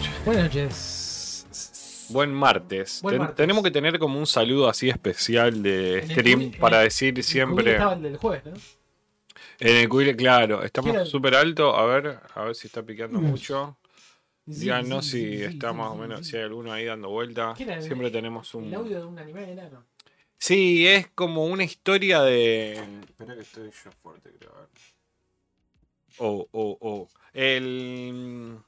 noches. Buenas noches. Buen martes. Buen Ten- martes. Tenemos que tener como un saludo así especial de En el stream para el- decir El siempre. estaba el del jueves, ¿no? En el cubil, claro, ¿Quién estamos súper alto. A ver, a ver si está picando Mm. mucho. Sí, Díganos sí, si sí, está sí, más o menos, sí. si hay alguno ahí dando vuelta. ¿Quién era el- Siempre tenemos El un. audio de un anime de enano. Sí, es como una historia de. Espera que estoy yo fuerte, creo. a ver. Oh, oh, oh. El.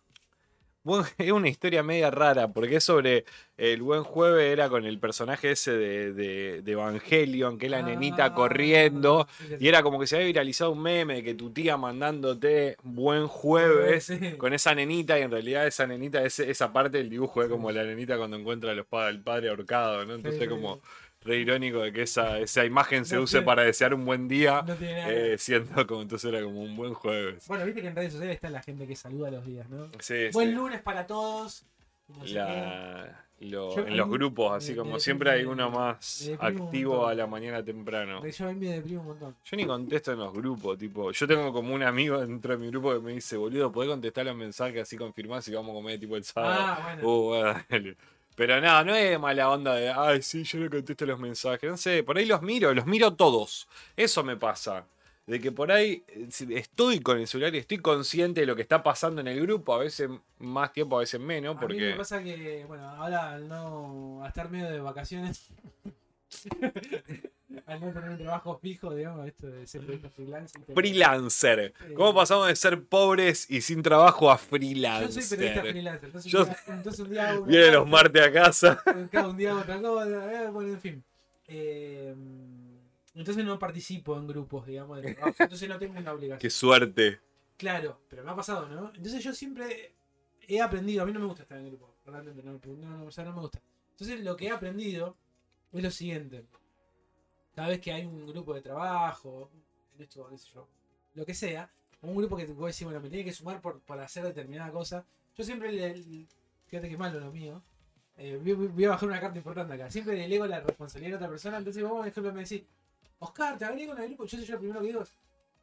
Es una historia media rara, porque es sobre el buen jueves, era con el personaje ese de, de, de Evangelion, que es la nenita Ah, corriendo, sí, y era como que se había viralizado un meme de que tu tía mandándote buen jueves con esa nenita, y en realidad esa nenita, esa parte del dibujo es como la nenita cuando encuentra a los al padre ahorcado, ¿no? Entonces como. Re irónico de que esa, esa imagen se No use tiene- para desear un buen día, No tiene nada. eh, siendo como entonces era como un buen jueves. Bueno, viste que en redes sociales está la gente que saluda los días, ¿no? Sí, Buen sí. lunes para todos. y no sé qué. La- lo- Yo- en los grupos, así me como siempre hay uno más activo a la mañana temprano. Yo a mí me deprime un montón. Yo ni contesto en los grupos, tipo, yo tengo como un amigo dentro de mi grupo que me dice, boludo, ¿podés contestar los mensajes así confirmar si vamos a comer tipo el sábado? Ah, bueno. Uh, bueno, dale. Pero nada, no es mala onda de, ay, sí, yo no contesto los mensajes. No sé, por ahí los miro, los miro todos. Eso me pasa. De que por ahí eh, estoy con el celular y estoy consciente de lo que está pasando en el grupo, a veces más tiempo, a veces menos, A mí porque... me pasa que, bueno, ahora al no a estar medio de vacaciones, al no tener un trabajo fijo, digamos, esto de ser Freelancer. Sí. ¿Cómo pasamos de ser pobres y sin trabajo a Yo soy periodista freelancer? freelancer, entonces, Yo- un día, entonces un día hago Viene los martes a casa. Un día hago otra cosa, eh, bueno, en fin. Eh, entonces no participo en grupos, digamos, de trabajo, entonces no tengo una obligación. Qué suerte. Claro, pero me ha pasado, ¿no? Entonces yo siempre he aprendido, a mí no me gusta estar en grupo, realmente no, no, no, o sea, no me gusta. Entonces lo que he aprendido es lo siguiente. Cada vez que hay un grupo de trabajo, en esto, lo que sea, un grupo que puede decir, bueno, me tiene que sumar por, para hacer determinada cosa, yo siempre le, fíjate que malo lo mío, eh, voy, a bajar una carta importante acá, siempre le delego la responsabilidad a otra persona, entonces vos, por ejemplo, me decís, Oscar, te agrego en el grupo, yo soy yo lo primero que digo,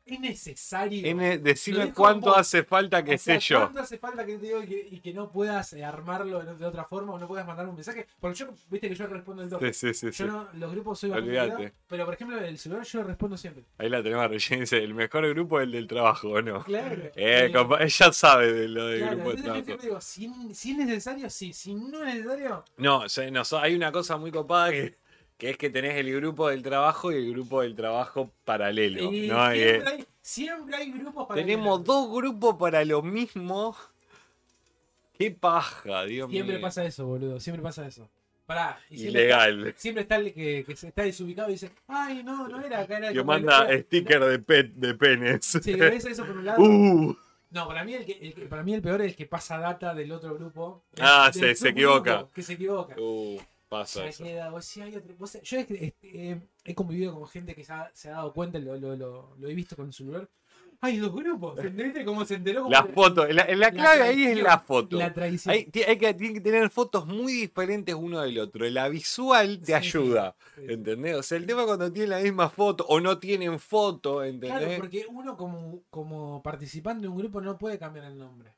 es necesario. N, Lo decime cuánto hace falta que O sea, sé yo. ¿Cuánto hace falta que te digo y que, y que no puedas eh, armarlo de, otra forma o no puedas mandar un mensaje? Porque yo, viste que yo respondo el toque. Sí, sí, sí, sí. Yo no, los grupos soy bastante cuidado, pero por ejemplo el celular yo respondo siempre. Ahí la tenemos dice, el mejor grupo es el del trabajo, ¿o no? Claro. Eh, compa- ella sabe de lo del claro, grupo de yo trabajo. siempre digo, si, si es necesario, sí. Si no es necesario, No, no, hay una cosa muy copada que, que es que tenés el grupo del trabajo y el grupo del trabajo paralelo. y ¿no? Y, siempre, hay, siempre hay grupos para tenemos dos grupos para lo mismo. Qué paja, Dios Siempre mío. pasa eso, boludo. Siempre pasa eso. Pará. Y siempre Ilegal. Siempre está el que, que está desubicado y dice, ay, no, no era acá, era Que manda era- sticker de, pet, de penes. Sí, ves eso por un lado. Uh, No, para mí el, que, el para mí el peor es el que pasa data del otro grupo. Ah, Del se- se equivoca. Que se equivoca. uh, pasa eso. queda, vos, sí, hay otro- vos- yo es que, este, eh, he convivido con gente que se ha, se ha dado cuenta, lo, lo, lo, lo he visto con su celular. Hay dos grupos. ¿Viste cómo se enteró? Cómo La foto, la, la clave ahí es la foto. La traición. Hay, hay que, tienen que tener fotos muy diferentes uno del otro. La visual te Sí, ayuda. sí, sí. ¿Entendés? O sea, el tema cuando tienen la misma foto o no tienen foto, ¿entendés? Claro, porque uno como, como participante de un grupo no puede cambiar el nombre.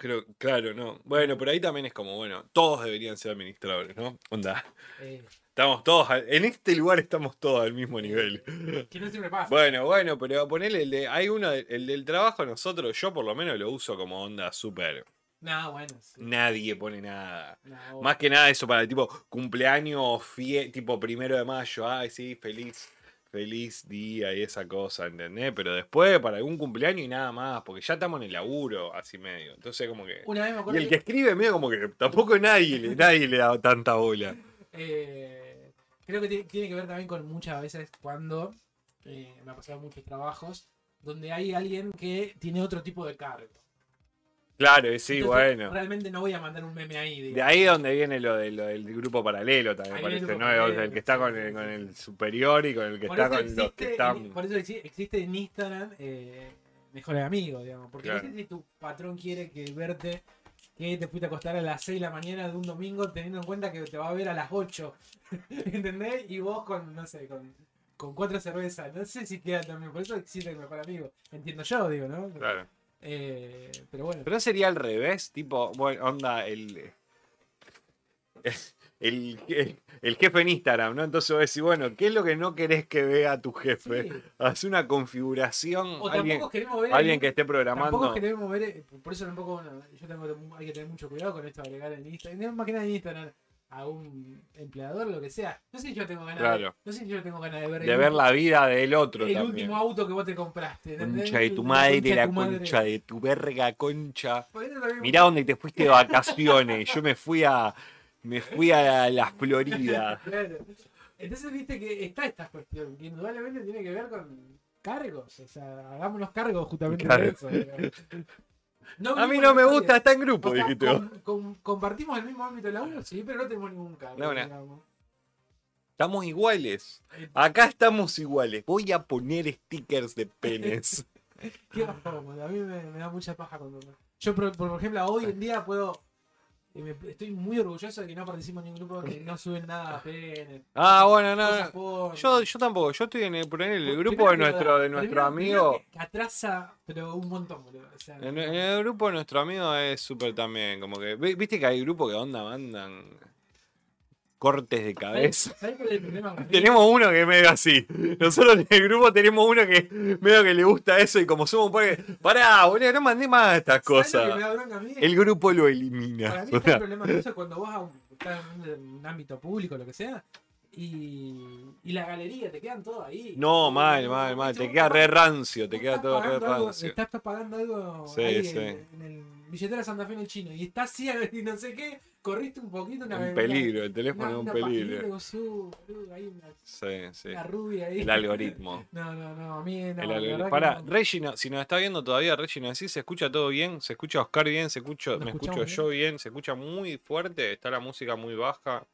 Creo, claro, no. Bueno, pero ahí también es como, bueno, todos deberían ser administradores, ¿no? Onda. Eh, Estamos todos, en este lugar estamos todos al mismo nivel. que no siempre pasa. Bueno, bueno, pero ponele el de, hay uno, el del trabajo nosotros, yo por lo menos lo uso como onda súper. No, bueno. sí. Nadie pone nada. No, Más que nada eso para el tipo cumpleaños, fie- tipo primero de mayo, ay sí, feliz, feliz día y esa cosa, ¿entendés? Pero después para algún cumpleaños y nada más, porque ya estamos en el laburo, así medio. Entonces como que... Una vez me Y acuerdo el que escribe medio como que tampoco nadie, le- nadie le da tanta bola. Eh, creo que tiene, tiene que ver también con muchas veces cuando eh, me ha pasado muchos trabajos donde hay alguien que tiene otro tipo de cargo. Claro, sí, Entonces, bueno. Realmente no voy a mandar un meme ahí. De digamos. ahí es donde viene lo, de, lo del grupo paralelo también, Ahí el parece, grupo ¿no? El, paralelo, que está con sí, el, sí, con sí. el superior y con el que por, está con los que existe, están... por eso exi- existe en Instagram eh, mejores amigos, digamos. Porque Claro. no sé si tu patrón quiere que verte que te fuiste a acostar a las 6 de la mañana de un domingo teniendo en cuenta que te va a ver a las 8. ¿Entendés? Y vos con, no sé, con, con cuatro cervezas. No sé si queda también. Por eso existe el mejor amigo. Entiendo yo, digo, ¿no? Claro. Eh, pero bueno. Pero sería al revés, tipo, bueno, onda, el. El, el- el jefe en Instagram, ¿no? Entonces vos decís, bueno, ¿qué es lo que no querés que vea tu jefe? Sí. Haz una configuración, O alguien, tampoco queremos ver. alguien que esté Tampoco programando. queremos ver. Por eso tampoco. yo tengo hay que tener mucho cuidado con esto agregar en Instagram. Más que nada en Instagram a un empleador, lo que sea. No sé si yo tengo ganas. Claro. No sé si yo tengo ganas de ver. De el ver la vida del otro el también. último auto que vos te compraste. Concha de tu La madre, concha la concha de tu verga, concha. Mirá dónde te fuiste de vacaciones. Yo me fui a. Me fui a la Florida. Claro. Entonces viste que está esta cuestión, que indudablemente tiene que ver con cargos. O sea, hagámonos cargos justamente Claro. de eso. No A mí no me gusta, está en grupo, O sea, dijiste com- compartimos el mismo ámbito de la uno, sí, pero no tenemos ningún cargo. No. Estamos iguales. Acá estamos iguales. Voy a poner stickers de penes. Qué bajón, a mí me, me da mucha paja cuando. Yo, por, por ejemplo, hoy en día puedo. Me- estoy muy orgulloso de que no participo en ningún grupo que no suben nada a pene. Ah, bueno, no. porno. Yo, yo tampoco. Yo estoy en el, por en el grupo de nuestro, de nuestro amigo. que atrasa, pero un montón, boludo. O sea, En, en el grupo de nuestro amigo es súper también. Como que. vi- Viste que hay grupos que onda mandan cortes de cabeza. ¿Sabes cuál es el problema? Tenemos uno que es medio así. Nosotros en el grupo tenemos uno que medio que le gusta eso y como somos un par. Pará, boludo, no mandé más estas ¿Sabes lo que me cosas. El grupo lo Para elimina. mí está el problema de eso es cuando un, estás en un, ámbito público, lo que sea, y, y la galería, te quedan todo ahí. No, mal, mal, mal. Te queda re rancio, te Vos queda todo re algo- rancio. Estás, estás pagando algo Sí, ahí sí. En, en el billetera Santa Fe en el chino y estás ciego y no sé qué, corriste un poquito una Un peligro, el una- teléfono es un una peligro. "Su, boludo, hay una, Sí, sí. una rubia ahí. El algoritmo. No, no, no, a mí no. El Para, no. Reggie, no- si nos está viendo todavía, Reggie, nos decís, ¿se escucha todo bien? ¿Se escucha Oscar bien? ¿Se escucha, ¿Nos ¿Me escucho yo bien? ¿Se escucha muy fuerte? ¿Está la música muy baja?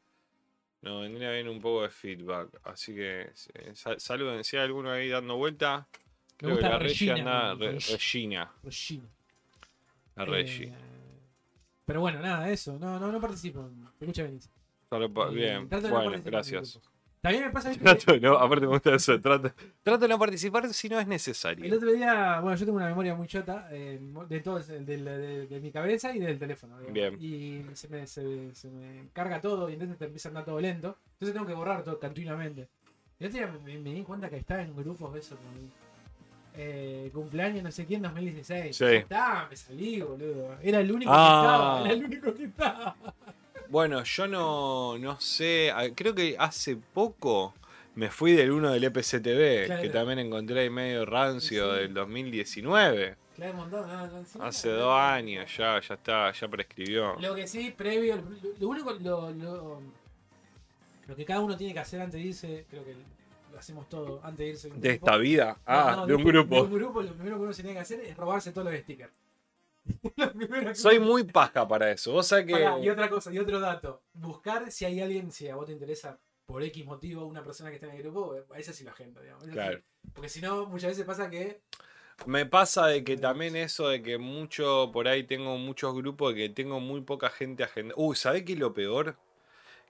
No, vendría bien un poco de feedback. Así que sí, sa- saluden. Si hay alguno ahí dando vuelta, creo que la Regina, anda. Re- Reg- Regina. Regina. La Reggie. Eh, pero bueno, nada, eso. No, no, no participo. Te escucha bien. Eh, bien, no bueno, gracias. También me pasa. Trato, no, aparte me gusta eso. Trato, trato de no participar si no es El necesario. otro día, bueno, yo tengo una memoria muy chota eh, de todo, de, de- de- de mi cabeza y del teléfono. digamos. Bien. Y se me, se, se me carga todo y entonces te empieza a andar todo lento. Entonces tengo que borrar todo continuamente. Y el otro día me, me di cuenta que estaba en grupos de eso. Con, eh, cumpleaños no sé quién 2016. Sí. Está, me salí, boludo. Era el único Ah. que estaba. Era el único que estaba. Bueno, yo no, no sé, a- creo que hace poco me fui del uno del EPCTV, Claro. que también encontré ahí medio rancio Sí. del 2019. Claro, montón, no, no, sí, Hace no, dos años ya, ya está, ya prescribió. Lo que sí, previo, lo, lo único, lo, lo, lo que cada uno tiene que hacer antes de irse, creo que hacemos todo antes de irse. un De esta vida, ah, No, no, de un grupo. De un grupo, lo primero que uno se tiene que hacer es robarse todos los stickers. Lo Soy uno- muy paja para eso. Vos sabés que. Pará, y otra cosa, y otro dato. Buscar si hay alguien, si a vos te interesa por X motivo una persona que está en el grupo, a esa sí la agenda, digamos. Sí. Claro. Porque si no, muchas veces pasa que. Me pasa de que también eso de que mucho, por ahí tengo muchos grupos de que tengo muy poca gente agenda. Uy, ¿sabés qué es lo peor?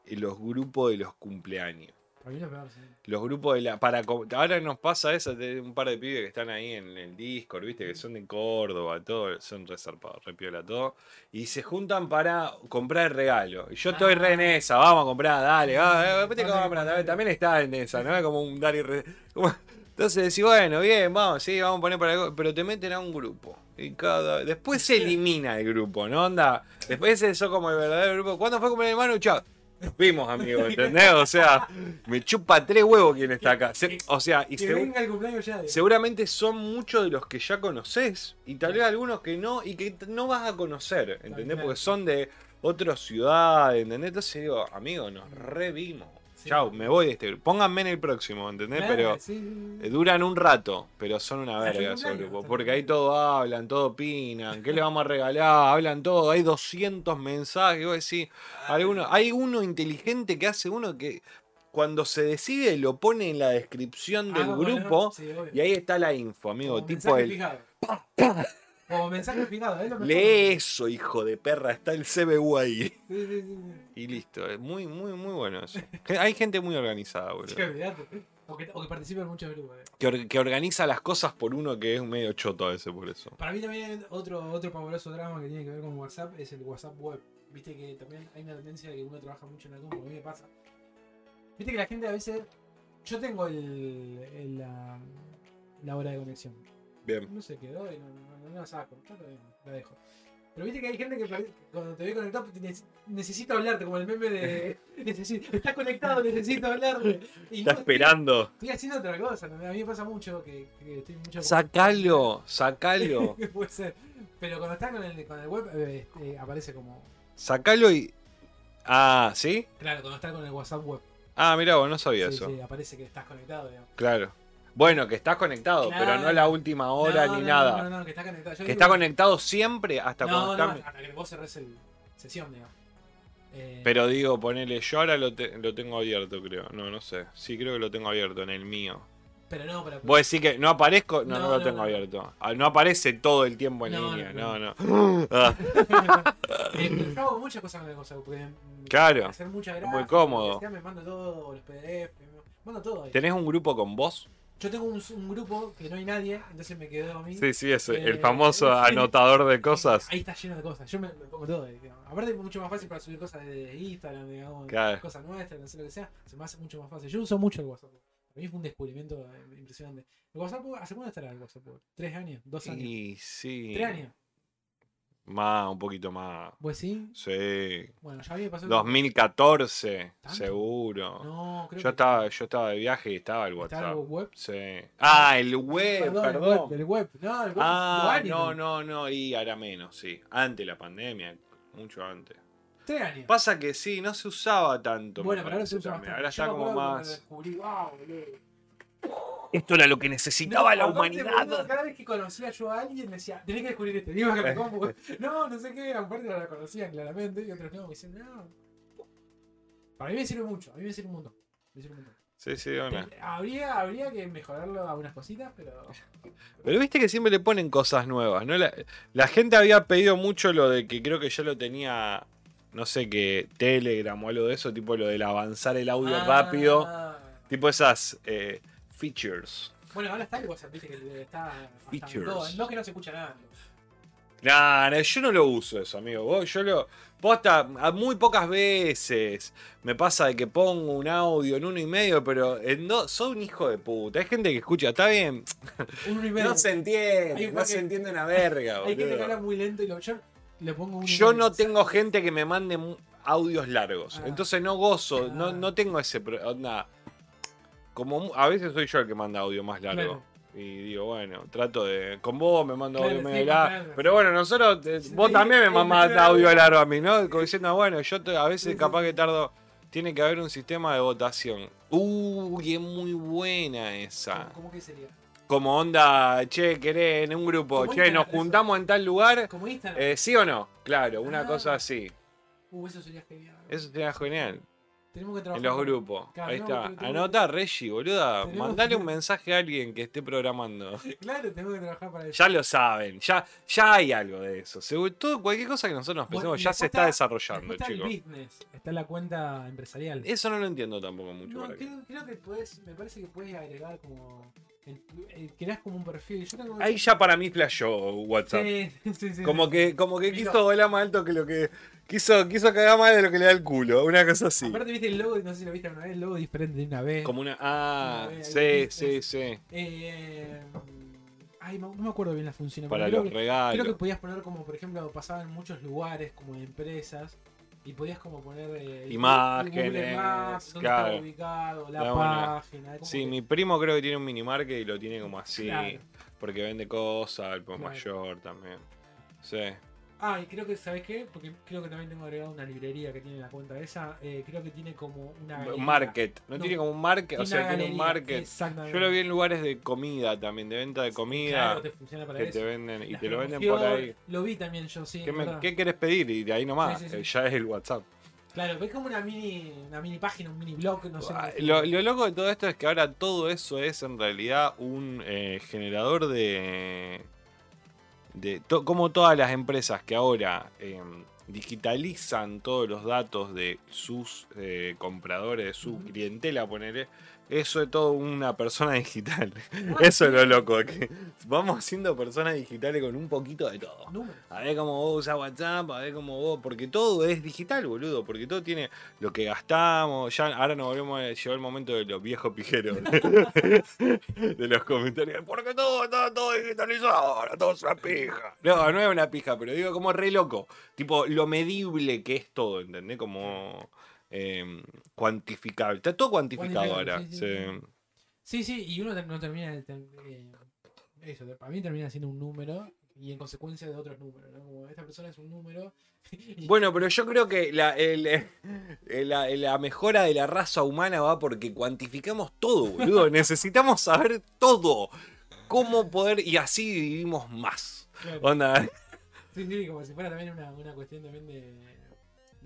En los grupos de los cumpleaños. Para mí lo peor, sí. Los grupos de la. Para, ahora nos pasa eso, de un par de pibes que están ahí en el Discord, viste, que son de Córdoba, todo, son resarpados, repiola todo. Y se juntan para comprar el regalo. Y yo estoy re en esa, vamos a comprar, dale, va, eh, después te Dale, compras, dale. también está en esa, ¿no? Es como un dar y re- como- Entonces decís, bueno, bien, vamos, sí, vamos a poner para algo, pero te meten a un grupo. Y cada. Después se elimina el grupo, ¿no? Onda. Después eso como el verdadero grupo. ¿Cuándo fue cumpleaños de Manu? Chao. Nos vimos, amigo, ¿entendés? O sea, me chupa tres huevos quien está acá. Se- o sea, y Que segu- venga el cumpleaños ya. digamos. seguramente son muchos de los que ya conoces. Y tal vez algunos que no, y que t- no vas a conocer, ¿entendés? Porque son de otra ciudad, ¿entendés? Entonces digo, amigo, nos revimos. Sí. Chau, me voy de este grupo. Pónganme en el próximo, ¿entendés? Claro, Pero. sí. Eh, Duran un rato, pero son una el verga esos grupos. Porque ahí todo hablan, todo opinan. ¿Qué le vamos a regalar? Hablan todo. Hay 200 mensajes. Vos decís, alguno, hay uno inteligente que hace uno que cuando se decide lo pone en la descripción del Ah, bueno, grupo. sí. Y ahí está la info, amigo. Como tipo el. Fijado. O mensaje lo mejor. Lee eso, hijo de perra, está el CBU ahí. Sí, sí, sí. Y listo, es muy, muy, muy bueno eso. Hay gente muy organizada, boludo. O que, o que participe en muchos grupos. eh. Que, or- que organiza las cosas por uno que es medio choto a veces por eso. Para mí también otro, otro pavoroso drama que tiene que ver con WhatsApp es el WhatsApp web. Viste que también hay una tendencia de que uno trabaja mucho en la compu, a mí me pasa. Viste que la gente a veces... Yo tengo el, el- la, la hora de conexión. Bien. No se quedó y no, no, no la saco. Bien, la dejo. Pero viste que hay gente que cuando te ve conectado te ne- necesito hablarte, como el meme de necesito, está conectado, necesito hablarle. Y Está no, esperando. Estoy, estoy haciendo otra cosa, a mí me pasa mucho que, que estoy mucho Sacalo, sacalo. Puede ser. Pero cuando está con el, con el web eh, este, aparece como. Sacalo y. Ah, ¿sí? Claro, cuando está con el WhatsApp web. Ah, mira, vos no sabía Sí, eso. sí, aparece que estás conectado, digamos. Claro. Bueno, que estás conectado, Claro. pero no la última hora No, ni no, nada. No, no, no, que está conectado. Yo Que está conectado siempre hasta cuando no, está. hasta que vos cerrés el sesión, digamos. Eh, Pero digo, ponele, yo ahora lo, te- lo tengo abierto, creo. No, no sé. Sí, creo que lo tengo abierto en el mío. pero no, pero. Vos decís que no aparezco, no, no, lo tengo abierto. Ah, No aparece todo el tiempo en línea. no, No. Ah, eh, yo hago muchas cosas con el. Porque, mm, Claro. Hacer muchas muy gráficas, cómodo. Me mando todo, los PDF, me mando todo ahí. ¿Tenés un grupo con vos? Yo tengo un, un grupo que no hay nadie, entonces me quedo a mí. Sí, sí, el Eh, famoso anotador de cosas. Ahí está lleno de cosas. Yo me, me pongo todo ahí. digamos. Aparte es mucho más fácil para subir cosas de Instagram, digamos, Claro. cosas nuestras, no sé lo que sea. Se me hace mucho más fácil. Yo uso mucho el WhatsApp. Para mí fue un descubrimiento eh, impresionante. ¿El WhatsApp hace cuánto estará el WhatsApp? ¿Tres años? ¿Dos años? Y sí. ¿Tres años? Más, un poquito más. Pues sí. Sí. Bueno, ya había pasado. 2014, ¿Tanto? seguro. No, creo yo que. estaba, yo estaba de viaje y estaba el ¿Está WhatsApp. algo web? Sí. Ah, el web, Perdón, perdón. El web, el web. No, el web. Ah, no, no, no, y ahora menos, sí. Antes de la pandemia, mucho antes. Tres años. Pasa que sí, no se usaba tanto. Bueno, pero ahora se usa. Ahora está como más. descubrí, wow, boludo. Esto era lo que necesitaba No, la humanidad. cada vez que conocía yo a alguien me decía, tenés que descubrir este. Digo que me. No, no sé qué, gran parte no la conocían claramente y otros no. Me dicen, no. Para mí me sirve mucho, a mí me sirve un montón. Me sirve un montón. Sí, sí, una. Habría, habría que mejorarlo algunas cositas, pero. Pero viste que siempre le ponen cosas nuevas, ¿no? La, la gente había pedido mucho lo de que creo que ya lo tenía, no sé qué, Telegram o algo de eso, tipo lo del avanzar el audio Ah. rápido. Tipo esas eh, features. Bueno, ahora está el WhatsApp, viste que está. Features. todo. No que no se escucha nada. Nah, yo no lo uso eso, amigo. Vos- Yo lo. Posta, a muy pocas veces me pasa de que pongo un audio en uno y medio, pero en dos. Soy un hijo de puta. Hay gente que escucha, está bien. Un. No se entiende, no que- se entiende una verga, Hay gente que habla muy lento y lo, yo le pongo un. Yo no tengo gente que me mande audios largos. Ah. Entonces no gozo, no, Ah. no tengo ese. Onda, como a veces soy yo el que manda audio más largo. Claro. Y digo, bueno, trato de. Con vos me mando Claro, audio sí, medio largo. claro. Pero bueno, nosotros. eh, Sí, vos también me mandás audio largo a mí, ¿no? Como diciendo, bueno, yo te- a veces capaz que tardo. Tiene que haber un sistema de votación. Uy, es muy buena esa. ¿Cómo, que sería? Como onda, che, querés en un grupo, che, nos eso. juntamos en tal lugar. Como Instagram. Eh, ¿Sí o no? Claro, una Ah. cosa así. Uh, eso sería genial. Eso sería genial. Tenemos que trabajar. En los grupos. Claro, Ahí está. tenemos- Anota, Reggie, boluda. Tenemos- Mandale un mensaje a alguien que esté programando. Claro, tenemos que trabajar para eso. Ya lo saben, ya, ya hay algo de eso. Seguro, todo, cualquier cosa que nosotros nos pensemos ya se está está- desarrollando, está chicos. el business, está la cuenta empresarial. Eso no lo entiendo tampoco mucho. No, creo, creo que puedes, me parece que puedes agregar como. Creas como un perfil. Yo tengo Ahí ya para mí flashó WhatsApp. Sí, sí, sí. Como que, como que quiso volar más alto que lo que. Quiso, quiso cagar más de lo que le da el culo. Una cosa así. Aparte, viste el logo, no sé si lo viste una vez, el logo diferente de una vez. Como una. Ah, Una vez, sí, sí, sí. Eh, ay, no, me acuerdo bien la función. Para los creo que, regalos. creo que podías poner como, por ejemplo, pasaba en muchos lugares, como en empresas. Y podías como poner eh, Imágenes, dónde claro. ubicado, la página. Sí, que- mi primo creo que tiene un minimarket y lo tiene como así. Claro. Porque vende cosas, el Claro. mayor también. Sí. Ah, y creo que, ¿sabes qué? Porque creo que también tengo agregado una librería que tiene la cuenta esa. eh, creo que tiene como una. galería. Un market. ¿No, No, tiene como un market? O sea, una tiene un galería, market. Exactamente. Yo lo vi en lugares de comida también, de venta de comida. Claro, te funciona para que eso. te venden y te lo venden por ahí. Lo vi también yo, sí. ¿Qué, me- qué querés pedir? Y de ahí nomás. Sí, sí, sí. eh, Ya es el WhatsApp. Claro, es como una mini, una mini página, un mini blog, no sé. Lo, lo loco de todo esto es que ahora todo eso es en realidad un eh, generador de de to- cómo todas las empresas que ahora eh, digitalizan todos los datos de sus eh, compradores, de su clientela, ponerle. Eso es todo una persona digital. Eso es lo loco, que vamos siendo personas digitales con un poquito de todo. A ver cómo vos usás WhatsApp, a ver cómo vos. Porque todo es digital, boludo. Porque todo tiene lo que gastamos. Ya ahora nos volvemos. a- Llegó el momento de los viejos pijeros. de los comentarios. Porque todo está todo digitalizado. Ahora todo es una pija. No, no es una pija, pero digo como re loco. Tipo, lo medible que es todo, ¿entendés? Como. Eh, cuantificable. Está todo cuantificado ahora. sí, sí, sí. sí. Sí, sí, y uno no termina. eh, eso, para mí termina siendo un número y en consecuencia de otros números, ¿no? Como esta persona es un número. y- Bueno, pero yo creo que la, el- eh, la, la mejora de la raza humana va porque cuantificamos todo, boludo. Necesitamos saber todo. Cómo poder. Y así vivimos más. claro. Onda. Sí, sí, como si fuera también una, una cuestión también de,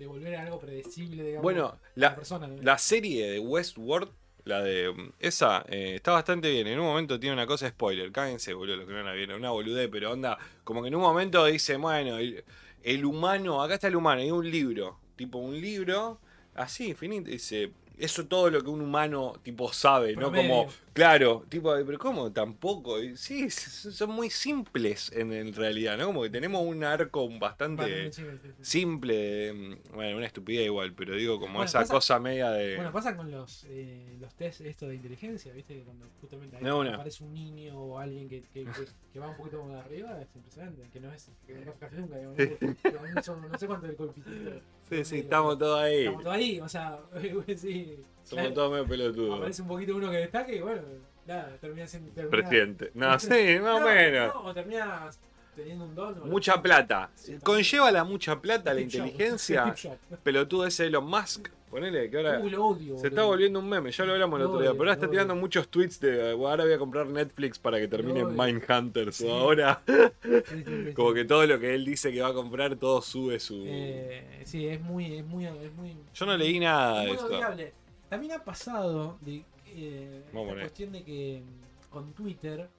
de volver a algo predecible, digamos. Bueno, la la, persona. ¿no? la serie de Westworld, la de. mm, Esa eh, está bastante bien. En un momento tiene una cosa spoiler. Cállense, boludo, los que no la vieron. Una boludez, pero onda. Como que en un momento dice, bueno, el, el humano. Acá está el humano. Hay un libro. Tipo un libro. Así, infinito. Dice. Eso todo lo que un humano tipo sabe, ¿no? Como, claro, tipo, pero ¿cómo? Tampoco. Y Sí, son muy simples en, en realidad, ¿no? Como que tenemos un arco bastante sí, sí. simple, de, mm, bueno, una estupidez igual, pero digo, como Bueno, esa pasa- cosa media de... Bueno, pasa con los, eh, los test esto de inteligencia, ¿viste? Que cuando justamente ahí aparece un niño o alguien que, que, que, que va un poquito más arriba, es impresionante. Que no es. Que no captas nunca, digamos. ¿no? No sé cuánto es el coeficiente. sí, sí, estamos todos ahí. Estamos todos ahí, o sea, sí. Somos claro, todos medio pelotudos. Aparece un poquito uno que destaque y bueno, nada, termina siendo. termina- Presidente. No, sí, más o No, menos. no, o terminas teniendo un don. o- Mucha plata. Sí, Conlleva la mucha plata, la inteligencia. Pelotudo ese Elon Musk. Ponele que ahora... Uy, lo odio. Se está volviendo un meme, ya lo hablamos el Lo otro día, odio, pero ahora está tirando odio. muchos tweets de "Bueno, ahora voy a comprar Netflix para que termine. Mindhunters Sí. o ahora Sí, como que todo lo que él dice que va a comprar todo sube su Eh, sí, es muy, es muy, es muy. Yo no leí nada es de muy esto. odiable. También ha pasado de eh, la cuestión de que mm, con Twitter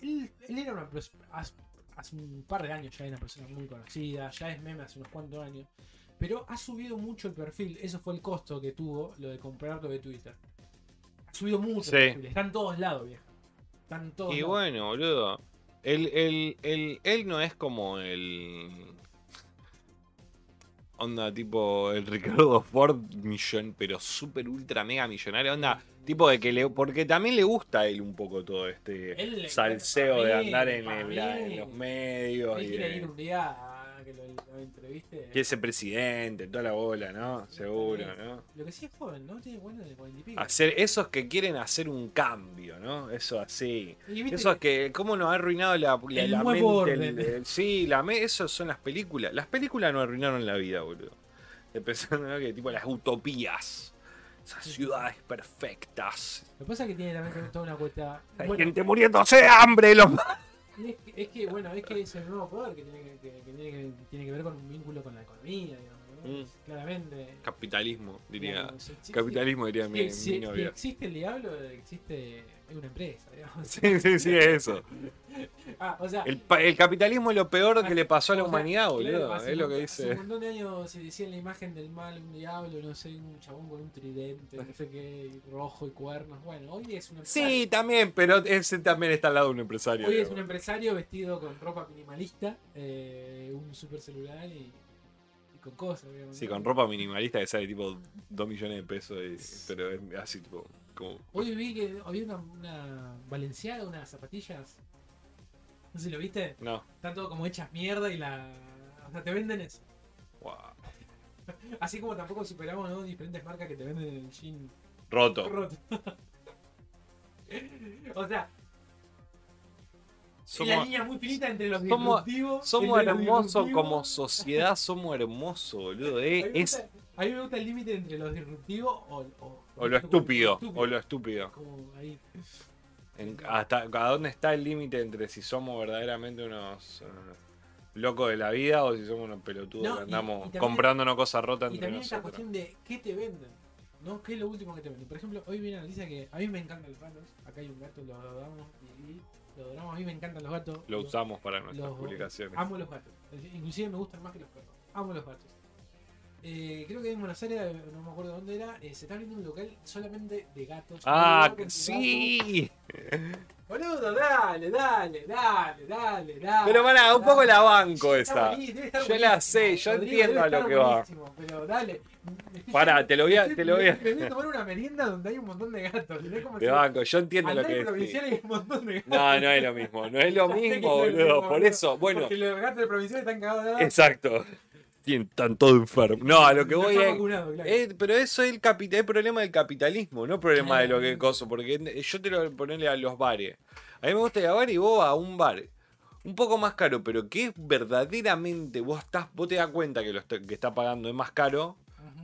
él, él era una hace, hace un par de años ya era una persona muy conocida, ya es meme hace unos cuantos años, pero ha subido mucho el perfil, eso fue el costo que tuvo lo de comprar lo de Twitter. Ha subido mucho Sí. el perfil, está en todos lados, viejo. Está en todos Y lados. bueno, boludo. Él, él, él, él no es como el. Onda tipo el Ricardo Ford millón, pero súper ultra mega millonario. Onda tipo de que le. Porque también le gusta a él un poco todo este salseo de andar en, el- en los medios. Él quiere ir un día que lo, lo entreviste. que ese presidente, toda la bola, ¿no? Seguro, ¿no? Lo que sí es joven, ¿no? Tiene bueno de 40 y pico. Hacer esos que quieren hacer un cambio, ¿no? Eso así. Y viste Eso es que, ¿cómo nos ha arruinado la, la, El la mente? orden. el- el- sí, la eso son las películas. Las películas nos arruinaron la vida, boludo. Empezando, ¿no? Que tipo las utopías. Esas ciudades perfectas. Lo que pasa es que tiene también toda una cuesta. Hay Bueno, gente muriéndose de hambre. Los... y es, que, es que, bueno, es que es el nuevo poder que tiene que, que- que tiene que, tiene que ver con un vínculo con la economía, digamos. ¿no? Mm. Claramente. Capitalismo, diría. digamos, si existe- Capitalismo, diría mi, si- si- mi si novia. existe el diablo, existe una empresa, digamos. Sí, sí, sí, es eso. Ah, o sea, El, capitalismo es lo peor que le pasó a la sea, humanidad, claro, boludo. Es lo que Hace un dice. montón de años se decía en la imagen del mal un diablo, no sé, un chabón con un tridente, no sé qué, rojo y cuernos. Bueno, hoy es un empresario. Sí, también, pero ese también está al lado de un empresario. Hoy es un empresario vestido con ropa minimalista, eh, un super celular y, con cosas. digamos, Sí, con ropa minimalista que sale tipo 2 millones de pesos, y- pero es así tipo como... Hoy vi que había una, una Valenciaga, unas zapatillas. No sé si lo viste. No, Están todo como hechas mierda y la. O sea, te venden eso. wow. Así como tampoco superamos ¿no? diferentes marcas que te venden el jean Roto. roto. o sea, la Somos, línea muy finita entre los somos- disruptivos. somos hermosos como sociedad, somos hermosos, boludo. Eh, es, gusta, a mí me gusta el límite entre lo disruptivo o, o, o lo estúpido, o lo estúpido. Como ahí. En- hasta ¿A dónde está el límite entre si somos verdaderamente unos eh, locos de la vida o si somos unos pelotudos No, que y- andamos y también- comprándonos cosas rotas Y entre también esta nosotros? cuestión de qué te venden. ¿no? ¿Qué es lo último que te venden? Por ejemplo, hoy viene la noticia que a mí me encantan los gatos. Acá hay un gato, lo adoramos y, y lo adoramos. A mí me encantan los gatos. Lo usamos para nuestras los- publicaciones. Amo los gatos. Inclusive me gustan más que los perros. Amo los gatos. Eh, creo que en Buenos Aires, no me acuerdo dónde era, eh, se está abriendo un local solamente de gatos. Ah, sí. Boludo, dale, dale, dale, dale, dale. Pero pará, un poco la banco esa. Yo la sé, yo entiendo a lo que va. Pero dale. Pará, te lo voy a- te lo voy a- Me voy a tomar una merienda donde hay un montón de gatos. De banco, yo entiendo lo que provincial decís. hay un montón de gatos. No, no es lo mismo, no es lo mismo, es boludo. Por eso, bueno, Porque los gatos de provincial están cagados de exacto. Tienen- Están todos enfermos. No, a lo que voy es. claro. Pero eso es el, el problema del capitalismo, no problema de lo que coso. Porque yo te lo voy a ponerle a los bares. A mí me gusta ir a bar y vos a un bar un poco más caro, pero que es verdaderamente vos estás, vos te das cuenta que lo está- que está pagando es más caro.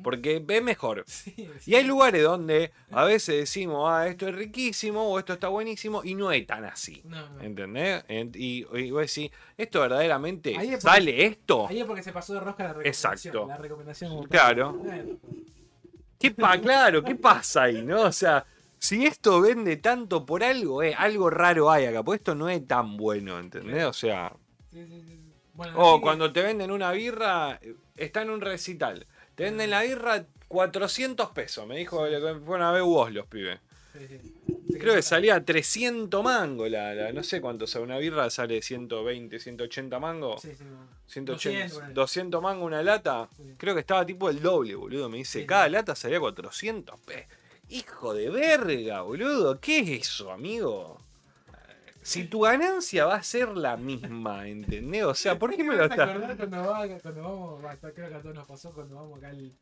Porque es mejor. Sí, sí. Y hay lugares donde a veces decimos, ah, esto es riquísimo o esto está buenísimo y no es tan así. No, no. ¿Entendés? En- Y, y vos decís, ¿esto verdaderamente Ahí es porque- sale esto? Ahí es porque se pasó de rosca la recomendación. Exacto. La recomendación Claro. ¿Qué pa claro, ¿qué pasa ahí, no? O sea, si esto vende tanto por algo, eh, algo raro hay acá, porque esto no es tan bueno, ¿entendés? O sea, sí. Bueno, o cuando te venden una birra, eh, está en un recital, te venden la birra 400 pesos, me dijo fueron a ver vos los pibes. Creo que salía 300 mangos, la, la- no sé cuánto, o sea, una birra sale 120, 180 mangos. Sí, sí, no. 180, 200, ponele. 200 mangos una lata. Sí. Creo que estaba tipo el doble, boludo. Me dice, cada lata salía 400 pe. Hijo de verga, boludo. ¿Qué es eso, amigo? Si tu ganancia va a ser la misma, ¿entendés? O sea, ¿por qué me lo estás...? cuando, va- cuando vamos, va, creo que a todos nos pasó cuando vamos acá al,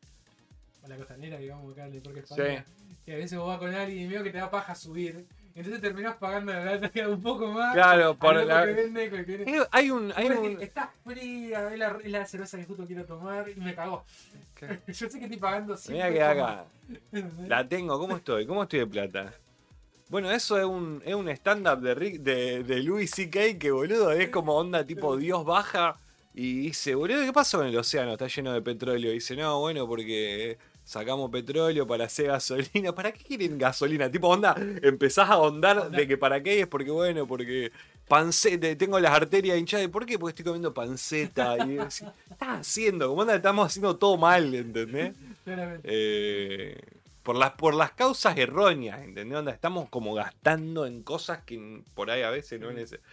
a la costanera, que vamos acá al Parque España, que a veces vos vas con alguien y veo que te da paja subir, entonces terminás pagando la lata un poco más. Claro, por la... que vende, que viene- Eh, Hay un... Hay un... decís, Está fría, es la, la cerveza que justo quiero tomar y me cagó. Yo sé que estoy pagando 100 Mirá que acá. La tengo, ¿cómo estoy? ¿Cómo estoy de plata? Bueno, eso es un, es un stand-up de, Rick- de, de Louis C.K. que, boludo, es como onda tipo Dios baja y dice, boludo, ¿qué pasa con el océano? Está lleno de petróleo. Y dice, no, bueno, porque sacamos petróleo para hacer gasolina. ¿Para qué quieren gasolina? Tipo, onda, empezás a ahondar de que para qué es, porque, bueno, porque panceta, tengo las arterias hinchadas. ¿Y por qué? Porque estoy comiendo panceta. Y decís, ¿qué estás haciendo? Como onda, estamos haciendo todo mal, ¿entendés? Claramente. Eh, por, las, por las causas erróneas, ¿entendés? Onda, estamos como gastando en cosas que por ahí a veces no es necesario.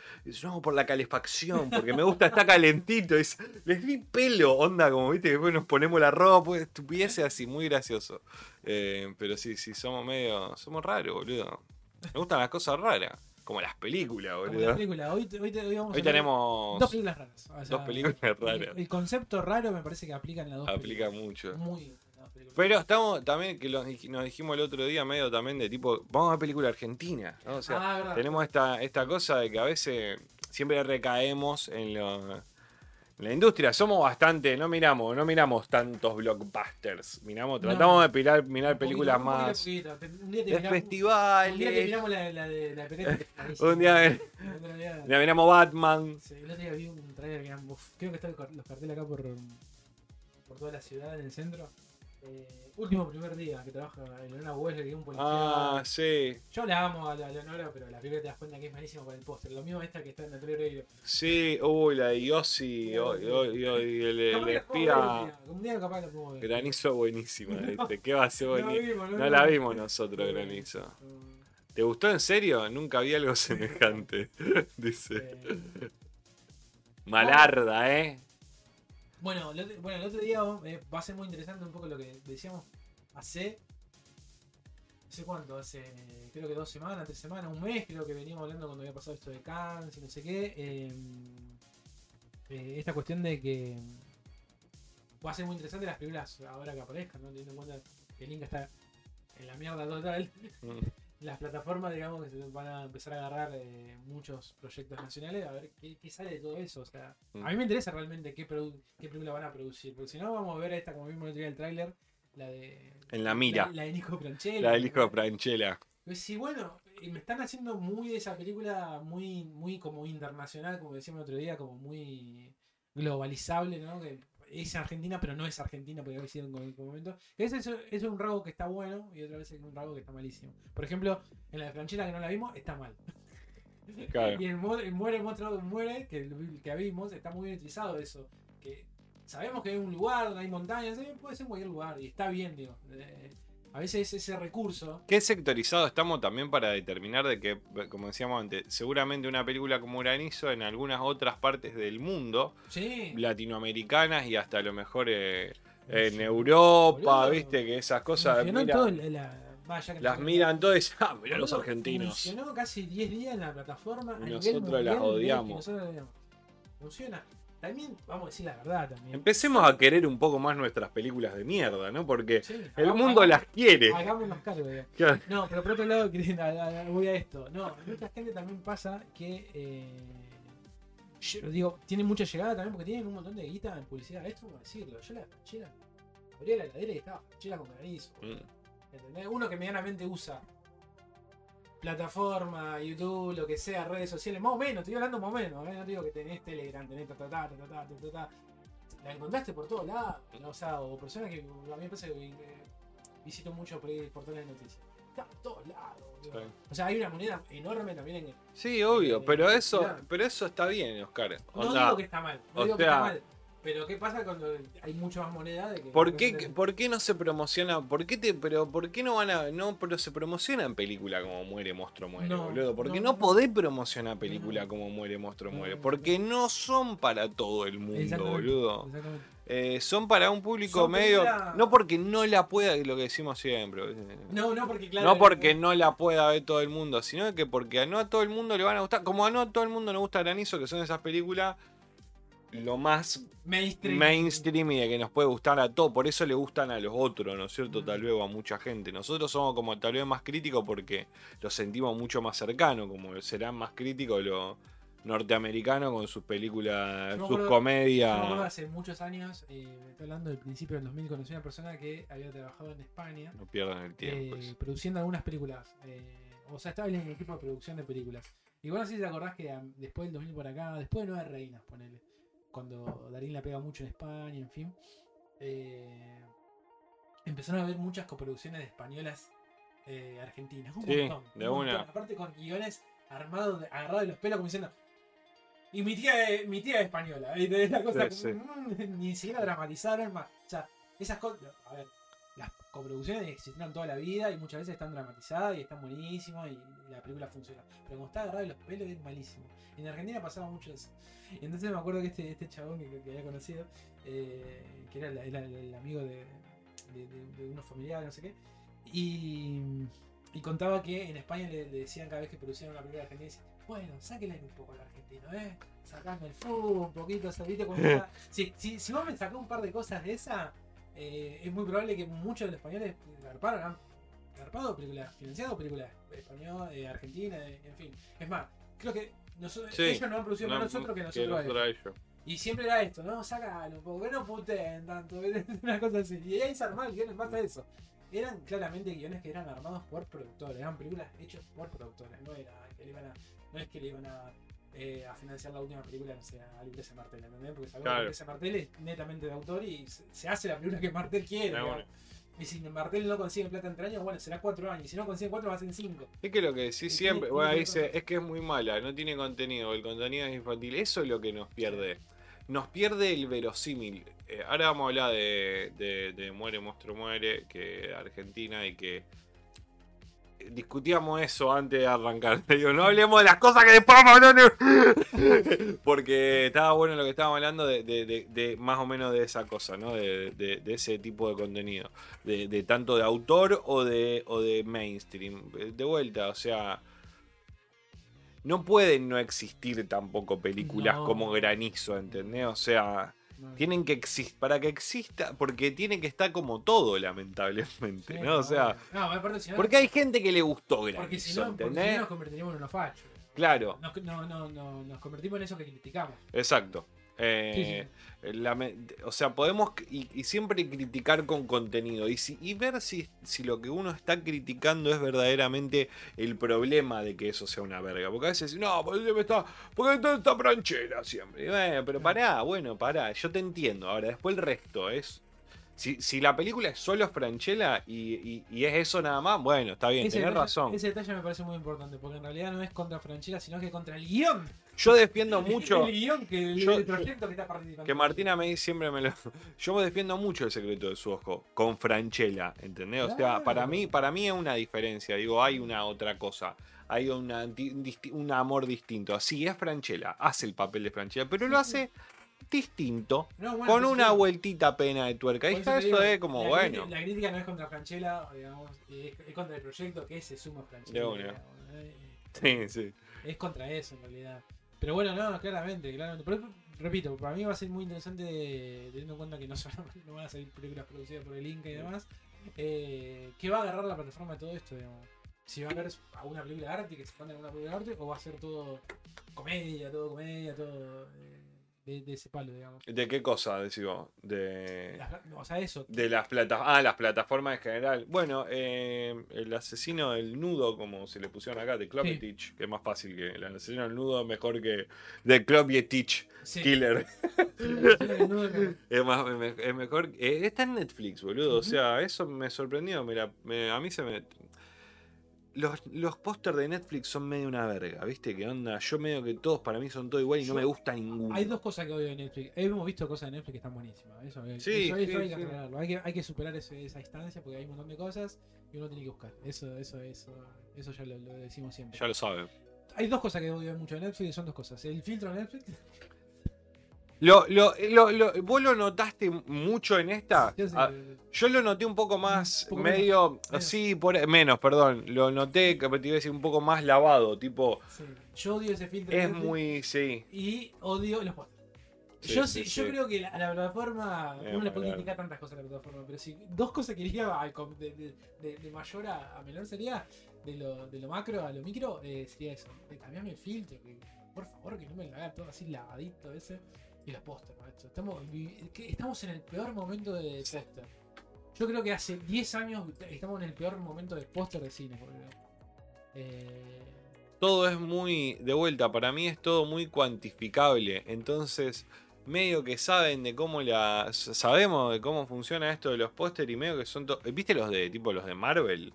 No, por la calefacción, porque me gusta estar calentito. Es, les di pelo, onda, como viste, después nos ponemos la ropa, pues, estupideces así, muy gracioso. Eh, pero sí, sí, somos medio. Somos raros, boludo. Me gustan las cosas raras, como las películas, Como la boludo. película. Hoy, hoy, te- hoy vamos Hoy hablar tenemos dos películas raras. O sea, dos películas el- raras. El, concepto raro me parece que aplica en las dos Aplica películas. mucho. Muy las películas. Pero estamos también, que nos dijimos el otro día, medio también de tipo, vamos a ver película argentina, ¿no? O sea, Ah, tenemos esta, esta cosa de que a veces siempre recaemos en, lo- la industria. Somos bastante, no miramos, no miramos tantos blockbusters. Miramos, No. tratamos de pirar, mirar películas poquito, un poquito, más poquito. Un día te de miramos- Un día te festivales. miramos la, la de la. Un día, día- miramos Batman. Sí, el otro día vi un trailer que eran, uf, creo que están los carteles acá por, por toda la ciudad, en el centro. Eh, último primer día que trabaja Eleonora Wesley, que es un policía. Ah, sí, Yo la amo a la Leonora, pero la película te das cuenta que es malísima por el póster. Lo mismo esta que está en Natalia Oreiro. sí, uy, la de Yossi, y el, el la espía día, Un día capaz la puedo ver. granizo buenísima, ¿viste? ¿Qué va a ser No No la vimos. nosotros, Granizo. ¿Te gustó en serio? Nunca vi algo semejante. Dice. eh, Malarda, ¿eh? Bueno, el bueno, el otro día eh, va a ser muy interesante un poco lo que decíamos hace. ¿Hace cuánto? Hace creo que dos semanas, tres semanas, un mes, creo que veníamos hablando cuando había pasado esto de Cannes y no sé qué. eh, eh, esta cuestión de que va a ser muy interesante las películas ahora que aparezcan, ¿no? Teniendo en cuenta que el Link está en la mierda total. Mm. Las plataformas, digamos, que se van a empezar a agarrar eh, muchos proyectos nacionales, a ver qué, qué sale de todo eso. O sea, Mm. a mí me interesa realmente qué, qué película van a producir, porque si no, vamos a ver esta, como vimos el día el tráiler, la de. En la mira. La, la de Nico Franchella. La del hijo de Franchella. Pues sí, bueno, y me están haciendo muy de esa película, muy, muy como internacional, como decíamos el otro día, como muy globalizable, ¿no? Que es Argentina, pero no es Argentina, porque haber sido en algún momento. Ese es, es un rasgo que está bueno y otra vez es un rasgo que está malísimo. Por ejemplo, en la de Franchella que no la vimos, está mal. Claro. Y el, el muere, monstruo muere, que, que vimos, está muy bien utilizado eso. Que sabemos que hay un lugar donde hay montañas, eh, puede ser en cualquier lugar, y está bien, digo. Eh, a veces ese recurso. ¿Qué sectorizado estamos también para determinar de que, como decíamos antes, seguramente una película como Granizo en algunas otras partes del mundo, Sí. latinoamericanas y hasta a lo mejor eh, en. Europa, viste, que esas cosas mira, todo la- vaya que las no- miran todas y dicen, ah, mirá los argentinos. Funcionó casi 10 días en la plataforma. a Y nivel nosotros mundial, las odiamos. nosotros las odiamos. Funciona. También, vamos a decir la verdad también. Empecemos a querer un poco más nuestras películas de mierda, ¿no? Porque Sí, el hagamos- mundo las quiere. Hagámonos cargo. Claro. No, pero por otro lado, voy a esto. No, mucha gente también pasa que. eh, yo digo, tienen mucha llegada también porque tienen un montón de guita en publicidad. Esto como decirlo. Yo la franchera, abría la heladera y estaba franchera con granizo. Mm. ¿Entendés? Uno que medianamente usa plataforma, YouTube, lo que sea, redes sociales, más o menos, estoy hablando más o menos, ¿eh? no digo que tenés Telegram, tenés ta ta ta ta ta ta ta. La encontraste por todos lados, ¿no? o sea, o personas que a mí me pasa que eh, visito mucho portales de noticias. Está por todos lados. Sí. O sea, hay una moneda enorme también en Sí, obvio, Eh, pero eso, claro. pero eso está bien, Oscar. No Onda, digo que está mal, no o digo que sea- está mal. Pero ¿qué pasa cuando hay mucho más moneda de que ¿Por qué, ¿Por qué no se promociona? ¿Por qué te, pero por qué no van a no pero se promociona en película como muere monstruo muere, No, boludo? ¿Por qué no, no, no. podés promocionar película como muere monstruo muere? Porque no son para todo el mundo, Exactamente, boludo. Exactamente. Eh, son para un público Son medio película- no porque no la pueda, lo que decimos siempre. No, no, porque claro. no porque no la pueda ver todo el mundo, sino que porque a no a todo el mundo le van a gustar, como a no a todo el mundo le gusta Granizo, que son esas películas lo más Mainstream. mainstream y de que nos puede gustar a todo, por eso le gustan a los otros, ¿no es cierto? Mm. Tal vez a mucha gente. Nosotros somos como tal vez más críticos porque lo sentimos mucho más cercano, como serán más críticos los norteamericanos con sus películas, Yo sus acuerdo- Yo me acuerdo comedias. hace muchos años, eh, estoy hablando del principio del 2000, conocí a una persona que había trabajado en España No pierdan el tiempo. eh, eso. produciendo algunas películas. eh, o sea, estaba en el equipo de producción de películas. Igual no sé si te acordás que después del 2000 por acá, después de Nueve Reinas, ponele, cuando Darín la pega mucho en España, en fin, eh, empezaron a haber muchas coproducciones de españolas eh, argentinas. Un Sí, montón, de un una. montón. Aparte con guiones armados, de- agarrados de los pelos, como diciendo. Y mi tía, mi tía es española. ¿viste? Es la cosa Sí, sí. mm, ni siquiera dramatizaron más. O sea, esas cosas. A ver, las coproducciones existieron toda la vida y muchas veces están dramatizadas y están buenísimas y la película funciona. Pero como está agarrado de los pelos es malísimo. En Argentina pasaba mucho eso. Y entonces me acuerdo que este, este chabón que, que había conocido, eh, que era, el, el amigo de, de, de- de unos familiares, no sé qué, y, y contaba que en España le, le decían cada vez que producían una película argentina, decían, bueno, sáquenle un poco al argentino, ¿eh? Sacame el fútbol, un poquito, ¿sabiste? Como si, si, si vos me sacás un par de cosas de esa, eh, es muy probable que muchos de los españoles garparon, han garpado películas, financiado películas español, eh, argentina, en fin. Es más, creo que nosotros, Sí, ellos no han producido No, más nosotros que nosotros. ellos. Y siempre era esto, ¿no? Sácalo un poco, que no puteen tanto, una cosa así. Y ahí se armaba el guion en base a eso. Eran claramente guiones que eran armados por productores, eran películas hechas por productores, no era que le iban a, no es que le iban a, eh, a financiar la última película, no sé, a Lucrecia Martel, ¿entendés? Porque sabemos Claro. que Lucrecia Martel es netamente de autor y se, hace la película que Martel quiere. Y si Martel no consigue plata en tres años, bueno, será cuatro años. Y si no consigue cuatro, va a ser cinco. Es que lo que decís Y siempre, tiene- bueno, dice, es que es muy mala, no tiene contenido, el contenido es infantil, eso es lo que nos pierde. Nos pierde el verosímil. Eh, ahora vamos a hablar de, de- de Muere, Monstruo, Muere, que Argentina y que discutíamos eso antes de arrancar. Digo, no hablemos de las cosas que después vamos a hablar Porque estaba bueno lo que estábamos hablando de, de- de- de más o menos de esa cosa, ¿no? De, ese tipo de contenido. De, tanto de autor o de, o de mainstream. De vuelta, o sea. No pueden no existir tampoco películas No. como Granizo, ¿entendés? O sea. Tienen que existir, para que exista, porque tiene que estar como todo, lamentablemente, Sí, ¿no? O sea, no, aparte, si no- porque hay gente que le gustó porque Granizo, si no, porque si no nos convertiríamos en unos fachos. Claro, Nos, no, no, no, nos convertimos en eso que criticamos. exacto. Eh, la o sea, podemos y, y siempre criticar con contenido y, si, y ver si, si lo que uno está criticando es verdaderamente el problema de que eso sea una verga. Porque a veces, no, porque está, porque está esta pranchera siempre. Y bueno, pero pará, bueno, pará, yo te entiendo. Ahora, después el resto es. Si, si la película es solo Franchella y, y- y es eso nada más, bueno, está bien, Ese tenés detalle- razón. Ese detalle me parece muy importante, porque en realidad no es contra Franchella, sino que contra el guion. Yo defiendo mucho. El guion que Yo- el que está participando. Que Martina me siempre me lo. Yo defiendo mucho el secreto de su ojo con Franchella, ¿entendés? O sea, para mí, para mí es una diferencia. Digo, hay una otra cosa. Hay una, un amor distinto. Sí, es Franchella, hace el papel de Franchella, pero lo hace distinto, No, bueno, con una sí. vueltita pena de tuerca. Por eso es como, la bueno. crítica- La crítica no es contra Franchella, digamos, es, es contra el proyecto que se suma a Franchella. De Sí, sí. Es contra eso en realidad. Pero bueno, no, claramente, claramente. Pero, repito, para mí va a ser muy interesante teniendo en cuenta que no, son- no van a salir películas producidas por el Inca y demás. Eh, ¿Qué va a agarrar la plataforma de todo esto? Si va a haber alguna película de arte que se expanda en una película de arte o va a ser todo comedia, todo comedia, todo eh, de, de ese palo, digamos. ¿De qué cosa, decís vos? De. Las- o sea, eso. De las plataformas. Ah, las plataformas en general. Bueno, eh, el asesino del nudo, como se le pusieron acá, de Klopetich, que es más fácil que el asesino del nudo, mejor que de Klopetich Sí. Killer. Sí, Es, más, es me- es mejor. eh, está en Netflix, boludo. O sea, eso me sorprendió. Mira, me- a mí se me. Los, los pósters de Netflix son medio una verga, ¿viste? ¿Qué onda? Yo medio que todos para mí son todo igual y no me gusta ninguno. Hay dos cosas que odio de Netflix. Hemos visto cosas de Netflix que están buenísimas. Eso, Sí, eso, eso sí, hay que sí. Hay que, hay que superar ese- esa instancia porque hay un montón de cosas y uno tiene que buscar. Eso, eso, eso, eso ya lo, lo decimos siempre. Ya lo saben. Hay dos cosas que odio mucho de Netflix y son dos cosas. El filtro de Netflix. Lo, lo, lo, lo- ¿Vos lo notaste mucho en esta? Yo Ah, Yo lo noté un poco más, Un poco medio, menos. sí, por, menos, perdón. Lo noté, que te iba a decir, un poco más lavado, tipo, sí. Yo odio ese filtro es muy, sí. y odio los. Sí, yo sí, sí, yo creo que la, a la plataforma, Eh, uno le puede claro. criticar tantas cosas a la plataforma, pero si dos cosas que iría de, de- de- de mayor a, a menor sería de lo, de lo macro a lo micro, eh, sería eso. De cambiarme el filtro, que por favor que no me lo haga todo así lavadito ese. Y los pósters, macho. Estamos, estamos en el peor momento de póster. Yo creo que hace 10 años estamos en el peor momento de póster de cine. Eh, Todo es muy, de vuelta, para mí es todo muy cuantificable. Entonces, medio que saben de cómo la, sabemos de cómo funciona esto de los póster y medio que son, ¿viste los de, tipo los de Marvel?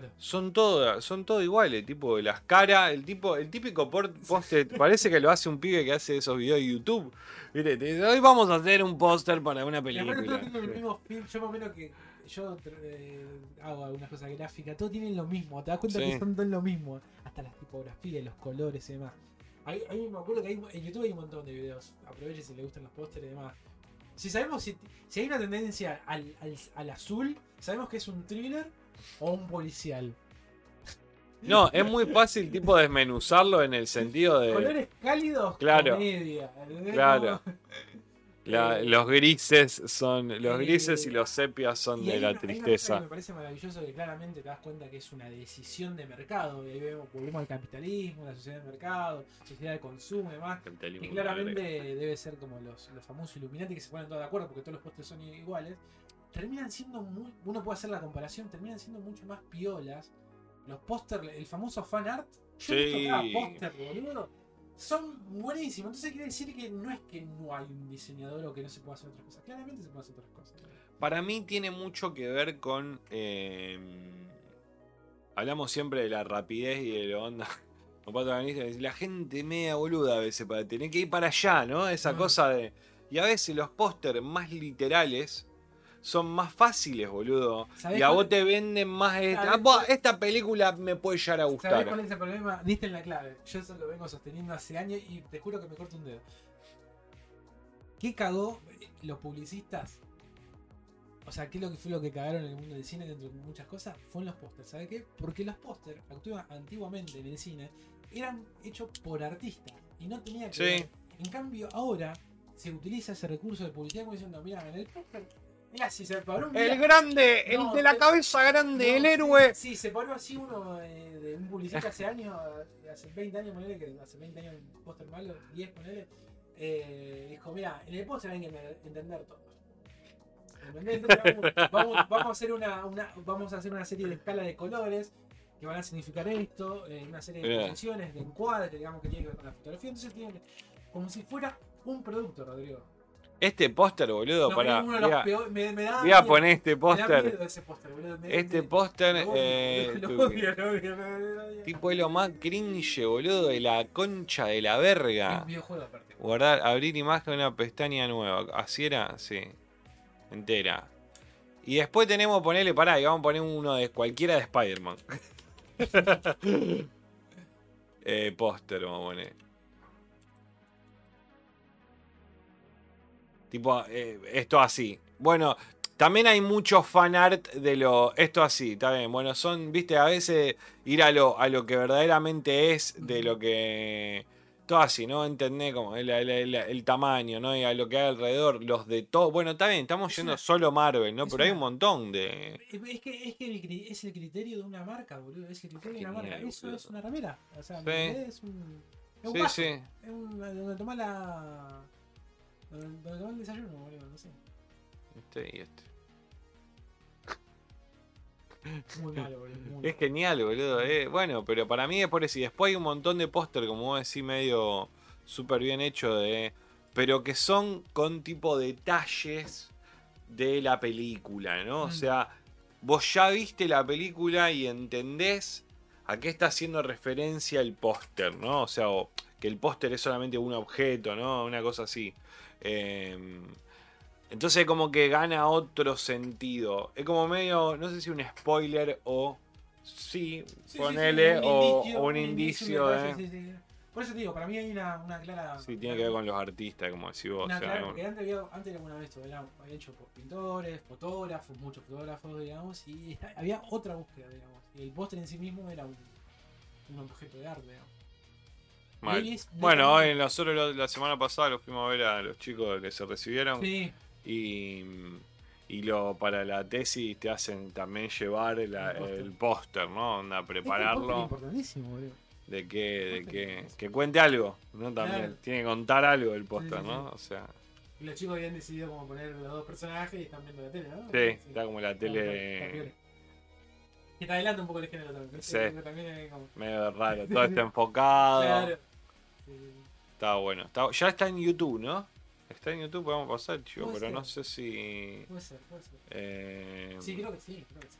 Claro. Son todas, son todo iguales, tipo las caras, el tipo, el típico por- póster, parece que lo hace un pibe que hace esos videos de YouTube. Mire, te dice, hoy vamos a hacer un póster para una película. tienen el mismo yo más o menos que yo eh, hago algunas cosas gráficas, todos tienen lo mismo, te das cuenta Sí. que son todos lo mismo, hasta las tipografías, los colores y demás. Hay, hay- me acuerdo que hay, en YouTube hay un montón de videos, aprovechen si les gustan los pósteres y demás. Si sabemos si, si hay una tendencia al, al, al azul, sabemos que es un thriller o un policial. No, es muy fácil tipo desmenuzarlo en el sentido de Colores cálidos, Claro. comedia. Claro. La- Eh, los grises son, los eh, grises y los sepias son Y de la una- tristeza. me parece maravilloso que claramente te das cuenta que es una decisión de mercado. Y ahí vemos, volvemos al capitalismo, la sociedad de mercado, sociedad de consumo y demás. Y claramente debe ser como los, los famosos Illuminati que se ponen todos de acuerdo porque todos los postes son iguales. Terminan siendo muy. Uno puede hacer la comparación, terminan siendo mucho más piolas. Los póster, el famoso fan art. Yo Sí. póster, boludo. Son buenísimos. Entonces quiere decir que no es que no hay un diseñador o que no se pueda hacer otras cosas. Claramente se puede hacer otras cosas. Para mí tiene mucho que ver con. eh, hablamos siempre de la rapidez y de la onda. La gente media boluda a veces para tener que ir para allá, ¿no? Esa Mm. cosa de. Y a veces los pósters más literales son más fáciles, boludo. ¿Sabés Y a vos te venden más. Esta, ¿Sabés ah, esta película me puede llegar a ¿Sabés gustar. cuál es el problema? Diste en la clave. Yo eso lo vengo sosteniendo hace años y te juro que me corto un dedo. ¿Qué cagó los publicistas? O sea, ¿qué es lo que fue lo que cagaron en el mundo del cine dentro de muchas cosas? Fueron los pósters. ¿Sabe qué? Porque los pósters, antiguamente en el cine, eran hechos por artistas y no tenía que Sí. ver. En cambio, ahora se utiliza ese recurso de publicidad como diciendo, mira, en el póster, mira, si se paró un El grande, el No, de la te- cabeza grande, no, el sí, héroe. Sí, se paró así uno eh, de un publicista hace años, hace 20 años, ponele, que hace 20 años un póster malo, 10 ponele. eh, dijo, mira, en el póster hay que entender todo. Vamos, vamos- vamos a hacer una, una- vamos a hacer una serie de escala de colores que van a significar esto, eh, una serie de dimensiones, de encuadres, digamos, que tiene que ver con la fotografía. Entonces tiene que, como si fuera un producto, Rodrigo. Este póster, boludo, No, para. uno de Voy los a, peor- me, me da voy a miedo, poner este póster. póster, Este póster, eh, odio. tipo es lo más cringe, boludo, de la concha de la verga. un videojuego aparte. Guardar, abrir imagen una pestaña nueva. Así era, sí. Entera. Y después tenemos ponerle, pará, y vamos a poner uno de cualquiera de Spider-Man. eh, póster, vamos a poner. Tipo, eh, esto así. Bueno, también hay mucho fan art de lo. Esto así, está bien. Bueno, son, viste, a veces ir a lo, a lo que verdaderamente es de lo que. Todo así, ¿no? Entender como el, el- el- el tamaño, ¿no? Y a lo que hay alrededor, los de todo. Bueno, está bien, estamos Es yendo solo Marvel, ¿no? Pero hay un montón de. Es que, es, que es el criterio de una marca, boludo. Es el criterio de una marca. Eso boludo. es una remera. O sea, Sí. es un. Es un Sí, vaso. sí. Es un, donde tomás la. Donde, donde tomás el desayuno, boludo. No sé. Este y este. Muy malo, boludo. muy Es genial, boludo. eh. Bueno, pero para mí es por eso. Y después hay un montón de póster, como vos decís, medio súper bien hecho de. Pero que son con tipo detalles de la película, ¿no? O Mm. sea, vos ya viste la película y entendés a qué está haciendo referencia el póster, ¿no? O sea, o que el póster es solamente un objeto, ¿no? Una cosa así. Em, entonces como que gana otro sentido. Es como medio, no sé si un spoiler o sí, Sí, ponele, sí, un o, indicio, o un indicio sí. Por eso te digo, para mí hay una, una clara. Sí, tiene que ver con los artistas, como decís vos. Una o sea, clara, un- porque antes, había, antes era una vez esto, era había hecho por pintores, fotógrafos, muchos fotógrafos, digamos, y había otra búsqueda, digamos. Y el póster en sí mismo era un, un objeto de arte, digamos. Bueno, hoy nosotros la semana pasada los fuimos a ver a los chicos que se recibieron Sí, y, y lo para la tesis te hacen también llevar la- El póster. ¿no? Onda, Es que el póster es prepararlo. importantísimo, boludo. De que, de que, que cuente algo, ¿no? También Claro. tiene que contar algo el póster, sí, ¿no? O sea, Y los chicos habían decidido como poner los dos personajes y están viendo la tele, ¿no? sí, está como la tele. Que te adelanta un poco el género también. Sí. También como. medio raro, todo está enfocado. Claro. Está bueno. Está- ya está en YouTube, ¿no? Está en YouTube, podemos pasar, chico, Puede pero ser. no sé si. Puede ser, puede ser. eh, Sí, creo que sí, creo que sí.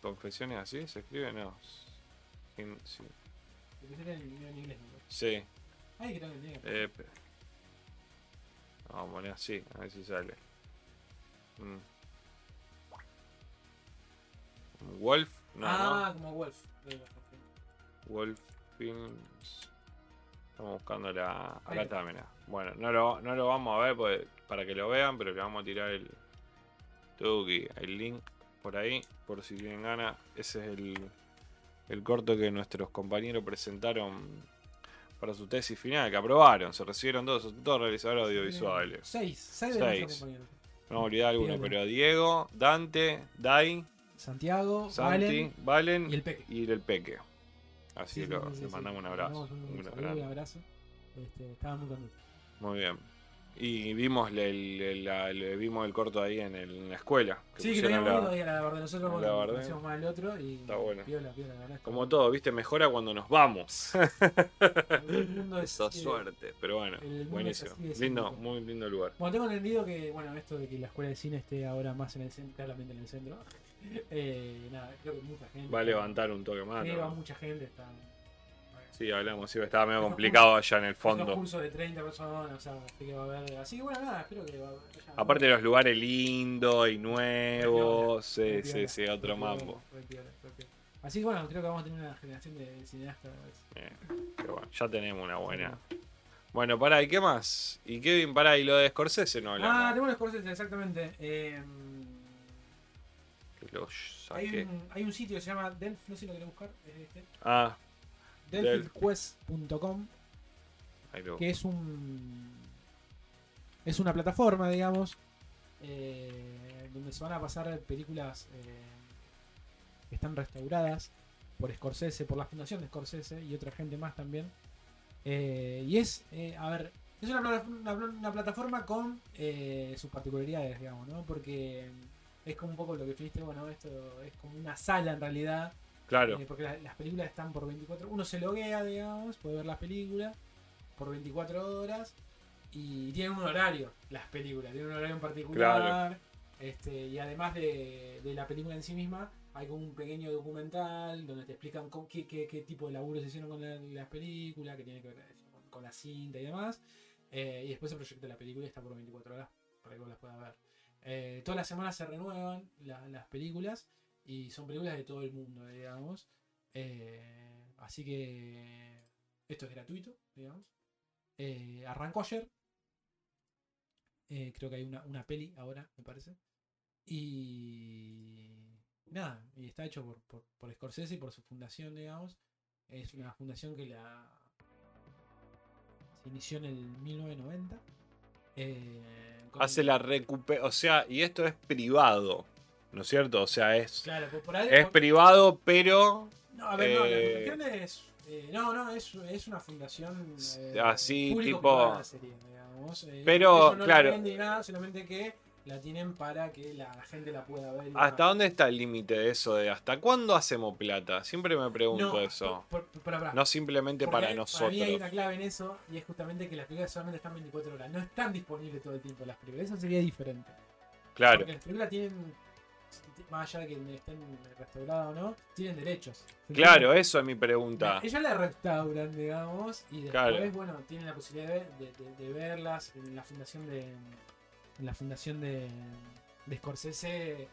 ¿Confesiones así? ¿Se escribe? No. Sí. En, inglés, ¿no? Sí. Ay, creo que tiene. Eh, Vamos a poner así, a ver si sale. Mm. Wolf, no, ah, como Wolf. No. Wolf Films. Estamos buscando la. Acá está. Bueno, no lo, no lo vamos a ver porque- para que lo vean, pero le vamos a tirar el. Tuki, el link por ahí, por si tienen ganas. Ese es el, el corto que nuestros compañeros presentaron para su tesis final, que aprobaron. Se recibieron todos, son todos realizadores audiovisuales. Seis, seis de Seis. compañeros. No me olvidé alguno, pero Diego, Dante, Dai, Santiago, Santi, Valen Valen y el Peque. y el Peque. Así Sí, sí, lo, le sí. mandamos un abrazo. mandamos Un, Un saludo y grande. un abrazo. Este, estaba muy contento. Muy bien. Y vimos el, vimos el corto ahí en, el- en la escuela. que Sí, que habíamos la- ahí a la verdad. Nosotros la conocíamos más el otro y. Está bueno. Piola, piola, la verdad. está Como todo, viste, mejora cuando nos vamos. El mundo es, Esa eh, suerte. Pero bueno, buenísimo. Lindo, muy lindo lugar. Bueno, tengo entendido que, bueno, esto de que la escuela de cine esté ahora más en el centro, claramente en el centro. Eh, nada, creo que mucha gente. Va a levantar un toque más. Sí, ¿no? va mucha gente, está. Sí, hablamos, sí, estaba medio complicado allá en el fondo. cursos de 30 personas, o sea, así que va a haber. Así que bueno, nada, espero que va a haber. Aparte de los lugares lindos y nuevos, sí, sí, sí, otro mambo. piola. Así que bueno, creo que vamos a tener una generación de cineastas. Eh, pero bueno, ya tenemos una buena. Bueno, pará, ¿y qué más? Y Kevin, pará, y lo de Scorsese no Ah, hablamos. tengo los Scorsese, exactamente. Eh, Hay, un, hay un sitio que se llama Delph, no sé si lo querés buscar, es este. Ah, lo que es un. Es una plataforma, digamos, eh, donde se van a pasar películas eh, que están restauradas por Scorsese, por la fundación de Scorsese y otra gente más también. Eh, y es, a ver, es una, pla- una- una plataforma con sus particularidades, digamos, ¿no? Porque es como un poco lo que fuiste, bueno, esto es como una sala en realidad, Claro. eh, porque la- las películas están por 24 Uno se loguea, digamos, puede ver las películas por 24 horas y tienen un horario, las películas, tienen un horario en particular. Este, y además de, de la película en sí misma, hay como un pequeño documental donde te explican qué, qué- qué tipo de laburo se hicieron con la- las películas, que tiene que ver con la cinta y demás. Eh, y después se proyecta la película y está por 24 horas para que vos las puedas ver. Eh, todas las semanas se renuevan la- las películas y son películas de todo el mundo, digamos. Eh, así que esto es gratuito, digamos. Eh, arrancó ayer. Eh, creo que hay una, una peli ahora, me parece. Y nada, y está hecho por, por, por Scorsese y por su fundación, digamos. Es una fundación que la se inició en el 1990. Eh, con- Hace la recuperación. O sea, y esto es privado. ¿No es cierto? O sea, es. Claro, por, por ahí- Es privado, pero. No, a ver, no, la eh, fundación es. eh, no, no, es, es una fundación. eh, Así, tipo- sería, digamos. Eh, Pero, no claro. Nada, solamente que la tienen para que la, gente la pueda ver. ¿Hasta dónde está el límite de eso? de ¿Hasta cuándo hacemos plata? Siempre me pregunto No, eso. por- por-. No simplemente para hay- nosotros. mí hay una clave en eso y es justamente que las películas solamente están 24 horas. No están disponibles todo el tiempo las películas. Eso sería diferente. Claro, Porque las películas tienen, más allá de que estén restauradas o no, tienen derechos. claro, eso es mi pregunta. Ellos la restauran, digamos, y después, Claro. bueno, tienen la posibilidad de, de- de- de verlas en la fundación de. La fundación de, de Scorsese.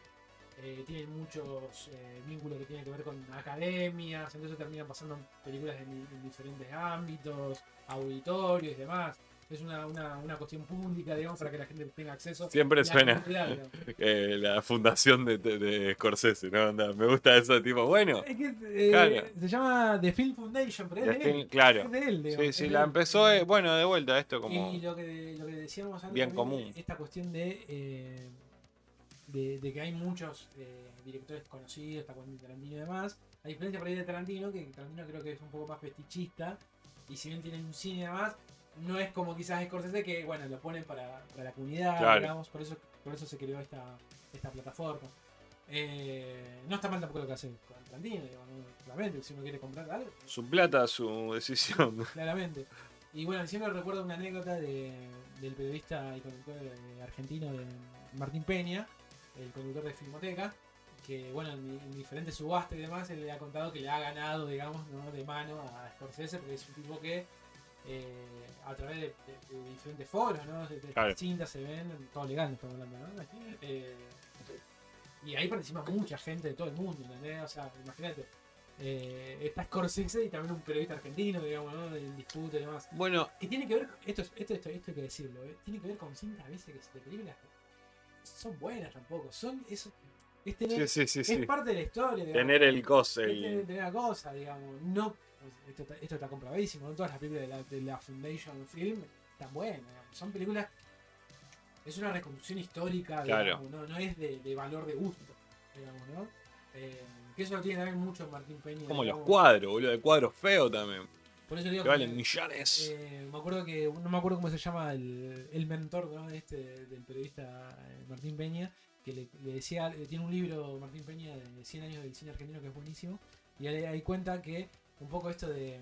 eh, tienen muchos eh, vínculos que tienen que ver con academias, entonces terminan pasando películas en, en diferentes ámbitos, auditorios y demás. Es una, una, una cuestión pública, digamos, para que la gente tenga acceso. Siempre la suena eh, la fundación de, de- de Scorsese, ¿no? Onda, Me gusta eso, tipo, bueno. Es que eh, Claro. se llama The Film Foundation, pero es de Film- él. claro. Es de él, digamos, Sí, sí, la él. empezó, eh, bueno, de vuelta, esto como... Y lo que, lo que decíamos antes, Bien común. esta cuestión de, eh, de, de que hay muchos directores conocidos, está con Tarantino y demás. A diferencia por ahí de Tarantino, que Tarantino creo que es un poco más fetichista, y si bien tienen un cine y demás, no es como quizás Scorsese que, bueno, lo ponen para, para la comunidad, Claro. digamos, por eso, por eso se creó esta, esta plataforma. Eh, no está mal tampoco lo que hace con Tarantino, claramente, si uno quiere comprar algo, Su plata, su decisión. claramente. Y bueno, siempre recuerdo una anécdota de, del periodista y conductor argentino de Martín Peña, el conductor de Filmoteca, que bueno, en, en diferentes subastas y demás, él le ha contado que le ha ganado, digamos, ¿no? de mano a Scorsese, porque es un tipo que eh, a través de, de- de diferentes foros, ¿no? De, de Claro. cintas se ven, todo legal, estamos hablando, ¿no? Eh, y ahí participa mucha gente de todo el mundo, ¿entendés? O sea, imagínate. eh, está Scorsese y también un periodista argentino, digamos, ¿no? Del disputa y demás. Bueno, Que tiene que ver, esto, es- esto, esto, esto hay que decirlo, ¿eh? tiene que ver con cintas a veces que de películas que son buenas tampoco, son eso, es tener, sí, sí, sí, es sí. parte de la historia, digamos. Tener el cos, Es tener, tener la cosa, digamos, no, esto, está- esto está comprobadísimo, ¿no? todas las películas de la, de la Foundation Film están buenas, digamos. son películas, es una reconstrucción histórica, Claro. digamos, no, no es de, de valor de gusto, digamos, ¿no? Eh, que eso lo tiene también mucho Martín Peña. Como los cuadros, boludo, de cuadros feos también. Por eso digo Que que- valen millones. eh, me acuerdo que, no me acuerdo cómo se llama el, el mentor ¿no? este, del periodista eh, Martín Peña, que le, le decía, tiene un libro Martín Peña de 100 años del cine argentino que es buenísimo, y ahí cuenta que un poco esto de...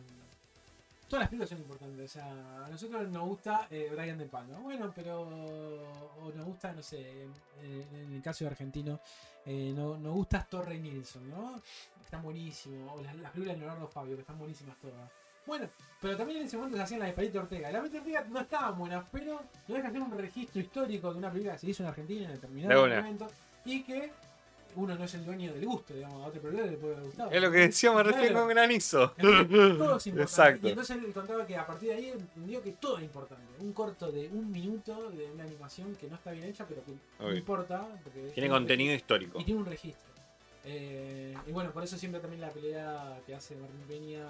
Todas las películas son importantes, o sea, a nosotros nos gusta eh, Brian De Palma, bueno, pero... O nos gusta, no sé, en el caso de argentino, eh, no, nos gusta Torre Nilsson, ¿no? Están buenísimos, o las, las películas de Leonardo Fabio, que están buenísimas todas. Bueno, pero también en ese momento se hacían las de Palito Ortega. Las de Ortega no estaban buenas, pero no deja de ser un registro histórico de una película que se hizo en Argentina en determinado momento y que uno no es el dueño del gusto, digamos, a otro película le puede haber gustado. Es lo que decíamos recién Claro. con Granizo. Entonces, todo es importante. Exacto. Y entonces él contaba que a partir de ahí entendió que todo es importante. Un corto de un minuto de una animación que no está bien hecha, pero que no importa. Porque Tiene contenido histórico. y tiene un registro. Eh, y bueno, por eso siempre también la pelea que hace Martín Peña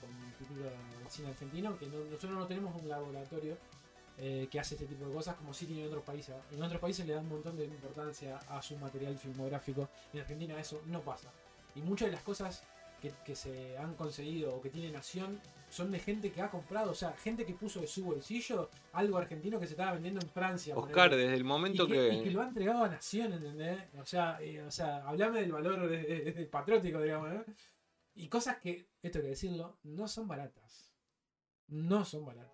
con el Instituto del Cine Argentino, que no- nosotros no tenemos un laboratorio eh, que hace este tipo de cosas como sí tiene en otros países. En otros países le dan un montón de importancia a su material filmográfico. En Argentina eso no pasa. Y muchas de las cosas que, que se han conseguido o que tiene Nación son de gente que ha comprado, o sea, gente que puso de su bolsillo algo argentino que se estaba vendiendo en Francia. Oscar, desde el momento y que, que. y que lo ha entregado a Nación, ¿entendés? O sea, eh, o sea hablame del valor de- de- de- patriótico, digamos, ¿no? Y cosas que, esto hay que decirlo, no son baratas. No son baratas.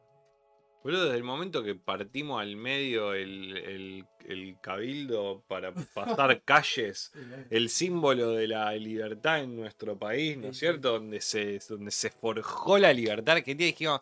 Boludo, desde el momento que partimos al medio el, el- el cabildo para pasar calles, el símbolo de la libertad en nuestro país, ¿no es cierto? Donde se, donde se forjó la libertad argentina, dijimos,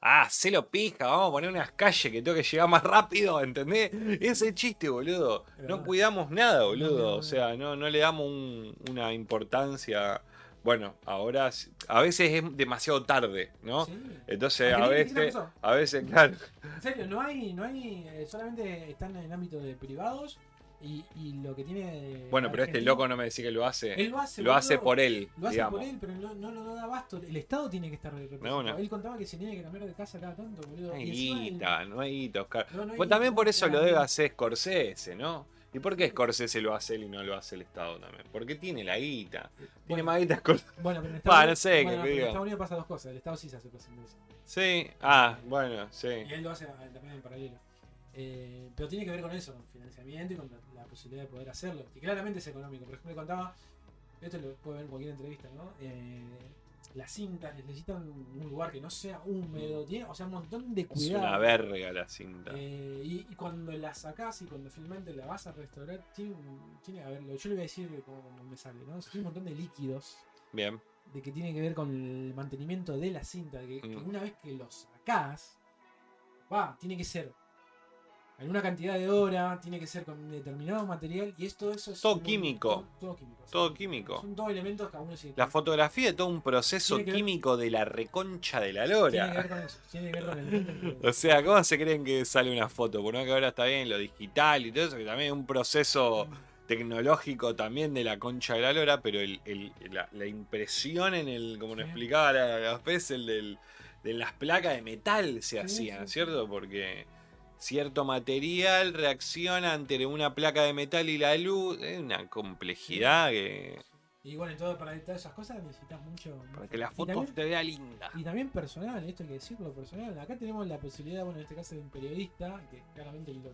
ah, se lo pija, vamos a poner unas calles que tengo que llegar más rápido, ¿entendés? Ese chiste, boludo. No cuidamos nada, boludo. O sea, no, no le damos un- una importancia. Bueno, ahora a veces es demasiado tarde, ¿no? Sí. Entonces, a veces, a veces, claro. En serio, no hay, no hay, eh, solamente están en el ámbito de privados y, y lo que tiene. Bueno, pero este loco no me decía que lo hace. Él lo hace, Lo hace por él, Lo hace digamos. por él, pero no, no, no, da abasto. El Estado tiene que estar representado. No, no. Él contaba que se tiene que cambiar de casa cada tanto, boludo. No hay el- guita, no hay guita, Oscar. Pues también por eso lo debe hacer Scorsese, ¿no? ¿Y por qué Scorsese lo hace él y no lo hace el Estado también? Porque tiene la guita. Tiene Bueno, más guita Scorsese. Bueno, pero en Estados no sé, bueno, que en. Estados Unidos pasa dos cosas. El Estado sí se hace presidente. Sí, ah, bueno, sí. Y él lo hace también en paralelo. Eh, pero tiene que ver con eso, con financiamiento y con la, la posibilidad de poder hacerlo. Y claramente es económico. Por ejemplo, contaba, esto lo puede ver en cualquier entrevista, ¿no? Eh, las cintas necesitan un lugar que no sea húmedo, tiene, o sea, un montón de Es cuidado. una verga la cinta. Eh, y, y cuando la sacás y cuando finalmente la vas a restaurar, tiene, tiene a ver, lo- yo le voy a decir como me sale, ¿no? Tiene un montón de líquidos Bien. de que tiene que ver con el mantenimiento de la cinta, de que, que Mm. una vez que lo sacás, va, tiene que ser en una cantidad de hora, tiene que ser con un determinado material y esto eso es Todo un químico. todo químico. sí. Todo químico. Son todos elementos cada uno sí. La fotografía es todo un proceso que ver- químico de la reconcha de la tiene que ver lora. con eso, tiene que ver con el O sea, ¿cómo se creen que sale una foto? Por una que ahora está bien lo digital y todo eso, que también es un proceso tecnológico también de la concha de la lora, pero el, el- la, la impresión en el, como nos Sí. explicaba la, la vez, el del, de las placas de metal se Sí, hacía, sí, ¿no es sí. cierto? Porque cierto material reacciona ante una placa de metal y la luz, es una complejidad que... Y bueno, entonces para todas esas cosas necesitas mucho. Para mucho- que la foto también- te vea linda. Y también personal, esto hay que decirlo personal. Acá tenemos la posibilidad, bueno, en este caso de un periodista, que claramente lo, lo-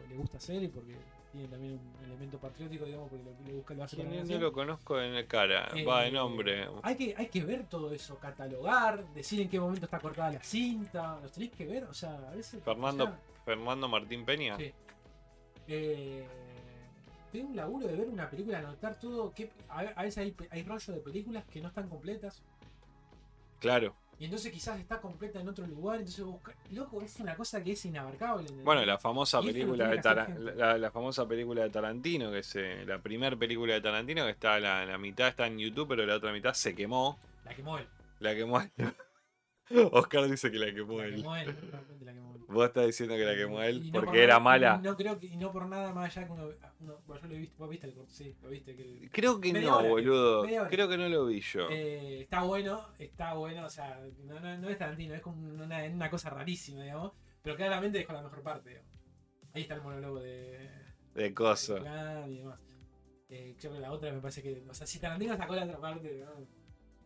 lo- le gusta hacer y porque tiene también un elemento patriótico, digamos, porque lo, lo busca, lo hace para No, nación. lo conozco en la cara, Eh, va de nombre. Hay que, hay que ver todo eso, catalogar, decir en qué momento está cortada la cinta, los tenéis que ver, o sea, a veces. Fernando o sea, Fernando Martín Peña. Sí. eh, tengo un laburo de ver una película, anotar todo. Que, a, a veces hay, hay rollo de películas que no están completas. Claro. Y entonces quizás está completa en otro lugar, entonces busca... Loco, es una cosa que es inabarcable. ¿entendés? Bueno, la famosa película de Tara- la famosa película de Tarantino, que es eh, la primera película de Tarantino, que está la, la mitad está en YouTube, pero la otra mitad se quemó. La quemó él. La quemó él. Oscar dice que la quemó La él. quemó él. realmente la quemó él. Vos estás diciendo que la quemó Y él no por porque era nada- mala. No creo que, y no por nada más allá que uno. uno- bueno, yo lo he visto, vos viste el corto, sí, lo viste. Que, Creo que no, hora, boludo. Creo que no lo vi yo. eh, está bueno, está bueno, o sea, no, no, no es Tarantino, es como una, una cosa rarísima, digamos. Pero claramente dejó la mejor parte, digamos. Ahí está el monólogo de. De coso. Y demás. Eh, creo que la otra me parece que. O sea, si Tarantino sacó la otra parte, ¿no?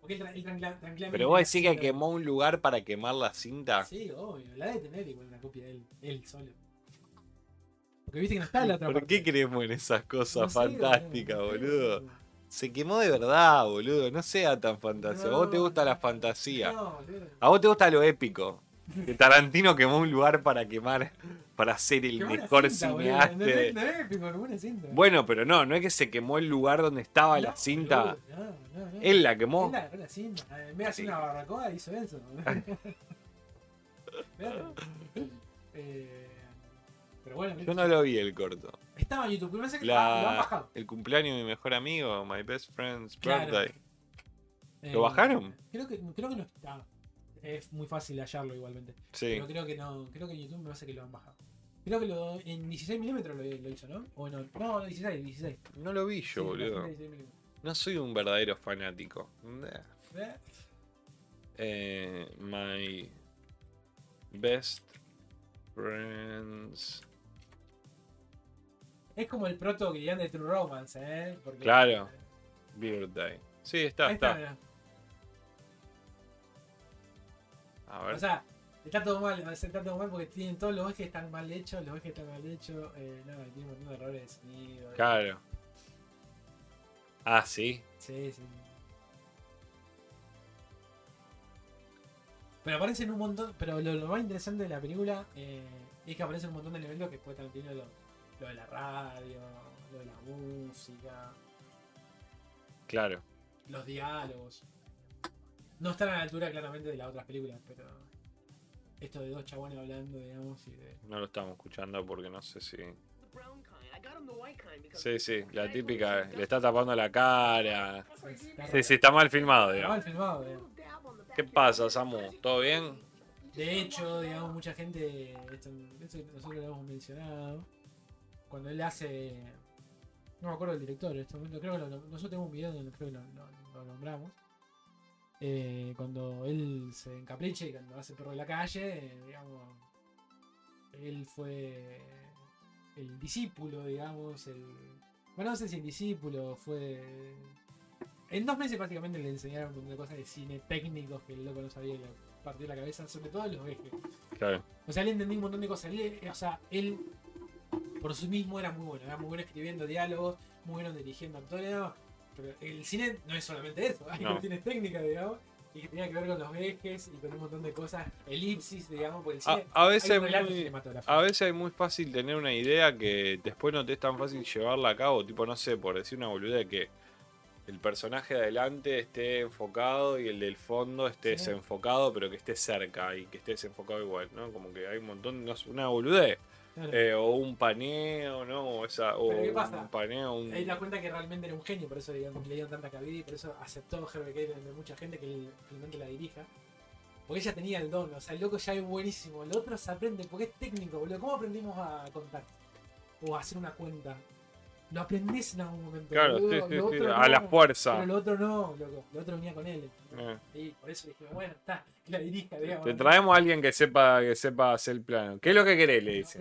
Porque tranquilamente. Pero vos decís que quemó un lugar para quemar la cinta. Sí, obvio. La debe tener igual una copia de él, él solo. Porque viste que no está la otra ¿Por parte. qué creemos en esas cosas No fantásticas, sé, boludo? Se quemó de verdad, boludo. No sea tan fantasía. A vos te gusta la fantasía. No, boludo. A vos te gusta lo épico. Que Tarantino quemó un lugar para quemar, para ser el Qué mejor cinta, cineasta. No no. Bueno, pero no, no es que se quemó el lugar donde estaba la cinta. Él la quemó. Él agarró la cinta. En vez de hacer una barbacoa, hizo eso. Eh, pero bueno, Yo no lo vi el corto. estaba en YouTube. Pero parece que lo han La, bajado. el cumpleaños de mi mejor amigo, My Best Friend's Claro. Birthday. Eh, ¿Lo bajaron? Creo que, creo que no está. Es muy fácil hallarlo igualmente. Sí. Pero creo que no. Creo que en YouTube me parece que lo han bajado. Creo que lo, en 16 milímetros lo, lo hizo, ¿no? O no, no, 16, 16. No lo vi Sí, yo, boludo. bastante 16 milímetros. No soy un verdadero fanático. ¿Eh? Eh, my Best Friends. Es como el proto guion de True Romance, ¿eh? Porque, Claro. Birthday. Sí, está, Ahí está. A ver. O sea, está todo mal, está todo mal porque tienen todos los ejes están mal hechos, los ejes están mal hechos, eh, nada, tiene un montón de errores de sonido. Claro. Ah, sí. Sí, sí. Pero aparecen un montón, pero lo, lo más interesante de la película eh, es que aparecen un montón de elementos que después también tiene lo, lo de la radio, lo de la música, Claro. los diálogos. No están a la altura claramente de las otras películas, pero esto de dos chabones hablando, digamos, y de... No lo estamos escuchando porque no sé si. Sí, sí, la típica. Le está tapando la cara. Está Sí, sí, está mal filmado, Está digamos. mal filmado, digamos. ¿Qué pasa, Samu? ¿Todo bien? De hecho, digamos, mucha gente, esto, esto nosotros lo hemos mencionado, cuando él hace, no me acuerdo del director en este momento, creo que lo- nosotros tenemos un video donde creo que lo, lo- lo nombramos, Eh, cuando él se encapricha y cuando hace perro de la calle, eh, digamos, él fue el discípulo, digamos, el... Bueno, no sé si el discípulo fue... En dos meses prácticamente le enseñaron un montón de cosas de cine técnicos que el loco no sabía y le partió la cabeza, sobre todo los ejes. Claro. O sea, él entendía un montón de cosas. Él, o sea, él por sí mismo era muy bueno. Era muy bueno escribiendo diálogos, muy bueno dirigiendo actores. Pero el cine no es solamente eso. Hay No. cuestiones técnicas, digamos. Y que tenía que ver con los ejes y con un montón de cosas. Elipsis, digamos, porque el A, cine. a veces hay muy, a veces es muy fácil tener una idea que después no te es tan fácil llevarla a cabo. Tipo, no sé, por decir una boludez que el personaje de adelante esté enfocado y el del fondo esté Sí. desenfocado, pero que esté cerca y que esté desenfocado igual, ¿no? Como que hay un montón, no una boludez. Claro. Eh, o un paneo, ¿no? O, esa, o Pero ¿qué pasa? un paneo, un... Ahí das cuenta que realmente era un genio, por eso le dieron tanta cabida y por eso aceptó Harvey Keitel de mucha gente que finalmente la dirija. Porque ella tenía el don, o sea, el loco ya es buenísimo. El otro se aprende porque es técnico, boludo. ¿Cómo aprendimos a contar? O a hacer una cuenta. Lo aprendés en algún momento. Claro, sí, sí, sí, a la fuerza. Pero lo otro no, loco. Lo otro venía con él. Eh. Y por eso dije, bueno, está, que la dirija, digamos. Te traemos a alguien que sepa, que sepa hacer el plano. ¿Qué es lo que querés? Le dice.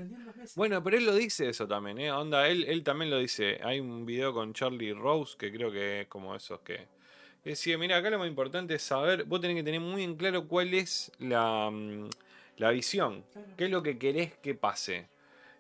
Bueno, pero él lo dice eso también, ¿eh? Onda, él, él también lo dice. Hay un video con Charlie Rose que creo que es como esos que. Decía, mira, acá lo más importante es saber, vos tenés que tener muy en claro cuál es la, mm, la visión. Claro. ¿Qué es lo que querés que pase?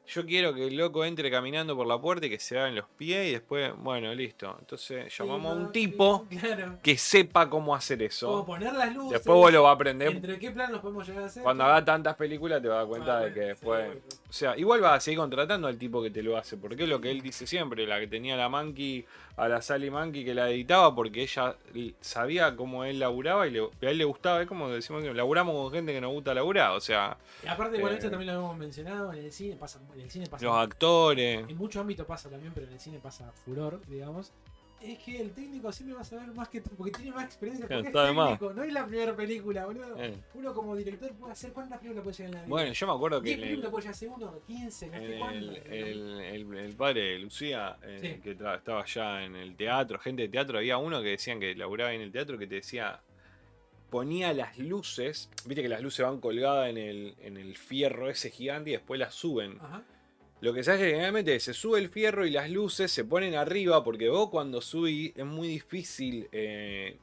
Yo quiero que el loco entre caminando por la puerta y que se hagan los pies y después, bueno, listo. Entonces llamamos a un tipo Claro. que sepa cómo hacer eso. poner las luces. Después vos lo vas a aprender. ¿Entre qué planos podemos llegar a hacer? Cuando haga tantas películas te vas a dar cuenta Ah, de que después... O sea, igual vas a seguir contratando al tipo que te lo hace, porque es lo que él dice siempre, la que tenía la Monkey, a la Sally Monkey que la editaba, porque ella sabía cómo él laburaba y le- a él le gustaba, es como decimos que laburamos con gente que nos gusta laburar, o sea, Y aparte, bueno, Eh, esto también lo hemos mencionado, en el cine pasa, en el cine pasa, los actores, en muchos ámbitos pasa también, pero en el cine pasa furor, digamos. Es que el técnico siempre va a saber más que tú, porque tiene más experiencia, Claro, porque es técnico, no es la primera película, boludo. Eh. Uno como director puede hacer cuántas películas puede llegar en la vida. bueno, yo me acuerdo que 10 en el, películas puede llegar segundo, 15, no sé el, cuántas. el- el- el padre de Lucía, eh, Sí. que estaba allá en el teatro, gente de teatro, había uno que decían que laburaba en el teatro que te decía, ponía las luces, viste que las luces van colgadas en el, en el fierro ese gigante y después las suben. Ajá. Lo que se hace generalmente es se sube el fierro y las luces se ponen arriba porque vos cuando subís es muy difícil eh,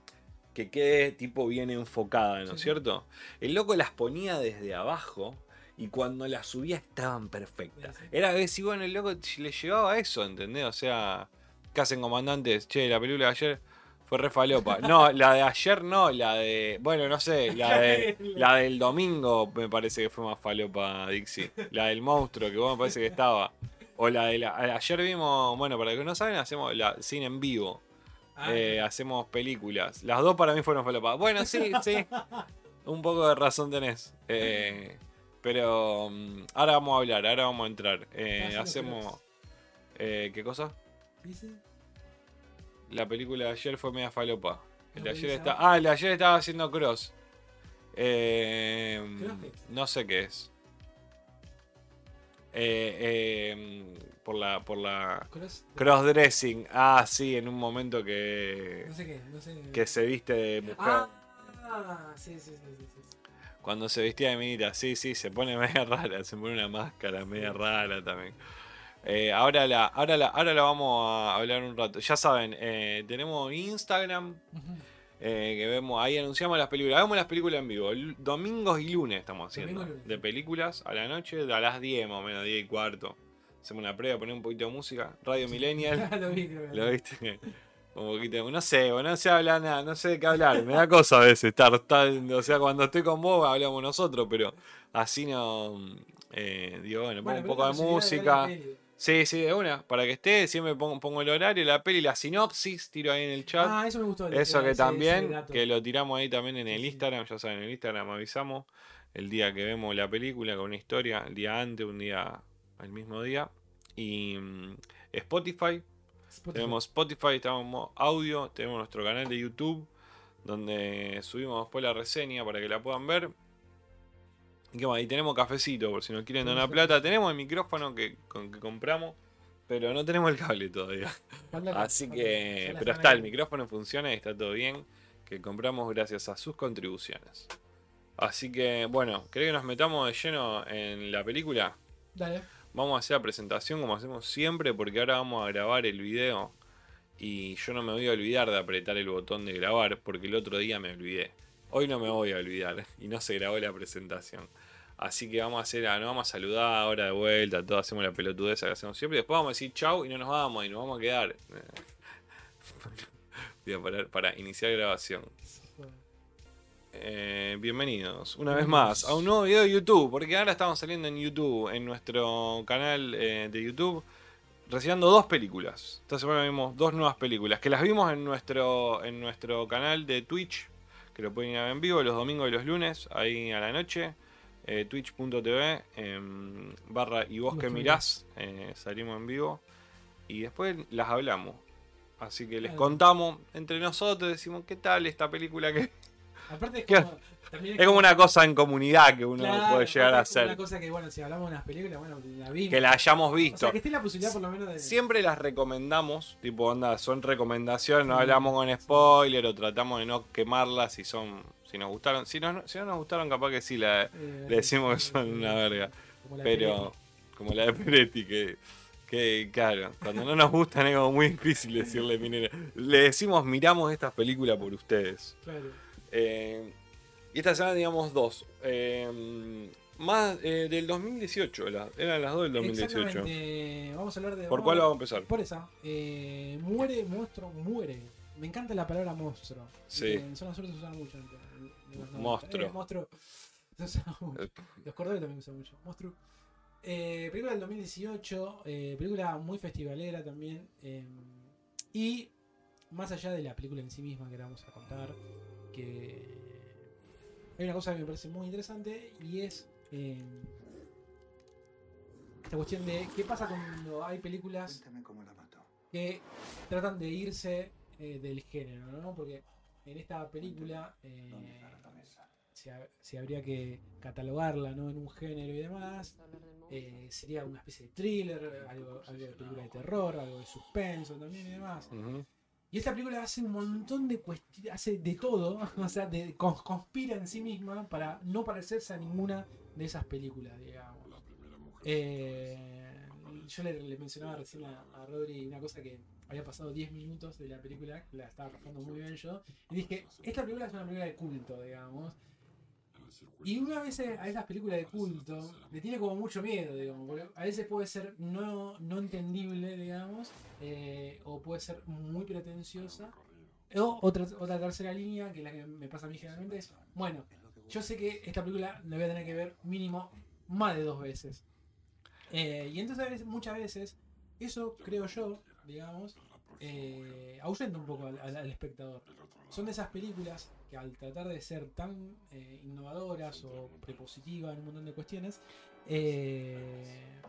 que quede tipo bien enfocada, ¿no es sí. cierto? El loco las ponía desde abajo y cuando las subía estaban perfectas. Era que si bueno, el loco le llevaba eso, ¿entendés? O sea, ¿qué hacen comandantes? Che, la película de ayer fue re falopa. No, la de ayer no, la de. Bueno, no sé, la de. La del domingo me parece que fue más falopa, Dixie. La del monstruo, que vos me parece que estaba. O la de la. Ayer vimos. Bueno, para los que no saben, hacemos la cine en vivo. Ah, Eh, hacemos películas. Las dos para mí fueron falopa. Bueno, sí, sí. Un poco de razón tenés. Eh, pero mm, ahora vamos a hablar, ahora vamos a entrar. Eh, hacemos. eh, ¿Qué cosa? ¿Dice? La película de ayer fue media falopa. El de ayer está. Ah, el de ayer estaba haciendo cross. Eh, no sé qué es. Eh, eh, por la. por la. Cross. Crossdressing. Ah, sí, en un momento que. No sé qué, no sé. que se viste de mujer. Ah, sí, sí, sí, sí, sí. Cuando se vestía de minita, sí, sí, se pone media rara, se pone una máscara media rara también. Eh, ahora, la, ahora, la, ahora la vamos a hablar un rato. Ya saben, eh, tenemos Instagram, eh, que vemos, ahí anunciamos las películas. Vemos las películas en vivo. Domingos y lunes estamos haciendo. Domingo y lunes. De películas a la noche, a las 10 más o menos, 10 y cuarto. Hacemos una prueba, ponemos un poquito de música. Radio Millennial. lo vi, creo que ¿Lo viste? Un poquito, no sé, no se habla nada, no sé de qué hablar. Me da cosa a veces estar, o sea, cuando estoy con vos hablamos nosotros, pero así no. eh, digo, bueno, pongo Bueno, un pero poco de música. de. Sí, sí, de una, para que esté, siempre pongo, pongo el horario, la peli, la sinopsis, tiro ahí en el chat. Ah, eso me gustó. Eso que también, que lo tiramos ahí también en el. Instagram, ya saben, en el Instagram avisamos el día que vemos la película con una historia, el día antes, un día, el mismo día. Y mm, Spotify, Spotify. tenemos Spotify, tenemos audio, tenemos nuestro canal de YouTube, donde subimos después la reseña para que la puedan ver. Y, qué más, y tenemos cafecito, por si nos quieren donar plata. Tenemos el micrófono que, con, que compramos, pero no tenemos el cable todavía. Así que, pero está, el micrófono funciona y está todo bien. Que compramos gracias a sus contribuciones. Así que, bueno, ¿querés que nos metamos de lleno en la película? Dale. Vamos a hacer la presentación como hacemos siempre, porque ahora vamos a grabar el video. Y yo no me voy a olvidar de apretar el botón de grabar, porque el otro día me olvidé. Hoy no me voy a olvidar y no se grabó la presentación. Así que vamos a hacer, nos vamos a saludar ahora de vuelta, todos hacemos la pelotudeza que hacemos siempre. Después vamos a decir chau y no nos vamos y nos vamos a quedar. Para iniciar grabación. Eh, bienvenidos una vez más a un nuevo video de YouTube, porque ahora estamos saliendo en YouTube, en nuestro canal eh, de YouTube, reseñando dos películas. Esta semana vimos dos nuevas películas, que las vimos en nuestro, en nuestro canal de Twitch, que lo pueden ir a ver en vivo los domingos y los lunes, ahí a la noche, eh, twitch.tv em, barra y vos que mirás, eh, salimos en vivo, y después las hablamos. Así que les Claro. contamos entre nosotros, decimos qué tal esta película que Aparte es como, es como una cosa en comunidad que uno Claro, puede llegar a aparte es hacer. Una cosa que, bueno, si hablamos de unas películas, bueno, la vimos. Que la hayamos O visto. sea, que esté la posibilidad por lo menos de. Siempre las recomendamos, tipo, onda, son recomendaciones, no hablamos con spoiler o tratamos de no quemarlas si son, si nos gustaron. Si no, si no nos gustaron, capaz que sí, la, eh, le decimos que son una verga. como la Pero, como la de Peretti, que, que, claro, cuando no nos gustan es como muy difícil decirle, miren, le decimos, miramos estas películas por ustedes. Claro. Eh, y esta semana teníamos dos. Eh, más eh, del 2018, la- eran las dos del 2018. Exactamente. Vamos a hablar de. ¿Por cuál vamos a empezar? Por esa. Eh, muere, monstruo, muere. Me encanta la palabra monstruo. Sí. En zona sur se usaba mucho antes. En los 90. Monstruo. Eh, monstruo. Se usaba mucho. Los cordones también usan mucho. Monstruo. Eh, película del 2018. eh, película muy festivalera también. eh, y más allá de la película en sí misma que la vamos a contar. Que hay una cosa que me parece muy interesante. Y es. eh, esta cuestión de qué pasa cuando hay películas Cuéntame cómo la mató. que tratan de irse eh, del género, ¿no? Porque en esta película eh, ¿Dónde está la cabeza? se, ha- se habría que catalogarla ¿no? en un género y demás. Eh, sería una especie de thriller, algo, algo de película de terror, algo de suspenso también y demás. Y esta película hace un montón de cuestiones, hace de todo, o sea, de, cons- conspira en sí misma para no parecerse a ninguna de esas películas, digamos. Eh, yo le, le mencionaba recién a, a Rodri una cosa que había pasado 10 minutos de la película, la estaba pasando muy bien yo, y dije, esta película es una película de culto, digamos. Y una vez a esas películas de culto le tiene como mucho miedo, digamos, porque a veces puede ser no, no entendible, digamos, eh, o puede ser muy pretenciosa. O otra, otra tercera línea, que es la que me pasa a mí generalmente, es, bueno, yo sé que esta película la voy a tener que ver mínimo más de dos veces. Eh, y entonces muchas veces, eso creo yo, digamos, eh, ahuyenta un poco al, al- al espectador. Son de esas películas que al tratar de ser tan eh, innovadoras o prepositivas en un montón de cuestiones, eh,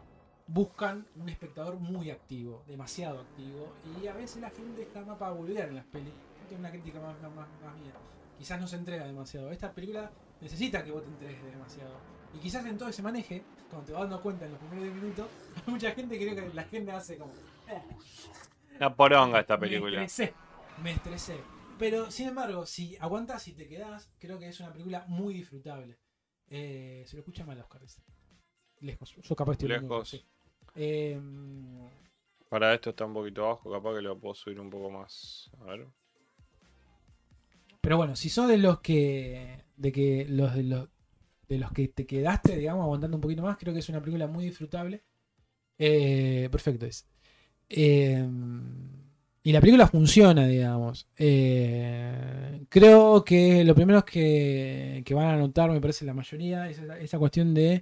buscan un espectador muy activo, demasiado activo, y a veces la gente está más para volver en las pelis. Es una crítica más, más, más- más mía. Quizás no se entrega demasiado. Esta película necesita que vos te entregues demasiado. Y quizás en todo ese maneje, cuando te vas dando cuenta en los primeros 10 minutos, mucha gente creo que la gente hace como. "Eh, Una poronga esta me película. estresé. Me estresé. Pero sin embargo, si aguantas y te quedás, creo que es una película muy disfrutable. Eh, se lo escucha mal Oscar. ese. Lejos. Yo capaz estoy Lejos. sí. Eh, Para esto está un poquito bajo, capaz que lo puedo subir un poco más. A ver. pero bueno, si sos de los que. de que los de los de los que te quedaste, digamos, aguantando un poquito más, creo que es una película muy disfrutable. Eh, perfecto es. Eh, y la película funciona, digamos. Eh, creo que lo primero que, van a notar, me parece la mayoría, es esa, cuestión de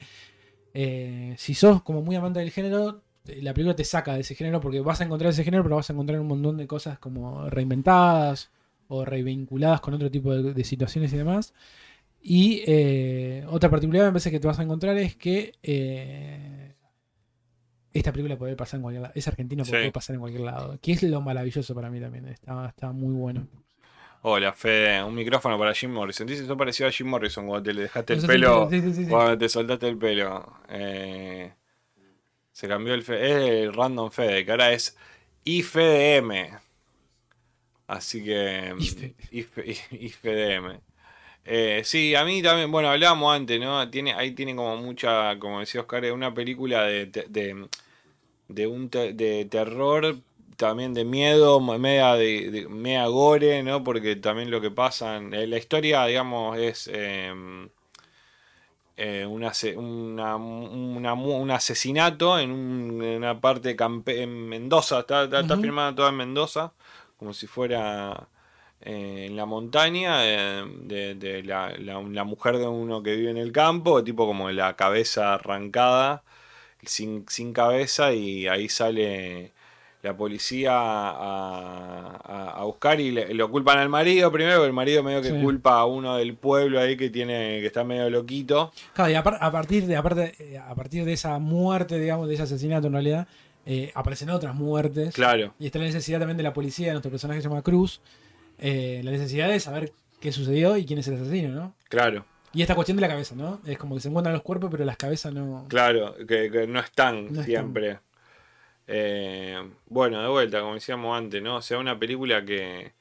eh, si sos como muy amante del género, la película te saca de ese género porque vas a encontrar ese género, pero vas a encontrar un montón de cosas como reinventadas o revinculadas con otro tipo de, de situaciones y demás. Y otra particularidad me parece que te vas a encontrar es que esta película puede pasar en cualquier lado. Es Sí. puede pasar en cualquier lado. Que es lo maravilloso para mí también. Está, está muy bueno. Hola, Fede. Un micrófono para Jim Morrison. Dice eso pareció a Jim Morrison cuando te le dejaste el pelo. sí, sí, sí, sí. Cuando te soltaste el pelo. Eh, se cambió el Fede. Es el random Fede, que ahora es IFDM. Así que. IFDM. Eh, sí, a mí también, bueno, hablábamos antes, ¿no? Tiene, ahí tiene como mucha, como decía Oscar, es una película de, de, de, de un te- de terror, también de miedo, media, de, de- media gore, ¿no? Porque también lo que pasa, en- eh, la historia, digamos, es eh, eh, una- una un asesinato en, un- en una parte campe en Mendoza, está, está, filmada toda en Mendoza, como si fuera eh, en la montaña, de, de la, la- la mujer de uno que vive en el campo, tipo como la cabeza arrancada, sin, sin cabeza, y ahí sale la policía a, a- a buscar y le- lo culpan al marido primero, porque el marido medio que Sí. culpa a uno del pueblo ahí que tiene que está medio loquito. Claro, y a, par- a partir de, aparte, eh, a partir de esa muerte, digamos, de ese asesinato en realidad, eh, aparecen otras muertes. Claro, Y está la necesidad también de la policía, nuestro personaje se llama Cruz. eh, la necesidad de saber qué sucedió y quién es el asesino, ¿no? claro, Y esta cuestión de la cabeza, ¿no? Es como que se encuentran los cuerpos, pero las cabezas no. claro, que, que no están No están. siempre. Eh, bueno, de vuelta, como decíamos antes, ¿no? O sea, una película que.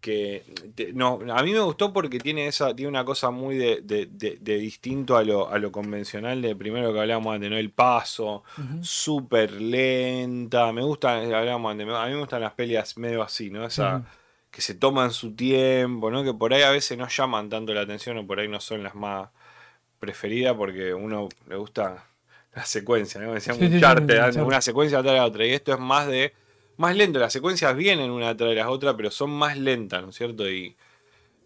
que te- no, a mí me gustó porque tiene esa tiene una cosa muy de, de- de- de distinto a lo, a lo convencional de primero que hablábamos antes, ¿no? El paso, Ujú. súper lenta. Me gusta, hablábamos antes, a mí me gustan las peleas medio así, ¿no? Esa, Sí. Que se toman su tiempo, ¿no? Que por ahí a veces no llaman tanto la atención o por ahí no son las más preferidas porque uno le gusta la secuencia, ¿no? Decíamos Sí, sí, sí. Uncharted. una secuencia atrás de la otra. Y esto es más de. más lento. Las secuencias vienen una tras de las otras, pero son más lentas, ¿no es cierto? Y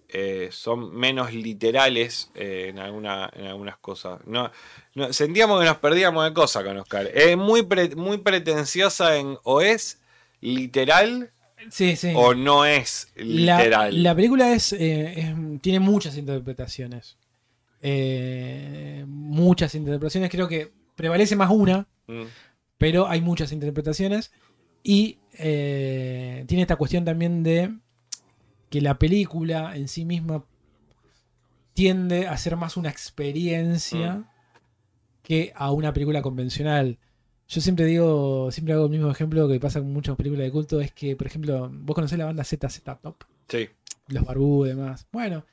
eh, son menos literales eh, en, alguna, en algunas cosas. No, no- sentíamos que nos perdíamos de cosas con Oscar. Es muy, pre- muy pretenciosa en o es literal Sí, sí. o no es La, literal. la película es, eh, es- tiene muchas interpretaciones. Eh, muchas interpretaciones. Creo que prevalece más una, Mm, pero hay muchas interpretaciones. Y eh, tiene esta cuestión también de que la película en sí misma tiende a ser más una experiencia Mm. que a una película convencional. Yo siempre digo, siempre hago el mismo ejemplo que pasa con muchas películas de culto, es que, por ejemplo, vos conocés la banda ZZ Top, sí, los barbudos y demás. Bueno,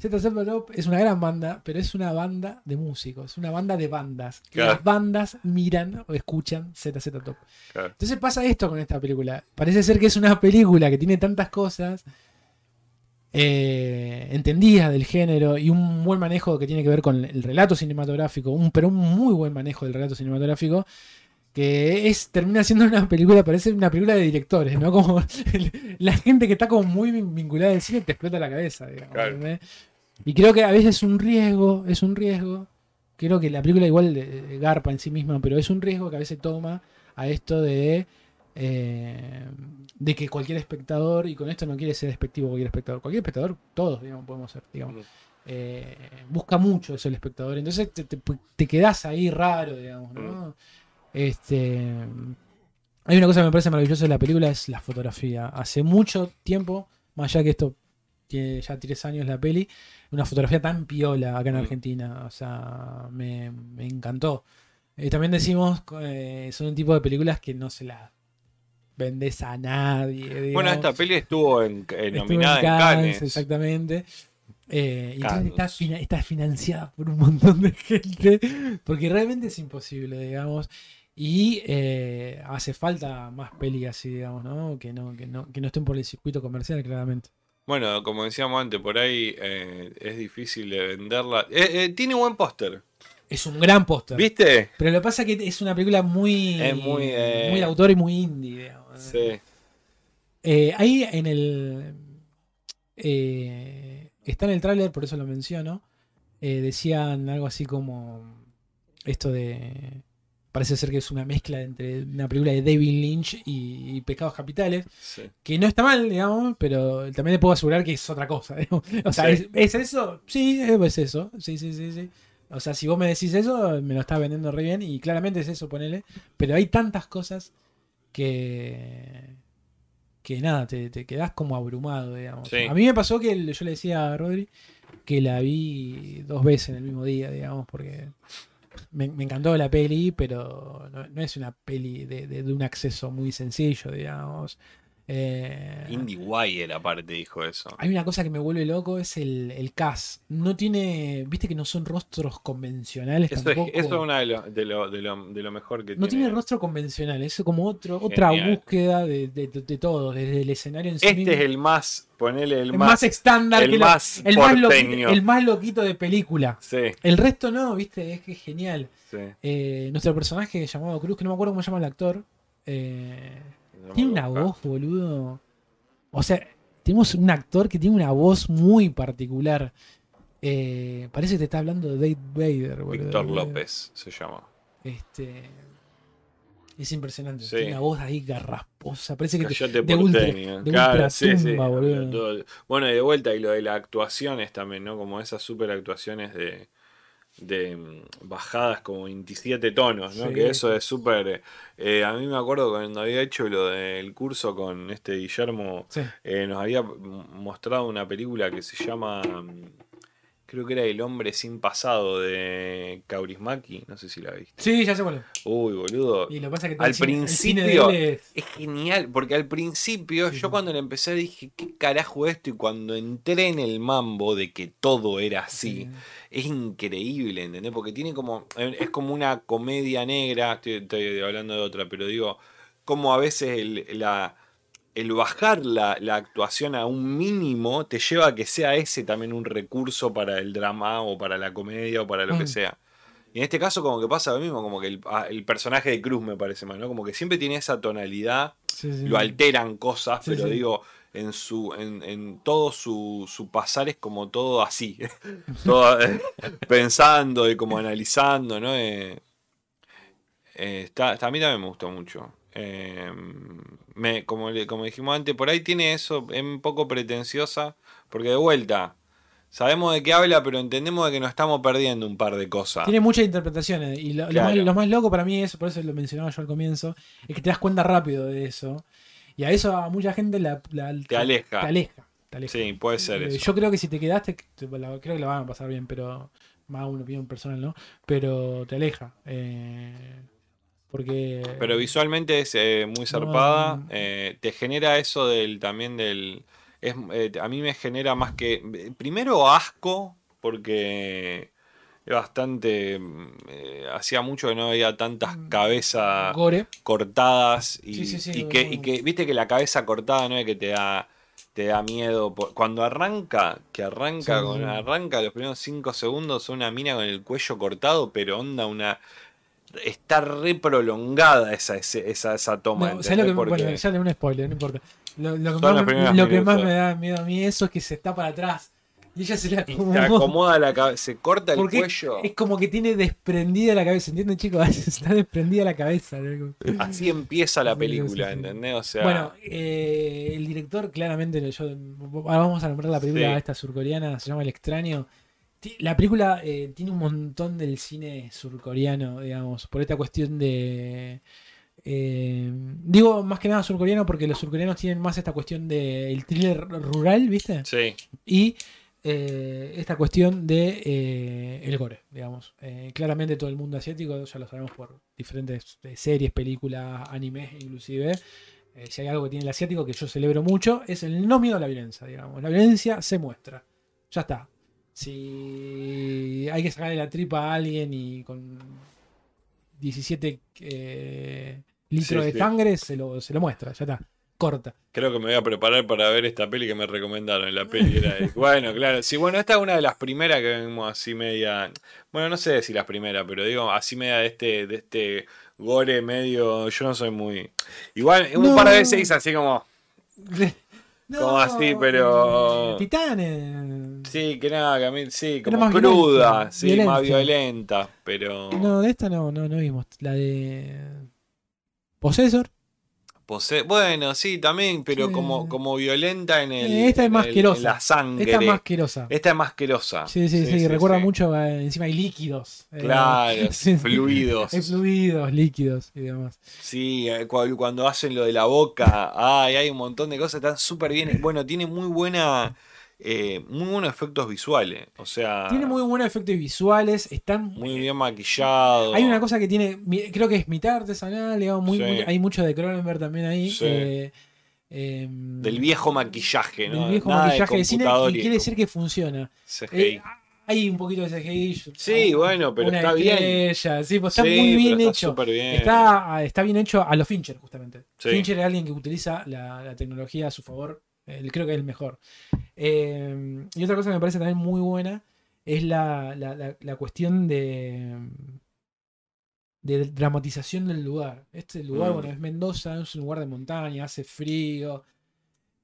ZZ Top es una gran banda, pero es una banda de músicos, es una banda de bandas. Claro. Las bandas miran o escuchan ZZ Top. claro. Entonces pasa esto con esta película. Parece ser que es una película que tiene tantas cosas eh, entendidas del género y un buen manejo que tiene que ver con el relato cinematográfico, un, pero un muy buen manejo del relato cinematográfico, que es termina siendo una película, parece una película de directores, ¿no? Como el- la gente que está como muy vin- vinculada al cine te explota la cabeza, digamos. Y creo que a veces es un riesgo, es un riesgo. Creo que la película igual eh, garpa en sí misma, pero es un riesgo que a veces toma a esto de eh, de que cualquier espectador, y con esto no quiere ser despectivo cualquier espectador, cualquier espectador, todos digamos, podemos ser, digamos, eh, busca mucho eso el espectador, entonces te, te, te quedás ahí raro, digamos, ¿no? Este, hay una cosa que me parece maravillosa de la película, es la fotografía. Hace mucho tiempo, más allá que esto tiene ya tres años la peli, una fotografía tan piola acá en Mm. Argentina, o sea, me, me encantó. También decimos, eh, son un tipo de películas que no se las vendes a nadie. Bueno, esta peli estuvo en, eh, Estuvo nominada en Cannes. Exactamente. Eh, y está, está financiada por un montón de gente. Porque realmente es imposible, digamos. Y eh, hace falta más peli así, digamos, ¿no? Que no, que no, que no estén por el circuito comercial, claramente. Bueno, como decíamos antes, por ahí eh, es difícil de venderla. Eh, eh, tiene buen póster, Es un gran póster. ¿viste? Pero lo que pasa es que es una película muy, Es muy, muy autor y muy indie, digamos. Sí. Ahí en el. está en el tráiler, por eso lo menciono. decían algo así como. Esto de. Parece ser que es una mezcla entre una película de David Lynch y, y Pecados Capitales. sí. Que no está mal, digamos, pero también le puedo asegurar que es otra cosa. O sea, Sí. ¿es, ¿es eso? Sí, es eso. Sí, sí, sí, sí. O sea, si vos me decís eso, me lo estás vendiendo re bien y claramente es eso, ponele. Pero hay tantas cosas que. que nada, te, te quedás como abrumado, digamos. Sí. A mí me pasó que el- yo le decía a Rodri que la vi dos veces en el mismo día, digamos, porque me, encantó la peli, pero no, no es una peli de, de- de un acceso muy sencillo, digamos. Eh, Indie Wire aparte dijo eso. hay una cosa que me vuelve loco, es el, el cast. No tiene, viste que no son rostros convencionales Eso es, tampoco. eso es una de lo, de, lo, de, lo, de lo mejor que No tiene. tiene rostro convencional, es como otro, otra búsqueda de, de, de- de todo, desde el escenario en sí Este mismo. es el más, ponele el El más. más estándar, el que más el, más el más loquito de película. Sí, El resto no, viste, es que es genial. sí. Eh, nuestro personaje llamado Cruz, que no me acuerdo cómo se llama el actor, eh, No tiene una voz, boludo. O sea, tenemos un actor que tiene una voz muy particular. Eh, parece que te está hablando de Dave Vader, boludo. Víctor López se llama. Este, es impresionante. Sí. Tiene una voz ahí garrasposa. Parece que te- de ultra, de Claro, ultra sí, sí. tumba, boludo. Todo- Bueno, y de vuelta, y lo de las actuaciones también, ¿no? Como esas super actuaciones de, de mm, bajadas como 27 tonos, ¿no? Sí. Que eso es súper... eh, a mí me acuerdo cuando había hecho lo del curso con este Guillermo, Sí. eh, nos había mostrado una película que se llama... Creo que era El hombre sin pasado de Kaurismaki, no sé si la viste. Sí, ya sé cuál es. Uy, boludo. Y lo que pasa es que Al el cine- el cine de principio- él es- Es genial, porque al principio, Sí, yo cuando le empecé dije, ¿qué carajo esto? Y cuando entré en el mambo de que todo era así, sí. es increíble, ¿entendés? Porque tiene como, eh, es como una comedia negra, estoy, estoy hablando de otra, pero digo, como a veces el, la, el bajar la, la actuación a un mínimo te lleva a que sea ese también un recurso para el drama o para la comedia o para lo que Mm. sea. Y en este caso como que pasa lo mismo, como que el, ah, el personaje de Cruz me parece más, ¿no? Como que siempre tiene esa tonalidad, Sí, sí. lo alteran cosas, Sí, pero digo, en su en, en todo su, su pasar es como todo así, todo eh, pensando y como analizando, ¿no? Eh, eh, está, está- a mí también me gustó mucho. Eh, me, como, dijimos antes, por ahí tiene eso, es un poco pretenciosa, porque de vuelta, sabemos de qué habla, pero entendemos de que nos estamos perdiendo un par de cosas. Tiene muchas interpretaciones. Y lo, más, lo más loco para mí es, por eso lo mencionaba yo al comienzo, es que te das cuenta rápido de eso. Y a eso a mucha gente la, la- Te aleja. Te aleja. te aleja. Sí, puede ser Eh, eso. Yo creo que si te quedaste, creo que la van a pasar bien, pero más una opinión personal, ¿no? Pero te aleja. eh, porque. Pero visualmente es eh, muy zarpada. no. eh, te genera eso del también del. Es, eh, a mí me genera más que. Primero asco, porque es bastante. mm, eh, hacía mucho que no veía tantas cabezas Gore. cortadas y, Sí, sí, sí, y que, y que viste que la cabeza cortada no es que te da te da miedo por- cuando arranca que arranca con arranca los primeros cinco segundos una mina con el cuello cortado pero onda una está re prolongada esa esa, esa toma No, ¿sabes lo que, bueno, ya le un spoiler, no importa. Lo, lo que, más, primeros lo que más minutos. me da miedo a mí eso es que se está para atrás. Y ella se la te acomoda la cabeza se corta el Porque cuello es como que tiene desprendida la cabeza, ¿entienden chicos? Está desprendida la cabeza. así empieza la película. ¿entendés? o sea Bueno, eh, el director claramente, yo, ahora vamos a nombrar la película Sí. esta surcoreana, se llama El extraño. La película eh, tiene un montón del cine surcoreano, digamos, por esta cuestión de... eh, digo más que nada surcoreano porque los surcoreanos tienen más esta cuestión del thriller rural, ¿viste? sí Y eh, esta cuestión de eh, el gore, digamos. Eh, claramente todo el mundo asiático, ya lo sabemos por diferentes series, películas, animes inclusive. si hay algo que tiene el asiático que yo celebro mucho, es el no miedo a la violencia, digamos. La violencia se muestra. Ya está. Si hay que sacarle la tripa a alguien y con 17 eh, litros Sí, de sí. sangre, se lo, se lo muestra, ya está. Corta. Creo que me voy a preparar para ver esta peli que me recomendaron. La peli era de- Bueno, claro. Sí, bueno, esta es una de las primeras que vimos así media. Bueno, no sé si las primeras, pero digo, así media de este, de este gore medio. Yo no soy muy. Igual, un No. par de veces así como. Como así, pero- Titanes. Sí, que nada, que a mí. Sí, como más cruda. violenta, Sí, más violenta. Pero. No, de esta no, no, no vimos. La de. Possessor. Pose- Bueno, sí, también, pero Sí. como, como violenta en el. Eh, esta es más el- asquerosa. en la sangre. Esta es más asquerosa. Esta es más asquerosa. Sí, sí, sí, recuerda sí. mucho. eh, encima hay líquidos. eh, Claro, fluidos. Hay fluidos, líquidos y demás. Sí, cu- cuando hacen lo de la boca, ay, hay un montón de cosas, están súper bien. Bueno, tiene muy buena, eh, muy buenos efectos visuales. O sea, Tiene muy buenos efectos visuales. Están. muy bien maquillado. Hay una cosa que tiene. Creo que es mitad artesanal, digamos, muy, Sí. muy- hay mucho de Cronenberg también ahí. Sí. eh, em, Del viejo maquillaje, ¿no? del viejo Nada maquillaje de, cine y quiere decir que funciona. CGI. Eh, hay un poquito de CGI. Sí, bueno, pero una está bien. Sí, pues está muy bien está hecho. súper bien. Está, está bien hecho a los Fincher, justamente. Fincher es alguien que utiliza la, la tecnología a su favor. Creo que es el mejor. Eh, y otra cosa que me parece también muy buena es la, la- la- la cuestión de, de dramatización del lugar. Este lugar, Mm. bueno, es Mendoza, es un lugar de montaña, hace frío.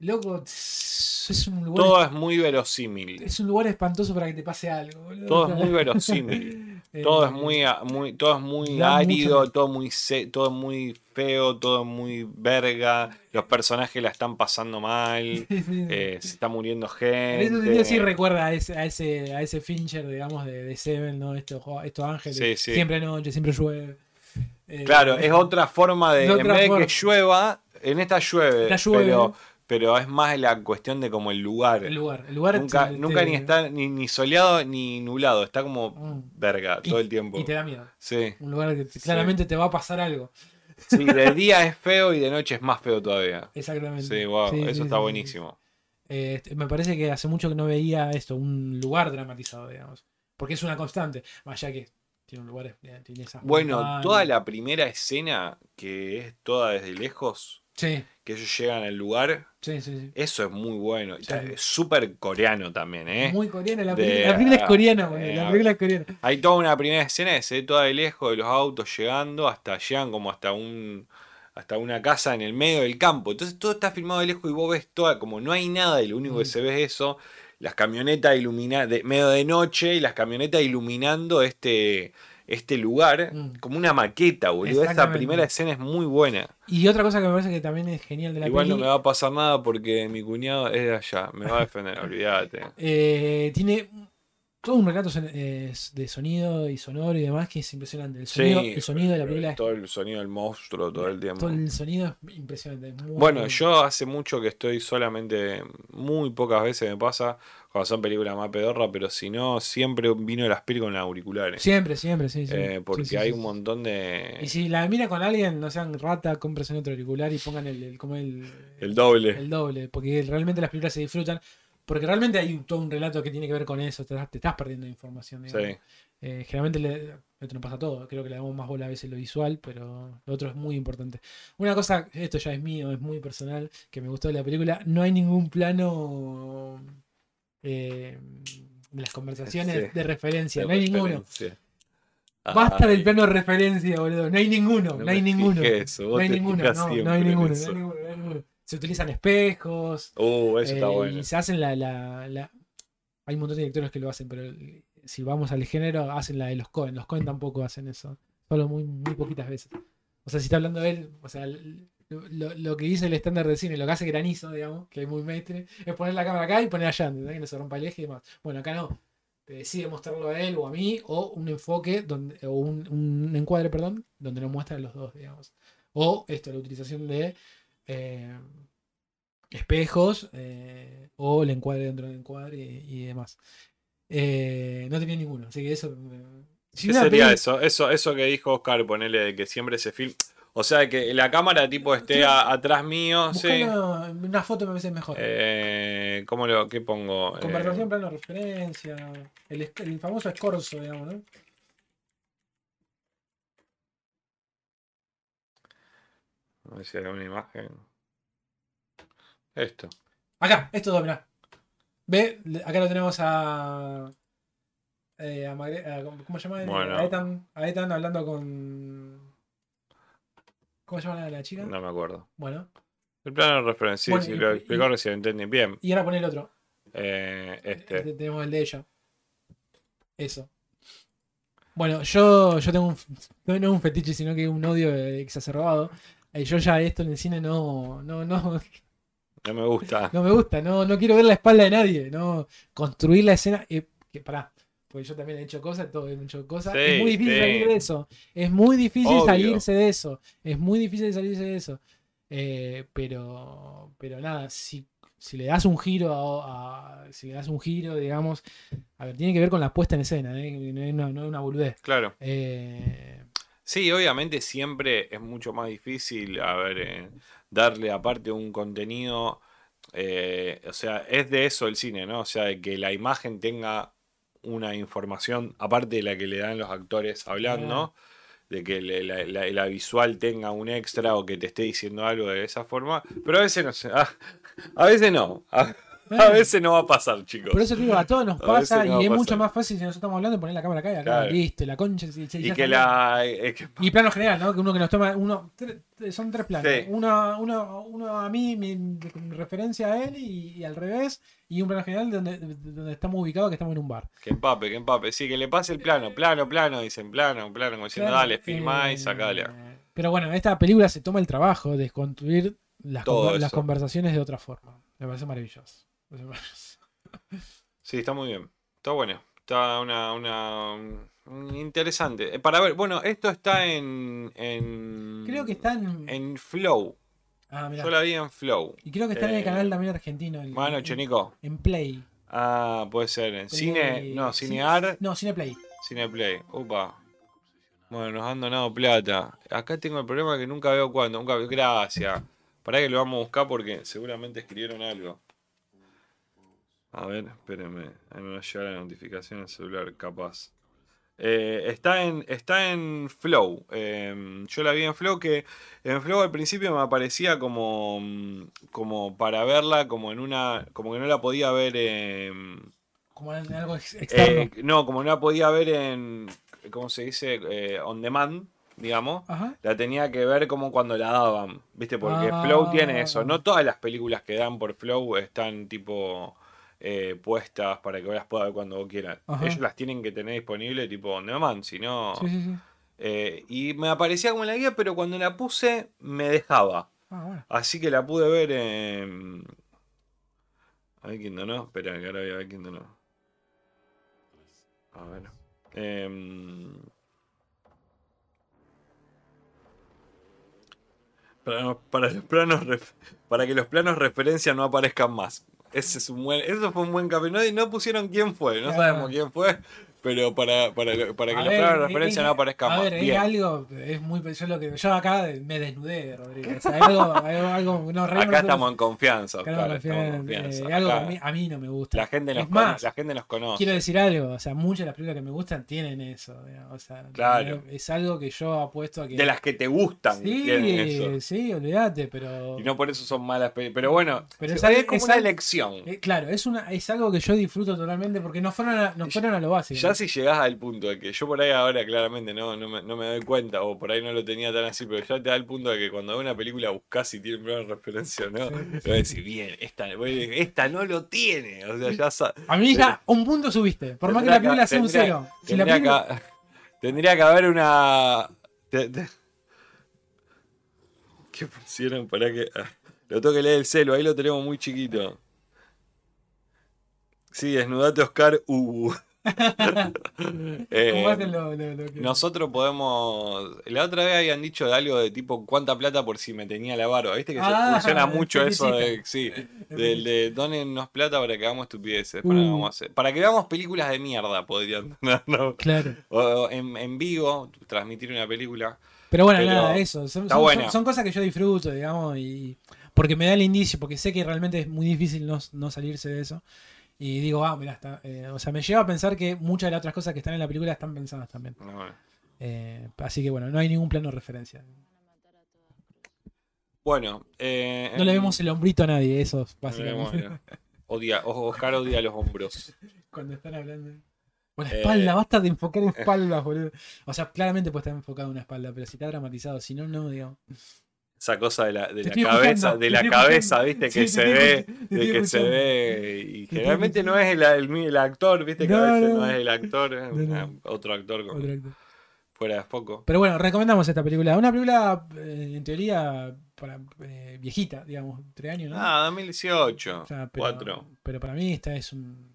Loco, es un lugar, Todo es muy verosímil. es un lugar espantoso para que te pase algo. boludo. Todo es muy verosímil. Todo es Eh, muy, muy, todo es muy árido, mucho- todo muy se- todo muy feo, todo muy verga. Los personajes la están pasando mal. eh, se está muriendo En ese gente. sí recuerda a ese, a ese, a ese Fincher, digamos, de, de Seven, ¿no? Estos, estos ángeles. Sí, sí. Siempre noche, siempre llueve. Eh, Claro, es otra forma de. de En otra vez de forma. que llueva, en esta llueve. Esta llueve. Pero, pero es más la cuestión de como el lugar. El lugar. El lugar nunca te- nunca te- ni está ni, ni soleado ni nublado. Está como Mm. verga y- todo el tiempo. Y te da miedo. Sí. Un lugar que te- Sí. claramente te va a pasar algo. sí, de día es feo y de noche es más feo todavía. Exactamente. Sí, wow, Sí, eso sí, está buenísimo. Eh, este, me parece que hace mucho que no veía esto, un lugar dramatizado, digamos. Porque es una constante. Más allá que tiene un lugar. eh, Tiene esas Bueno, montañas. toda la primera escena, que es toda desde lejos, Sí, que ellos llegan al lugar, sí, sí. sí. eso es muy bueno. Sí. Está- Es súper coreano también, ¿eh? Muy coreana. La De- película, la película es coreana, eh, La película es coreana. Hay toda una primera escena que se ve toda de lejos de los autos llegando, hasta llegan como hasta un hasta una casa en el medio del campo. Entonces todo está filmado de lejos y vos ves toda, como no hay nada y lo único que Mm. se ve es eso, las camionetas iluminadas, medio de noche y las camionetas iluminando este, este lugar Mm. como una maqueta, boludo. Exactamente. primera escena es muy buena. Y otra cosa que me parece que también es genial de la Igual no me va a pasar nada porque mi cuñado es de allá, me va a defender, olvídate. eh, tiene todo un relato eh, de sonido y sonoro y demás que es impresionante. El sonido, Sí, el sonido de la película todo el sonido del monstruo todo el tiempo. todo el sonido es impresionante. es muy Bueno, bueno. yo hace mucho que estoy solamente, muy pocas veces me pasa cuando son películas más pedorras, pero si no, siempre vino las pelis con auriculares. Siempre, siempre, sí, sí. Eh, porque Sí, sí, hay un montón de... Y si la mira con alguien, no sean rata, compres en otro auricular y pongan el, el- como el, El doble. el doble, porque realmente las películas se disfrutan. Porque realmente hay todo un relato que tiene que ver con eso, te, estás- te estás perdiendo información. digamos. Sí. Eh, generalmente le, esto no pasa todo, creo que le damos más bola a veces lo visual, pero lo otro es muy importante. Una cosa, esto ya es mío, es muy personal, que me gustó de la película, no hay ningún plano eh, de las conversaciones Sí. de referencia, no hay ninguno. Basta Ay, del plano de referencia, boludo, no hay ninguno, no no hay ninguno. eso, No hay ninguno, no, hay ninguno, no hay ninguno. Se utilizan espejos, Uh, eso está eh, bueno. Y se hacen la, la- la- Hay un montón de directores que lo hacen, pero si vamos al género, hacen la de los Cohen. Los Cohen tampoco hacen eso. Solo muy, muy poquitas veces. O sea, si está hablando de él, o sea, lo, lo que dice el estándar de cine, lo que hace Granizo, digamos, que es muy maestre, es poner la cámara acá y poner allá, ¿entendés? Que no se rompa el eje y demás. Bueno, acá no. Te decide mostrarlo a él o a mí, o un enfoque, donde, o un, un encuadre, perdón, donde nos muestra a los dos, digamos. O esto, la utilización de eh, espejos eh, o el encuadre dentro del encuadre y, y demás. Eh, no tenía ninguno, así que eso. si ¿Qué sería peli- eso? Eso eso que dijo Oscar, ponele que siempre se filma. O sea, que la cámara tipo esté a- atrás mío, sí. una foto me parece mejor. Eh, ¿Cómo lo qué pongo? Eh, Conversación, plano de referencia. El, famoso escorzo, digamos, ¿no? A ver si hay una imagen. Esto. Acá, esto dos, mirá. Ve, acá lo tenemos a. eh, a Magre- a- ¿Cómo se llama? Bueno. A, Ethan, a Ethan hablando con. ¿Cómo se llama la, la chica? No me acuerdo. Bueno. El plano de referencia, sí, Bueno, sí, y- lo y- explicó recién, entendí. Bien. Y ahora pone el otro. Eh, este. Este, Tenemos el de ella. Eso. Bueno, yo, yo tengo un. No, no un fetiche, sino que un odio eh, exacerbado. Eh, yo ya esto en el cine no, no, no, No me gusta. no me gusta. No, no quiero ver la espalda de nadie. No construir la escena. eh, que pará. Porque yo también he hecho cosas, todos hemos hecho cosas. Sí, es muy difícil sí. salir de eso. Es muy difícil Obvio. salirse de eso. Es muy difícil salirse de eso. Eh, pero, pero nada, si, si le das un giro a, a- si le das un giro, digamos, a ver, tiene que ver con la puesta en escena, ¿eh? no es una, no es una boludez. Claro. Eh, Sí, obviamente siempre es mucho más difícil, a ver, darle aparte un contenido, o sea, es de eso el cine, ¿no? O sea, de que la imagen tenga una información aparte de la que le dan los actores hablando, de que le- la, la- la visual tenga un extra o que te esté diciendo algo de esa forma, pero a veces no sé, a, a veces no, a, a veces no va a pasar, chicos. por eso digo, a todos nos pasa y es mucho más fácil si nosotros estamos hablando poner la cámara acá y acá, Claro. listo, la concha. y- y- Y que la... eh, que- Y plano general, ¿no? Que uno que nos toma, uno, tre- son tres planos. Sí. Uno, uno, uno a mí, mi, mi referencia a él y, y al revés. Y un plano general donde, donde estamos ubicados, que estamos en un bar. Que empape, que empape. Sí, que le pase el plano, plano, plano, dicen plano, plano, como diciendo, Claro, dale, filmá y eh, sacale. Pero bueno, esta película se toma el trabajo de construir las, las conversaciones de otra forma. Me parece maravilloso. Sí, está muy bien. Está bueno. Está una, una interesante. Eh, Para ver, bueno, esto está en. en Creo que está en. en Flow. ah. Yo la vi en Flow. Y creo que está en eh, el canal también argentino. en- Buenas en- Nico. En Play. Ah, puede ser. En Play- cine. No, Cinear. No, Cineplay. Cineplay. Upa. Bueno, nos han donado plata. Acá tengo el problema que nunca veo cuándo. Nunca veo. Gracias. Para que lo vamos a buscar porque seguramente escribieron algo. A ver, espérenme. Ahí me va a llegar la notificación al celular, capaz. Eh, está, en, está en Flow. Eh, yo la vi en Flow que en Flow al principio me aparecía como, mm, como para verla, como en una. como que no la podía ver en. Como en algo ex- externo. Eh, no, como no la podía ver en, ¿cómo se dice? Eh, on demand, digamos. Ajá. La tenía que ver como cuando la daban, ¿viste? Porque Ah. Flow tiene eso. No todas las películas que dan por Flow están tipo eh, puestas para que vos las puedas ver cuando vos quieras. Ajá. Ellos las tienen que tener disponible tipo on demand, si no... Sí, sí, sí. eh, y me aparecía como en la guía, pero cuando la puse me dejaba. Ah, bueno. Así que la pude ver en... A ver quién donó. Espera, que ahora voy a ver quién donó. A ver. Em, para, para los planos para que los planos referencia no aparezcan más. Ese es un buen, eso fue un buen café. No, no pusieron quién fue, no sabemos quién fue, pero para, para, para que A los ver, referencia es- no aparezcan a más. ver, es Bien. algo, es muy, yo lo que, yo acá me desnudé, Rodríguez. O sea, algo, algo, no, Acá nosotros, estamos en confianza, acá estamos en confianza. eh, algo que a mí, a mí no me gusta. la, gente nos más, la gente nos conoce. quiero decir algo, o sea, muchas de las películas que me gustan tienen eso, o sea, Claro. es algo que yo apuesto a que... De las que te gustan, eso. Sí, sí, olvídate, pero... Y no por eso son malas películas. Pero bueno, Pero es, es como es una elección. eh, claro, es, una, es algo que yo disfruto totalmente porque no fueron a, no fueron a lo básico. Ya si llegás al punto de que yo por ahí ahora claramente no, no, me, no me doy cuenta, o por ahí no lo tenía tan así, pero ya te da el punto de que cuando ves una película buscas si tiene una referencia, ¿no? Sí, sí, Y vas a decir, bien, esta, esta no lo tiene. O sea, ya sa- A mí ya un punto subiste, por más que la película sea un tendría- cero. Si la Tendría, película- que, tendría que haber una. te- te- ¿Qué pusieron? Para que. ah, Lo tengo que leer el celo, ahí lo tenemos muy chiquito. Sí, desnudate Oscar. Uh. Eh, ¿Cómo hacen lo- lo- lo que- nosotros podemos. La otra vez habían dicho de algo de tipo cuánta plata por si me tenía la barba. ¿Viste que se Ah, funciona mucho eso de. Sí, del de donenos plata para que hagamos estupideces. Para, Uh. vamos a hacer- para que veamos películas de mierda, podrían. No, no. Claro. O en, en vivo, transmitir una película. Pero bueno, Pero nada, eso. Son- son cosas que yo disfruto, digamos, y porque me da el indicio, porque sé que realmente es muy difícil no, no salirse de eso. Y digo, ah, mira, está. eh, o sea, me lleva a pensar que muchas de las otras cosas que están en la película están pensadas también. No, bueno. Eh, así que bueno, no hay ningún plano de referencia. Bueno, eh, No le vemos el hombrito a nadie, eso no vemos, básicamente. Odia, Oscar odia los hombros. Cuando están hablando. O la Eh. espalda, basta de enfocar en espaldas, boludo. O sea, claramente puede estar enfocado en una espalda, pero si está dramatizado, si no, no, digamos. Esa cosa de la, de la cabeza, de la cabeza, viste, Sí, que se ve, de que se ve, y generalmente no es el, el, el actor, viste, que No, a veces no. no es el actor, es una- otro actor como Otro actor. fuera de foco. Pero bueno, recomendamos esta película. Una película, eh, en teoría, para, eh, viejita, digamos, tres años, ¿no? Ah, 2018, O sea, pero, cuatro. pero para mí esta es un.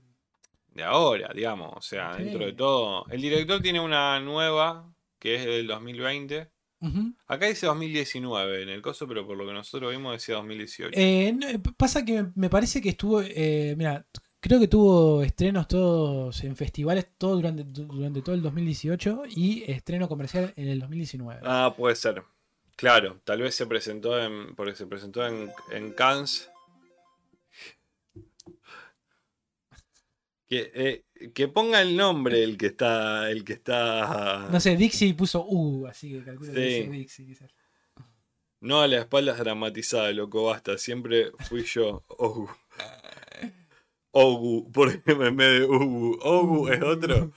de ahora, digamos, o sea, Sí. dentro de todo. El director tiene una nueva, que es del 2020. Ujú. Acá dice 2019 en el coso, pero por lo que nosotros vimos decía 2018. Eh, no, eh, pasa que me, me parece que estuvo. Eh, mira, creo que tuvo estrenos todos en festivales todo durante, durante todo el 2018 y estreno comercial en el 2019. Ah, puede ser. Claro, tal vez se presentó en. Porque se presentó en, en Cannes. Que, eh, que ponga el nombre el que está. El que está. No sé, Dixie puso U, así que calculo que Sí. dice Dixie, quizás. No a la espalda dramatizada, loco, basta. Siempre fui yo. Ogu. Ogu, porque en vez de Ugu. Ogu es otro.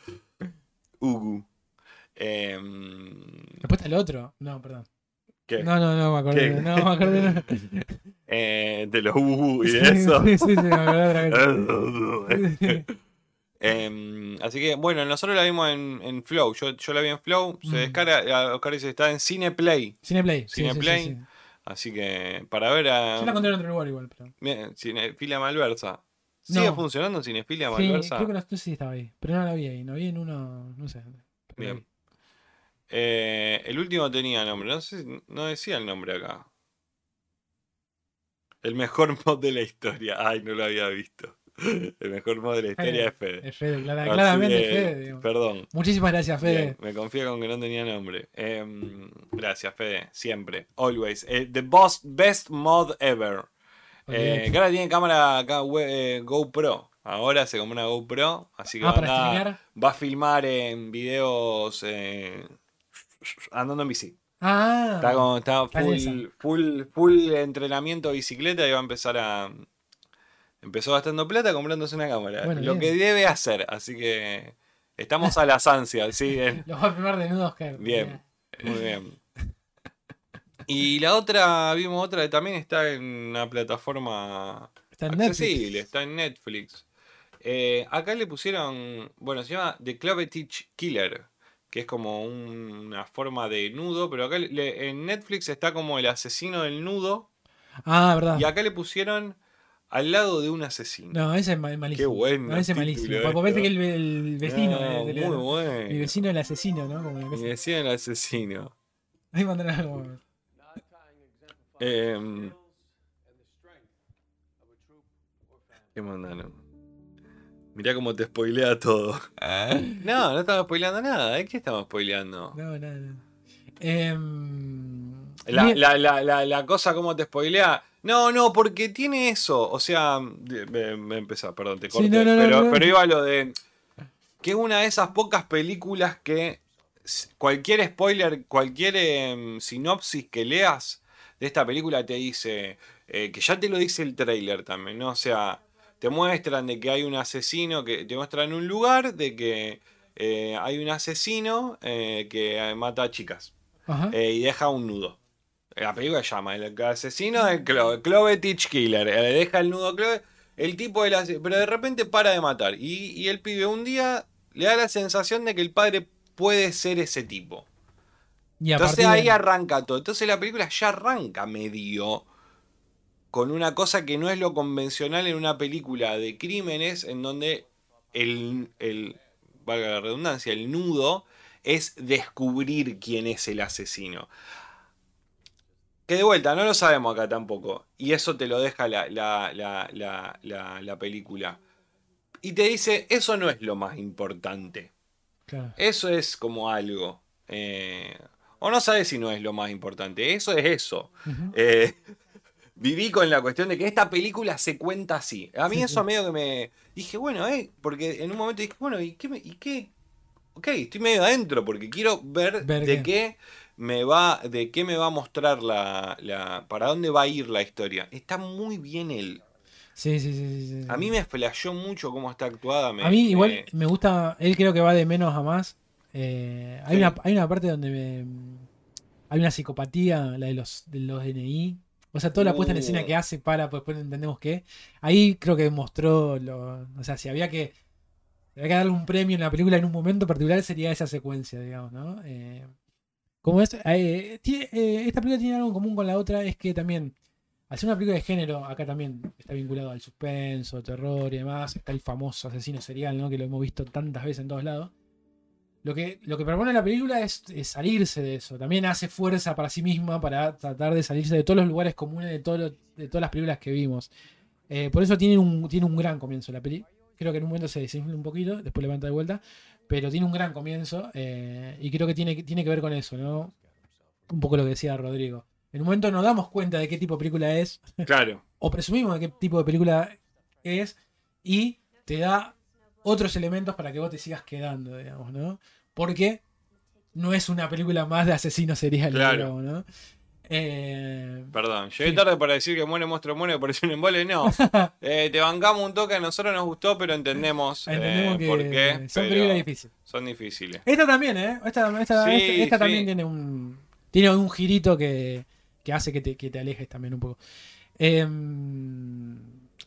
Ugu. Em, Después está el otro. No, perdón. ¿Qué? No, no, no me acordé. ¿Qué? No me acordé. no. Eh, de los Ugu y de eso. Sí, sí, sí, me acordé otra vez. Em, así que bueno, nosotros la vimos en, en Flow. Yo, yo la vi en Flow. Se Mm. descarga. Oscar dice está en Cineplay. Cineplay. sí, sí, sí, Cineplay. sí. Así que para ver a. Yo la encontré en otro lugar igual, pero. Bien, Cinefilia Malversa. ¿Sigue No. funcionando Cinefilia Sí, Malversa? creo que no, si estaba ahí. Pero no la vi ahí. No vi en uno. No sé. Bien. Eh, el último tenía nombre. No sé, no decía el nombre acá. El mejor mod de la historia. Ay, no lo había visto. El mejor mod de la historia es Fede. Es Fede, clara- claramente que, es Fede. digamos. Perdón. Muchísimas gracias, Fede. Bien, me confío con que no tenía nombre. Em, gracias, Fede. Siempre. Always. Eh, the boss, best mod ever. Eh, que ahora tiene cámara eh, GoPro. Ahora se como una GoPro. Así que ah, va, a va a filmar en videos eh, andando en bici. Ah, Está, como- está full, full, full entrenamiento de bicicleta y va a empezar a. Empezó gastando plata comprándose una cámara. Bueno, lo bien. que debe hacer. Así que estamos a las ansias, sí. los va a filmar desnudos, Oscar. Bien. Muy bien. Y la otra, vimos otra que también está en una plataforma Está en accesible, Netflix. está en Netflix. Eh, acá le pusieron, bueno, se llama The Clovetich Killer, que es como un- una forma de nudo, pero acá le- en Netflix está como el asesino del nudo, Ah, verdad. y acá le pusieron al lado de un asesino. No, ese es ma- malísimo. Qué bueno No, ese es malísimo. Porque parece que el, el vecino. No, eh, del- muy bueno. Mi vecino el asesino, ¿no? Como. Me decían el asesino. Ahí algo. Em, ¿Qué mandaron? Mirá cómo te spoilea todo. No, no estamos spoileando nada. ¿De qué estamos spoileando? No, nada, nada. Em, La, bien. la, la, la, la cosa cómo te spoilea. No, no, porque tiene eso. O sea, me, me empezó, perdón, te Sí, corté. no, no, no, pero, no. pero iba a lo de. Que es una de esas pocas películas que cualquier spoiler, cualquier em, sinopsis que leas de esta película te dice. eh, que ya te lo dice el trailer también, ¿no? O sea, te muestran de que hay un asesino, que te muestran un lugar, de que eh, hay un asesino eh, que eh, mata a chicas eh, y deja un nudo. La película se llama El asesino del Clo Clovetich Killer. Eh, Le deja el nudo a Clove. El tipo del ase- Pero de repente para de matar. Y, y el pibe un día le da la sensación de que el padre puede ser ese tipo. y Entonces ahí de- arranca todo. Entonces la película ya arranca medio con una cosa que no es lo convencional en una película de crímenes en donde el, el valga la redundancia, el nudo es descubrir quién es el asesino. Que de vuelta, no lo sabemos acá tampoco. Y eso te lo deja la, la, la, la, la, la película. Y te dice, eso no es lo más importante. Claro. Eso es como algo. eh, o no sabes si no es lo más importante. Eso es eso. Eh, viví con la cuestión de que esta película se cuenta así. A mí Sí, eso sí. medio que me... Dije, bueno, eh, porque en un momento dije, bueno, ¿y qué? me- y qué? Ok, estoy medio adentro porque quiero ver, Ver de qué. qué me va, de qué me va a mostrar la, la, para dónde va a ir la historia. Está muy bien él. Sí, sí, sí. sí, sí. A mí me flasheó mucho cómo está actuada. me- A mí igual me- me gusta, él creo que va de menos a más. Eh, hay, Sí. una, hay una parte donde me- hay una psicopatía, la de los, de los DNI. O sea, toda la puesta en escena Uh. que hace para, pues después entendemos qué. Ahí creo que mostró, lo, o sea, si había que, si había que darle un premio en la película en un momento particular sería esa secuencia, digamos, ¿no? Eh, como es, eh, eh, esta película tiene algo en común con la otra, es que también, al ser una película de género, acá también está vinculado al suspenso, terror y demás, está el famoso asesino serial, ¿no? Que lo hemos visto tantas veces en todos lados. Lo que, lo que propone la película es, salirse de eso. También hace fuerza para sí misma para tratar de salirse de todos los lugares comunes de, todo de todas las películas que vimos. Eh, por eso tiene un, tiene un gran comienzo la peli. Creo que en un momento se desinfla un poquito, después levanta de vuelta. Pero tiene un gran comienzo eh, y creo que tiene, tiene que ver con eso, ¿no? Un poco lo que decía Rodrigo. En un momento nos damos cuenta de qué tipo de película es, Claro. o presumimos de qué tipo de película es, y te da otros elementos para que vos te sigas quedando, digamos, ¿no? Porque no es una película más de asesinos seriales, Claro. ¿no? Eh, Perdón, llegué Sí. tarde para decir que muere monstruo muere, pareció un embole. No, Eh, te bancamos un toque, a nosotros nos gustó, pero entendemos, entendemos eh, que por qué. son películas difíciles. Son difíciles. Esta también, ¿eh? Esta, esta, Sí, esta- esta sí. también tiene un tiene un girito que, que hace que te, que te alejes también un poco. Em,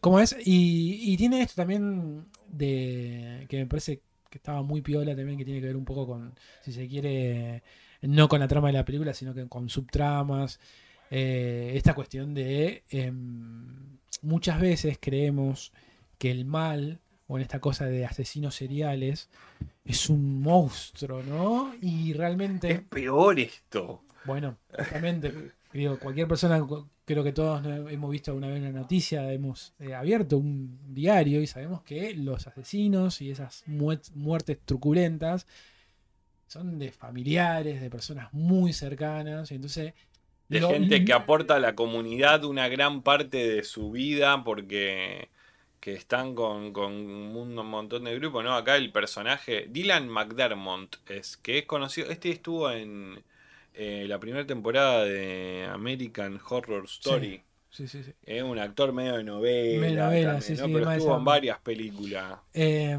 ¿Cómo es? Y, y tiene esto también de que me parece que estaba muy piola también, que tiene que ver un poco con, si se quiere, no con la trama de la película, sino que con subtramas. Eh, esta cuestión de em, muchas veces creemos que el mal, o en esta cosa de asesinos seriales, es un monstruo, ¿no? Y Es realmente, peor esto. bueno, justamente, digo, cualquier persona, creo que todos hemos visto alguna vez una noticia, hemos eh, abierto un diario y sabemos que los asesinos y esas muertes truculentas son de familiares, de personas muy cercanas, y entonces... De lo- gente que aporta a la comunidad una gran parte de su vida porque que están con, con un montón de grupos, ¿no? Acá el personaje, Dylan McDermott, es, que es conocido, este estuvo en eh, la primera temporada de American Horror Story. Sí, sí, sí. Es un actor medio de novela, Medio novela, también, sí, ¿no? sí, pero estuvo esa en varias películas. Eh,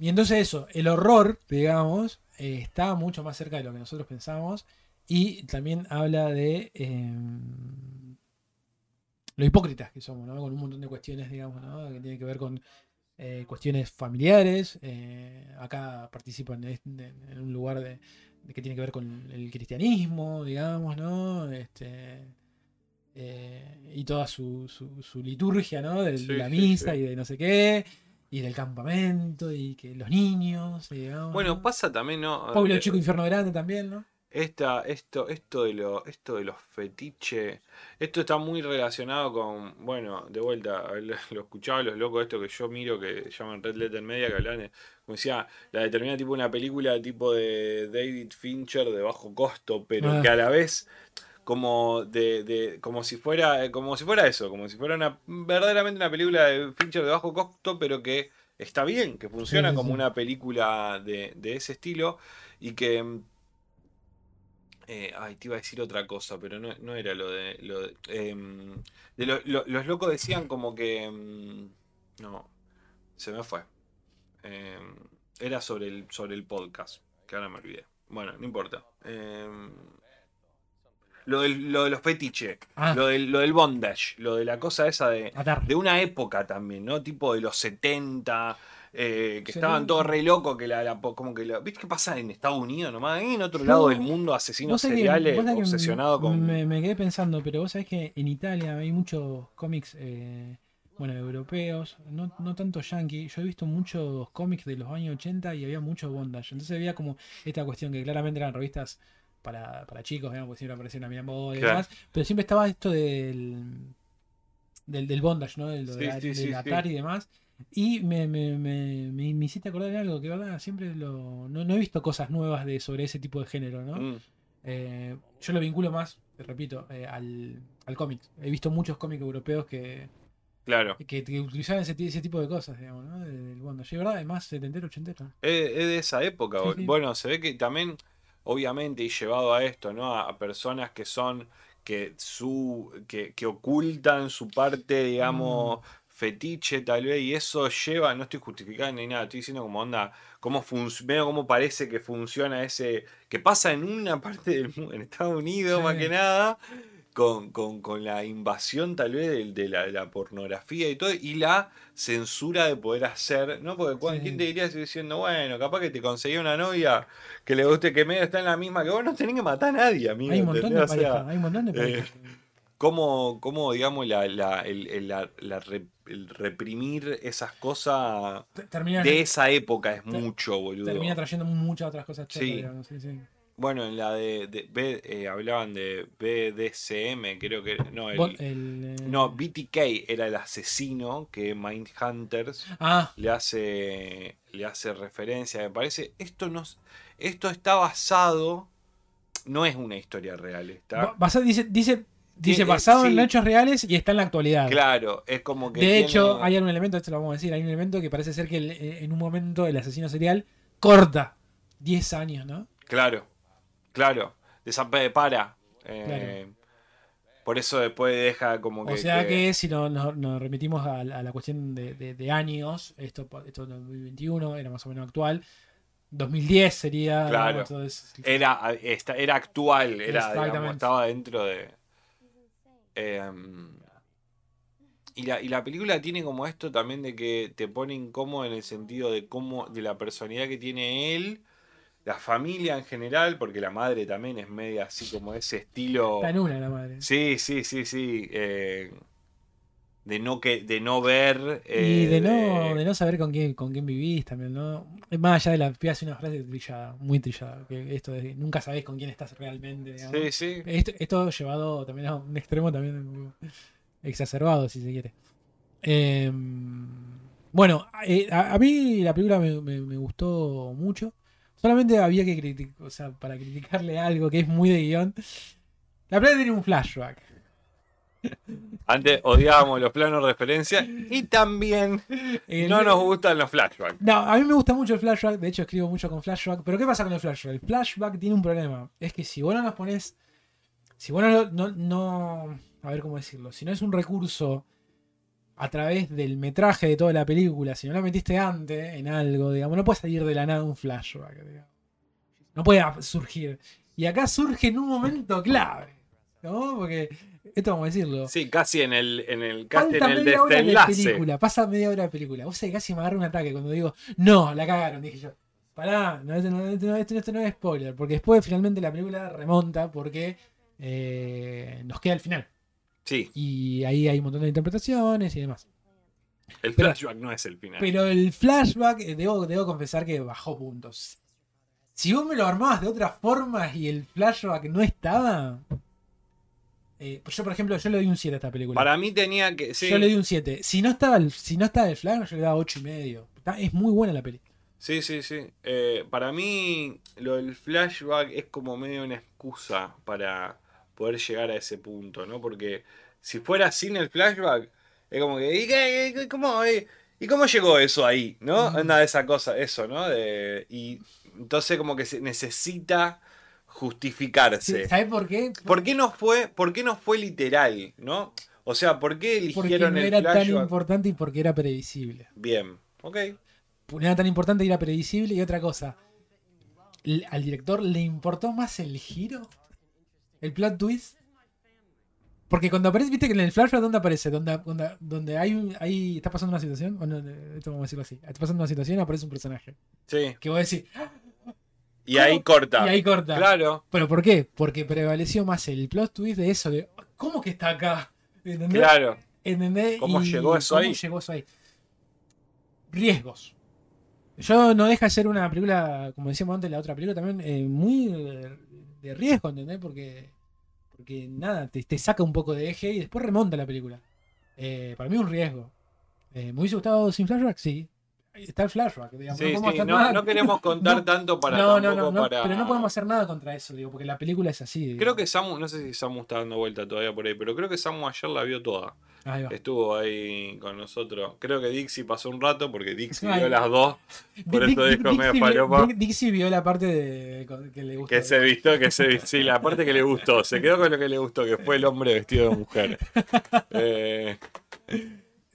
y entonces eso, el horror, digamos, eh, está mucho más cerca de lo que nosotros pensamos y también habla de eh, lo hipócritas que somos, ¿no? Con un montón de cuestiones, digamos, ¿no? Que tiene que ver con eh, cuestiones familiares. eh, acá participan en, este- en un lugar de, de que tiene que ver con el cristianismo, digamos, ¿no? Este, eh, y toda su, su- su liturgia, ¿no? De, la misa sí. y de no sé qué, y del campamento, y que los niños, digamos. Bueno, ¿no? pasa también, ¿no? Pueblo Eh, Chico Infierno Grande también, ¿no? Esta, esto, esto de lo, esto de los fetiches, esto está muy relacionado con, bueno, de vuelta, lo, escuchaba los locos esto que yo miro que llaman Red Letter Media, que hablan como decía, la determina tipo una película tipo de David Fincher de bajo costo, pero Ah. que a la vez como de, de como si fuera eh, como si fuera eso, como si fuera una verdaderamente una película de Fincher de bajo costo, pero que está bien, que funciona Sí, sí, como una película de, de ese estilo y que mm, eh, ay, te iba a decir otra cosa, pero no, no era lo de. Lo de, de lo- lo- los locos decían como que. em, no, se me fue. Em, era sobre el, sobre el podcast, que ahora me olvidé. Bueno, no importa. Em, lo, del- lo de los fetiches, Ah. lo, del, lo del bondage, lo de la cosa esa de, de una época también, ¿no? Tipo de los 70, eh, que Sí. estaban todos re locos, que la, la- como que la- ¿Viste qué pasa en Estados Unidos nomás? Y en otro No, lado del mundo, asesinos seriales obsesionados con... Me, me quedé pensando, pero vos sabés que en Italia hay muchos cómics, eh, bueno, europeos, no, no tanto yankee. Yo he visto muchos cómics de los años 80 y había mucho bondage. Entonces había como esta cuestión que claramente eran revistas para, para chicos, digamos, porque siempre aparecía una Boy y Claro. demás. Pero siempre estaba esto del, del, del bondage, ¿no? Del, Sí, del- sí, del sí, atar sí. y demás. Y me, me, me, me, hiciste acordar de algo que, ¿verdad? Siempre lo. No, no he visto cosas nuevas de sobre ese tipo de género, ¿no? Mm, Eh, yo lo vinculo más, te repito, eh, al, al cómic. He visto muchos cómics europeos que, claro. que, que utilizaban ese, ese tipo de cosas, digamos, ¿no? Del bondage. Sí, ¿verdad? Es más setentero, ochentero. Es, es de esa época. Sí. Bueno, se ve que también obviamente, y llevado a esto, ¿no? A, personas que son, que su, que, que ocultan su parte, digamos, fetiche tal vez, y eso lleva, no estoy justificando ni nada, estoy diciendo como onda, cómo funciona, cómo parece que funciona ese, que pasa en una parte del mundo, en Estados Unidos Sí. más que nada, con, con- con la invasión tal vez de, de la, de la pornografía y todo, y la censura de poder hacer, ¿no? Porque cuando, Sí. ¿quién te diría diciendo, bueno, capaz que te conseguí una novia que le guste que medio está en la misma, que vos no tenés que matar a nadie, amigo. Hay un montón de ¿entendés? O sea, parejas, hay un montón de eh, parejas. cómo, cómo, digamos, la, la- el, el- la- la re- el reprimir esas cosas Termina, de esa época es mucho, boludo. termina trayendo muchas otras cosas chotas, Sí. digamos, sí, sí. Bueno, en la de, de- B- eh, hablaban de BDSM, creo que no, el, eh, no, BTK era el asesino que Mindhunters Ah, le hace le hace referencia, me parece. Esto no es- esto está basado no es una historia real, está ba- basa- dice, dice, dice basado en hechos reales y está en la actualidad. claro, es como que De hecho, hay un elemento, esto lo vamos a decir, hay un elemento que parece ser que el- eh, en un momento el asesino serial corta 10 años, ¿no? Claro, claro. Desape para. eh, Por eso después deja como que. O sea que, si no- no- nos remitimos a, la a la cuestión de, de- de años, esto, esto es 2021, era más o menos actual, 2010 sería... Claro. Entonces, Era, esta- era actual, era, digamos, estaba dentro de. em, y, la, y la película tiene como esto también de que te pone incómodo en el sentido de cómo, de la personalidad que tiene él, la familia en general, porque la madre también es media así como ese estilo. está en una la madre. Sí, sí, sí, sí. eh, de no que, de no ver. Y eh, de no, de no saber con quién, con quién vivís también, ¿no? Es Más allá de la hace una frase trillada, muy trillada, que esto de nunca sabés con quién estás realmente, digamos. Sí, sí. Esto, esto llevado también a un extremo también exacerbado, si se quiere. Eh, bueno, eh, a, a mí la película me, me- me gustó mucho. Solamente había que criticar, o sea, para criticarle algo que es muy de guion. La película tiene un flashback. Antes odiábamos los planos de referencia y también El- no nos gustan los flashbacks. No, a mí me gusta mucho el flashback, de hecho escribo mucho con flashback, pero ¿qué pasa con el flashback? El flashback tiene un problema, es que si vos no nos pones, si vos no, no, no- a ver cómo decirlo, si no es un recurso a través del metraje de toda la película, si no lo metiste antes en algo, digamos, no puede salir de la nada un flashback, digamos. no puede surgir. Y acá surge en un momento clave, ¿no? Porque, esto vamos a decirlo. Sí, casi en el, en el, casi en el media hora de película, pasa media hora de película. Vos sabés que casi me agarra un ataque cuando digo, no, la cagaron, dije yo. Pará, no, esto, no, esto no- esto- esto no es spoiler, porque después finalmente la película remonta porque eh, nos queda el final. Sí, Y ahí hay un montón de interpretaciones y demás. el Pero- flashback no es el final. Pero el flashback, eh, debo, debo confesar que bajó puntos. Si vos me lo armabas de otra forma y el flashback no estaba... eh, pues yo, por ejemplo, yo le doy un 7 a esta película. Para mí tenía que. Sí, Yo le di un 7. Si no estaba el, si no estaba el flashback, yo le daba 8 y medio. Es muy buena la peli. sí, sí. sí. Eh, para mí, lo del flashback es como medio una excusa para poder llegar a ese punto, ¿no? Porque si fuera sin el flashback, es como que. ¿Y, qué- qué- cómo, eh? ¿Y cómo llegó eso ahí? ¿no? Mm. Anda de esa cosa, eso, ¿no? De, y entonces, como que se necesita justificarse. ¿Sabes por qué? ¿Por qué no fue, por qué no fue literal, no? O sea, ¿por qué Porque eligieron no el era tan importante y porque era predecible. Bien, ok. No era tan importante y era predecible. Y otra cosa, al director le importó más el giro, el plot twist. Porque cuando aparece, viste que en el flashback, ¿dónde aparece? Donde, donde, donde hay, un- ahí está pasando una situación, o no, esto vamos a decirlo así, está pasando una situación y aparece un personaje. Sí. Que vos decís, Y ahí corta. y ahí corta. Claro, ¿Pero por qué? Porque prevaleció más el plot twist de eso, de ¿cómo que está acá? ¿Entendés? claro. ¿Entendés? ¿Cómo Y llegó eso cómo ahí? llegó eso ahí? Riesgos. Yo no deja de ser una película, como decíamos antes, la otra película también, eh, muy eh, de riesgo, ¿entendés? Porque, porque nada, te, te saca un poco de eje y después remonta la película. Eh, para mí un riesgo. Eh, ¿Me hubiese gustado sin flashback? Sí. Está el flashback, digamos. Sí, sí, no, queremos contar no, tanto para no, no, no, para. pero no podemos hacer nada contra eso, digo, porque la película es así. digo. Creo que Samu, no sé si Samu está dando vuelta todavía por ahí, pero creo que Samu ayer la vio toda. Ahí va. Estuvo ahí con nosotros. Creo que Dixie pasó un rato porque Dixie vio las dos. Por eso Di- dijo medio Dixie vio- falopa. Di- Dixie vio la parte de, que le gustó. Que se vistió, que se vistió. Sí, la parte que le gustó. Se quedó con lo que le gustó, que fue el hombre vestido de mujer. Eh,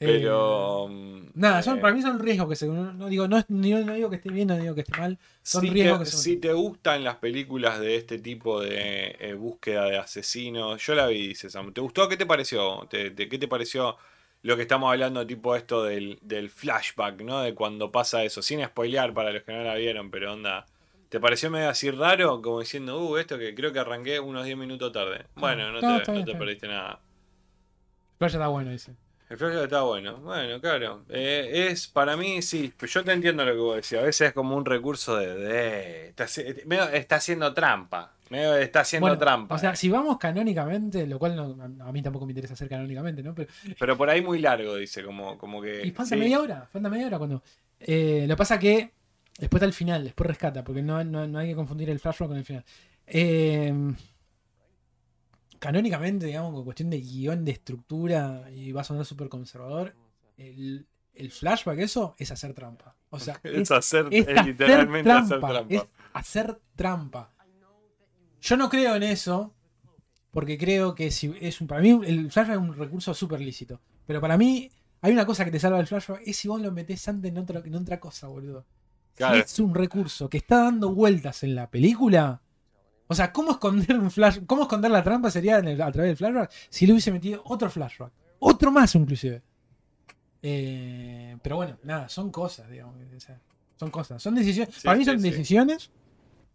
pero. mm, Nada, son, eh, para mí son riesgos que se. No, no digo, no, no digo que esté bien, no digo que esté mal. Son si, riesgos te, que son. si te gustan las películas de este tipo de eh, búsqueda de asesinos, yo la vi, dice Sam. ¿Te gustó? ¿Qué te pareció? ¿Te, te- qué te pareció lo que estamos hablando, tipo esto del, del flashback, ¿no? De cuando pasa eso, sin spoilear para los que no la vieron, pero onda. ¿Te pareció medio así raro? Como diciendo, uh, esto que creo que arranqué unos 10 minutos tarde. Bueno, no, No, te, no te perdiste nada. Pero ya está bueno, dice. El flashback está bueno. Bueno, claro. Eh, es, para mí, sí. Yo te entiendo lo que vos decías. A veces es como un recurso de. de- está, está haciendo trampa. Está haciendo Bueno, trampa. O sea, si vamos canónicamente, lo cual no- a mí tampoco me interesa hacer canónicamente, ¿no? Pero, Pero por ahí muy largo, dice. Como, como que. y falta sí. media hora, falta media hora cuando. Eh, lo que pasa que después está el final, después rescata, porque no, no, no hay que confundir el flashback con el final. Eh, canónicamente, digamos, con cuestión de guion, de estructura, y va a sonar súper conservador, el, el flashback, eso, es hacer trampa. O sea, Es hacer. es Es literalmente hacer trampa. Es hacer trampa. Yo no creo en eso, porque creo que si es un, para mí el flashback es un recurso súper lícito. Pero para mí hay una cosa que te salva el flashback, es si vos lo metés antes en otra, en otra cosa, boludo. Claro. Si es un recurso que está dando vueltas en la película, o sea, ¿cómo esconder un flash, cómo esconder la trampa sería el- a través del flashback si le hubiese metido otro flashback? Otro más inclusive. Eh, pero bueno, nada, son cosas, digamos. o sea, son cosas. Son decisiones. Sí, para mí son sí. decisiones.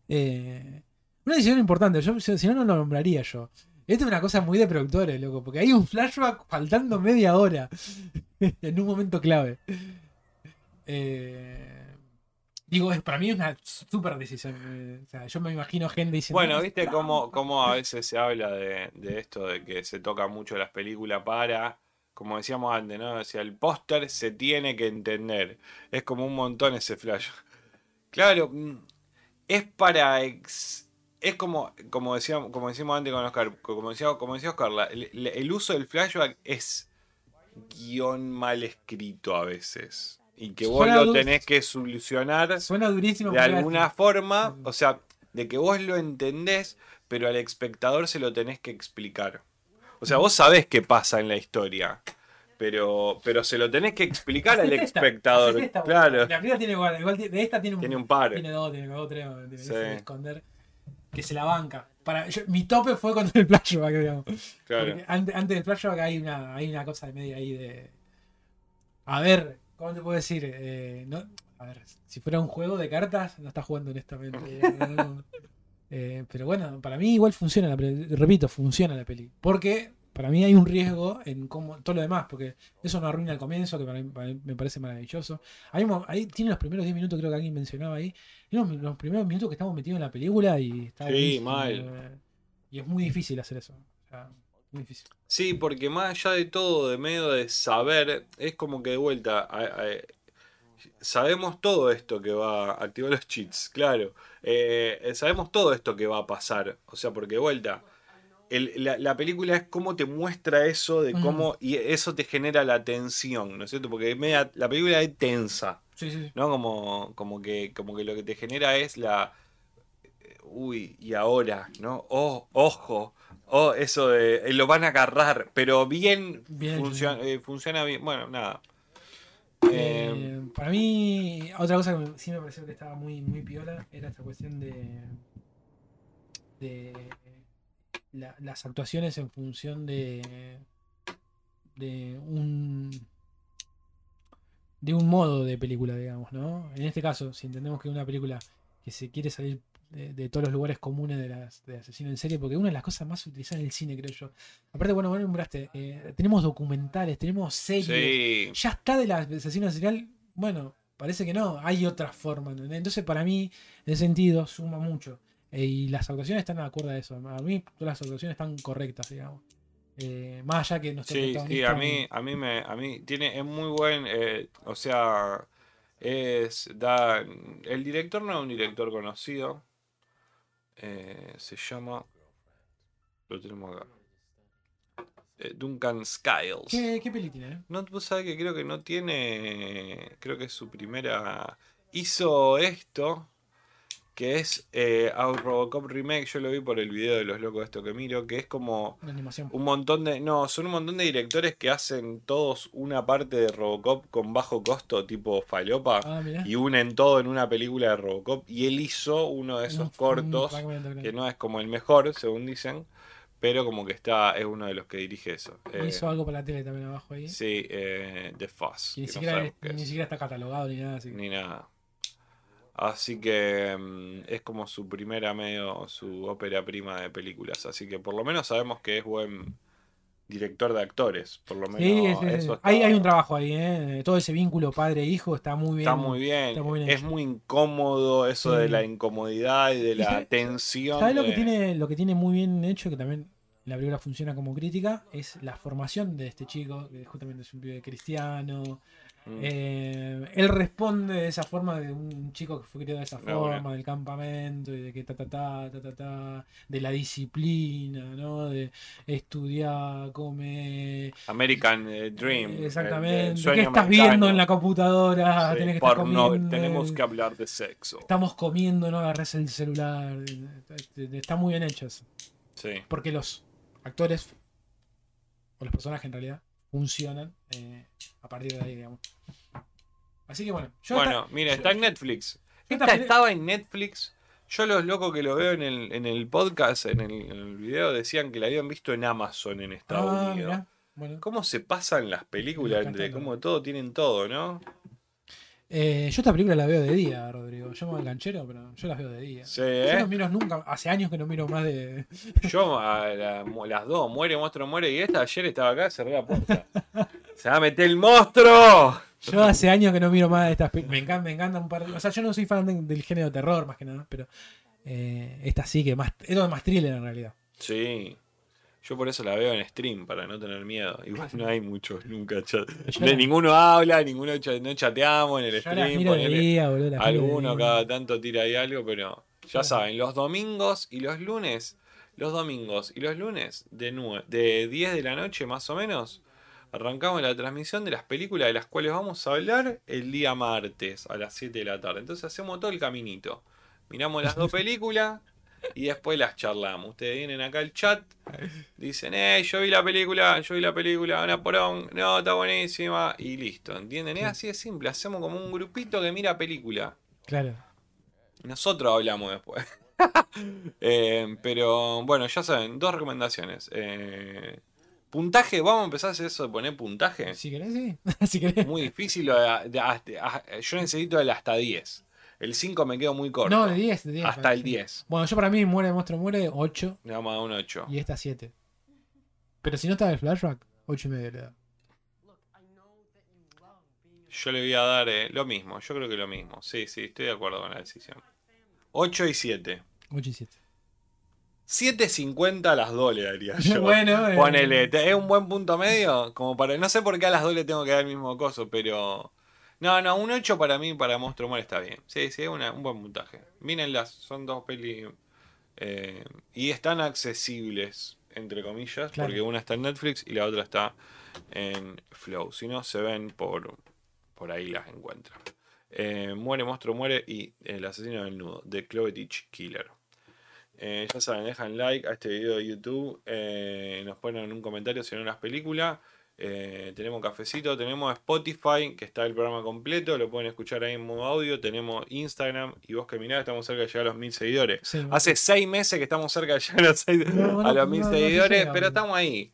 eh, una decisión importante. Yo, si si no, no lo nombraría yo. Esto es una cosa muy de productores, loco. Porque hay un flashback faltando media hora. en un momento clave. Eh, digo, es, para mí es una super decisión. eh, o sea, yo me imagino gente diciendo. Bueno, "Es viste trampa". cómo, cómo a veces se habla de, de esto, de que se toca mucho las películas para, como decíamos antes, ¿no? O sea, el póster se tiene que entender. Es como un montón ese flash. Claro, mm, es para... ex- es como, como, decíamos, como decíamos antes con Oscar, como decía, como decía Oscar, la- el, el uso del flashback es guion mal escrito a veces. Y que vos Suena lo tenés que solucionar Suena durísimo. de alguna forma, o sea, de que vos lo entendés, pero al espectador se lo tenés que explicar. O sea, vos sabés qué pasa en la historia, pero, pero se lo tenés que explicar al espectador. esta, claro, La primera tiene igual, igual de esta tiene un, tiene un par. Tiene dos, tiene dos, tres, tiene Sí. que se esconder. Que se la banca. Para, yo- mi tope fue con el flashback, digamos. Claro. Antes, antes del flashback hay una, hay una cosa de media ahí de. A ver, ¿cómo te puedo decir? Eh, no, a ver, si fuera un juego de cartas, no estás jugando honestamente. No. Eh, pero bueno, para mí igual funciona la peli. Repito, funciona la peli. Porque para mí hay un riesgo en cómo, todo lo demás, porque eso no arruina el comienzo, que para mí, para mí me parece maravilloso. Hay ahí tiene los primeros 10 minutos, creo que alguien mencionaba ahí. Tiene los, los primeros minutos que estamos metidos en la película y está Sí, mal. eh, Y es muy difícil hacer eso. O sea, muy difícil. Sí, porque más allá de todo, de medio de saber, es como que de vuelta, a- a- sabemos todo esto que va a activar los cheats, claro. Eh, eh, sabemos todo esto que va a pasar. O sea, porque de vuelta, el- la, la película es cómo te muestra eso, de cómo, y eso te genera la tensión, ¿no es cierto? Porque media- la película es tensa, Sí, sí, sí. ¿no? Como, como, que, como que lo que te genera es la... eh, Uy, y ahora, ¿no? Oh, ojo. Oh, eso de... eh, lo van a agarrar, pero bien, Bien, funciona, eh, funciona bien. Bueno, nada. Eh, Eh, para mí, otra cosa que me- sí me pareció que estaba muy, muy piola era esta cuestión de, de la- las actuaciones en función de, de un de un modo de película, digamos, ¿no? En este caso, si entendemos que es una película que se quiere salir de, de todos los lugares comunes de las de asesino en serie, porque una de las cosas más utilizadas en el cine, creo yo. Aparte, bueno, bueno, nombraste, eh, tenemos documentales, tenemos series, sí. ya está de la asesino serial. Bueno, parece que no, hay otra forma. Entonces, para mí, en ese sentido, suma mucho. Eh, y las actuaciones están de acuerdo a eso. A mí, todas las actuaciones están correctas, digamos. Eh, más allá que nuestro Sí, sí, a mí, a mí me, a mí tiene, es muy buen, eh, o sea, Es, da, el director no es un director conocido. Eh, se llama. Lo tenemos acá. Eh, Duncan Skiles. ¿Qué, qué peli tiene? eh? No, vos sabés que creo que no tiene. Creo que es su primera. Hizo esto. Que es eh, Robocop Remake. Yo lo vi por el video de los locos de esto que miro. Que es como Una animación. un montón de. No, son un montón de directores que hacen todos una parte de Robocop con bajo costo, tipo falopa. Ah. Y unen todo en una película de Robocop. Y él hizo uno de esos cortos. Que no es como el mejor, según dicen. Pero como que está. Es uno de los que dirige eso. Eh, Hizo algo para la tele también abajo ahí. Sí, eh, The Fuzz. Y ni no siquiera, ni es, siquiera está catalogado ni nada. Así que- ni nada. Así que mm, es como su primera medio, su ópera prima de películas. Así que por lo menos sabemos que es buen director de actores. Por lo menos Sí, eso está, Hay, hay un trabajo ahí, ¿eh? Todo ese vínculo padre-hijo está muy bien. está muy bien. está muy bien es muy incómodo eso de la incomodidad y de la sabe- tensión. ¿Sabes lo que tiene, lo que tiene muy bien hecho, que también la película funciona como crítica? Es la formación de este chico, que justamente es un pibe cristiano. Mm. Eh, él responde de esa forma de un chico que fue criado de esa bueno. forma, del campamento y de que ta ta ta ta ta ta, de la disciplina, ¿no? De estudiar, comer. American eh, Dream. el Exactamente. ¿Qué estás americano. viendo en la computadora? Sí, Tenés que estar porno, comiendo. tenemos que hablar de sexo. Estamos comiendo, no agarres el celular. Está muy bien hecho eso. Sí. Porque los actores, o los personajes en realidad, funcionan eh, a partir de ahí, digamos. Así que bueno, yo Bueno, mira, yo- está en Netflix. esta estaba en Netflix. Yo los locos que lo veo en el, en el podcast, en el, en el video, decían que la habían visto en Amazon en Estados Ah, Unidos. Bueno, ¿Cómo se pasan las películas entre cómo todo tienen todo, no? Eh, yo esta película la veo de día, Rodrigo. Yo me ganchero, pero yo las veo de día. Sí, Yo ¿eh? no miro nunca, hace años que no miro más de. Yo a la- mu- las dos, muere, monstruo, muere. Y esta ayer estaba acá, cerré la puerta. ¡Se va a meter el monstruo! Yo hace años que no miro más de estas películas. Me encanta, me encanta un par de. O sea, yo no soy fan de- del género terror más que nada, pero eh, esta sí que más. Esto es más thriller en realidad. Sí. Yo por eso la veo en stream, para no tener miedo. Igual no hay muchos nunca. chat- De ninguno habla, ninguno cha- no chateamos en el Yo stream. ponele- día, boludo. las miro de Alguno cada tanto tira ahí algo, pero ya saben, los domingos y los lunes, los domingos y los lunes de, nue- de 10 de la noche más o menos, arrancamos la transmisión de las películas de las cuales vamos a hablar el día martes a las 7 de la tarde. Entonces hacemos todo el caminito. Miramos las dos películas y después las charlamos. Ustedes vienen acá al chat, dicen, eh, yo vi la película, yo vi la película, una porón, no, está buenísima, y listo, ¿entienden? Es así de simple, hacemos como un grupito que mira película. Claro. Nosotros hablamos después. Eh, pero bueno, ya saben, dos recomendaciones. Eh, puntaje, vamos a empezar a hacer eso de poner puntaje. Si querés, sí. si querés. Muy difícil. yo necesito el hasta 10. El 5 me quedo muy corto. No, de 10, de 10. hasta el sí. 10. Bueno, yo para mí muere, monstruo muere 8 Le vamos a dar un 8. y esta 7. Pero si no está el flashback, 8 y medio le da. Yo le voy a dar eh, lo mismo. Yo creo que lo mismo. Sí, sí, estoy de acuerdo con la decisión. 8 y 7. 8 y 7. 7.50 a las 2 le daría yo. bueno, eh, Ponele, ¿te- ¿es un buen punto medio? Como para. No sé por qué a las dos le tengo que dar el mismo coso, pero. No, no, un 8 para mí, para Monstruo Muere está bien. Sí, sí, es una- un buen puntaje. Mírenlas, son dos pelis. eh, y están accesibles, entre comillas, Claro. porque una está en Netflix y la otra está en Flow. Si no, se ven por, por ahí las encuentran. Eh, muere, Monstruo Muere y El asesino del nudo, de Clovetich Killer. Eh, ya saben, dejan like a este video de YouTube, eh, nos ponen en un comentario si no las películas. Eh, tenemos cafecito, tenemos Spotify, que está el programa completo, lo pueden escuchar ahí en modo audio. Tenemos Instagram y vos que mirá, estamos cerca de llegar a los mil seguidores. Sí, Hace seis meses que estamos cerca de llegar a los, seis- No, no, a los no, mil no seguidores, llega, pero estamos ahí.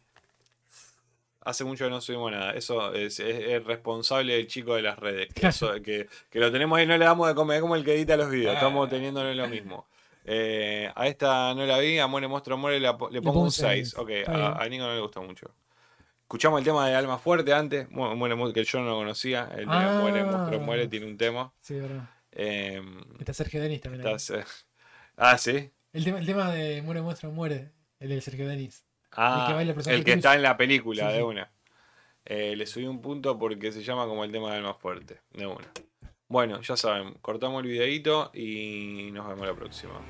Hace mucho que no subimos nada. Eso es, es- es responsable del chico de las redes. Que, Claro. eso- que- que lo tenemos ahí, no le damos de comer, es como el que edita los videos. Estamos teniéndole lo mismo. Eh, a esta no la vi, a Muere Monstruo po- le pongo un un 6. seis. Ok, a, a Nico no le gustó mucho. Escuchamos el tema de Alma Fuerte antes, Muere que yo no lo conocía. El de Ah. Muere Monstruo Muere tiene un tema. Sí, verdad. Eh, Está Sergio Denis también. eh, ah, sí. El, tema, el tema de Muere, muestra, muere. El del Sergio Denis. Ah, que baila el que está en la película, Sí, de sí. una. Eh, le subí un punto porque se llama como el tema del más fuerte, de una. Bueno, ya saben, cortamos el videito y nos vemos la próxima.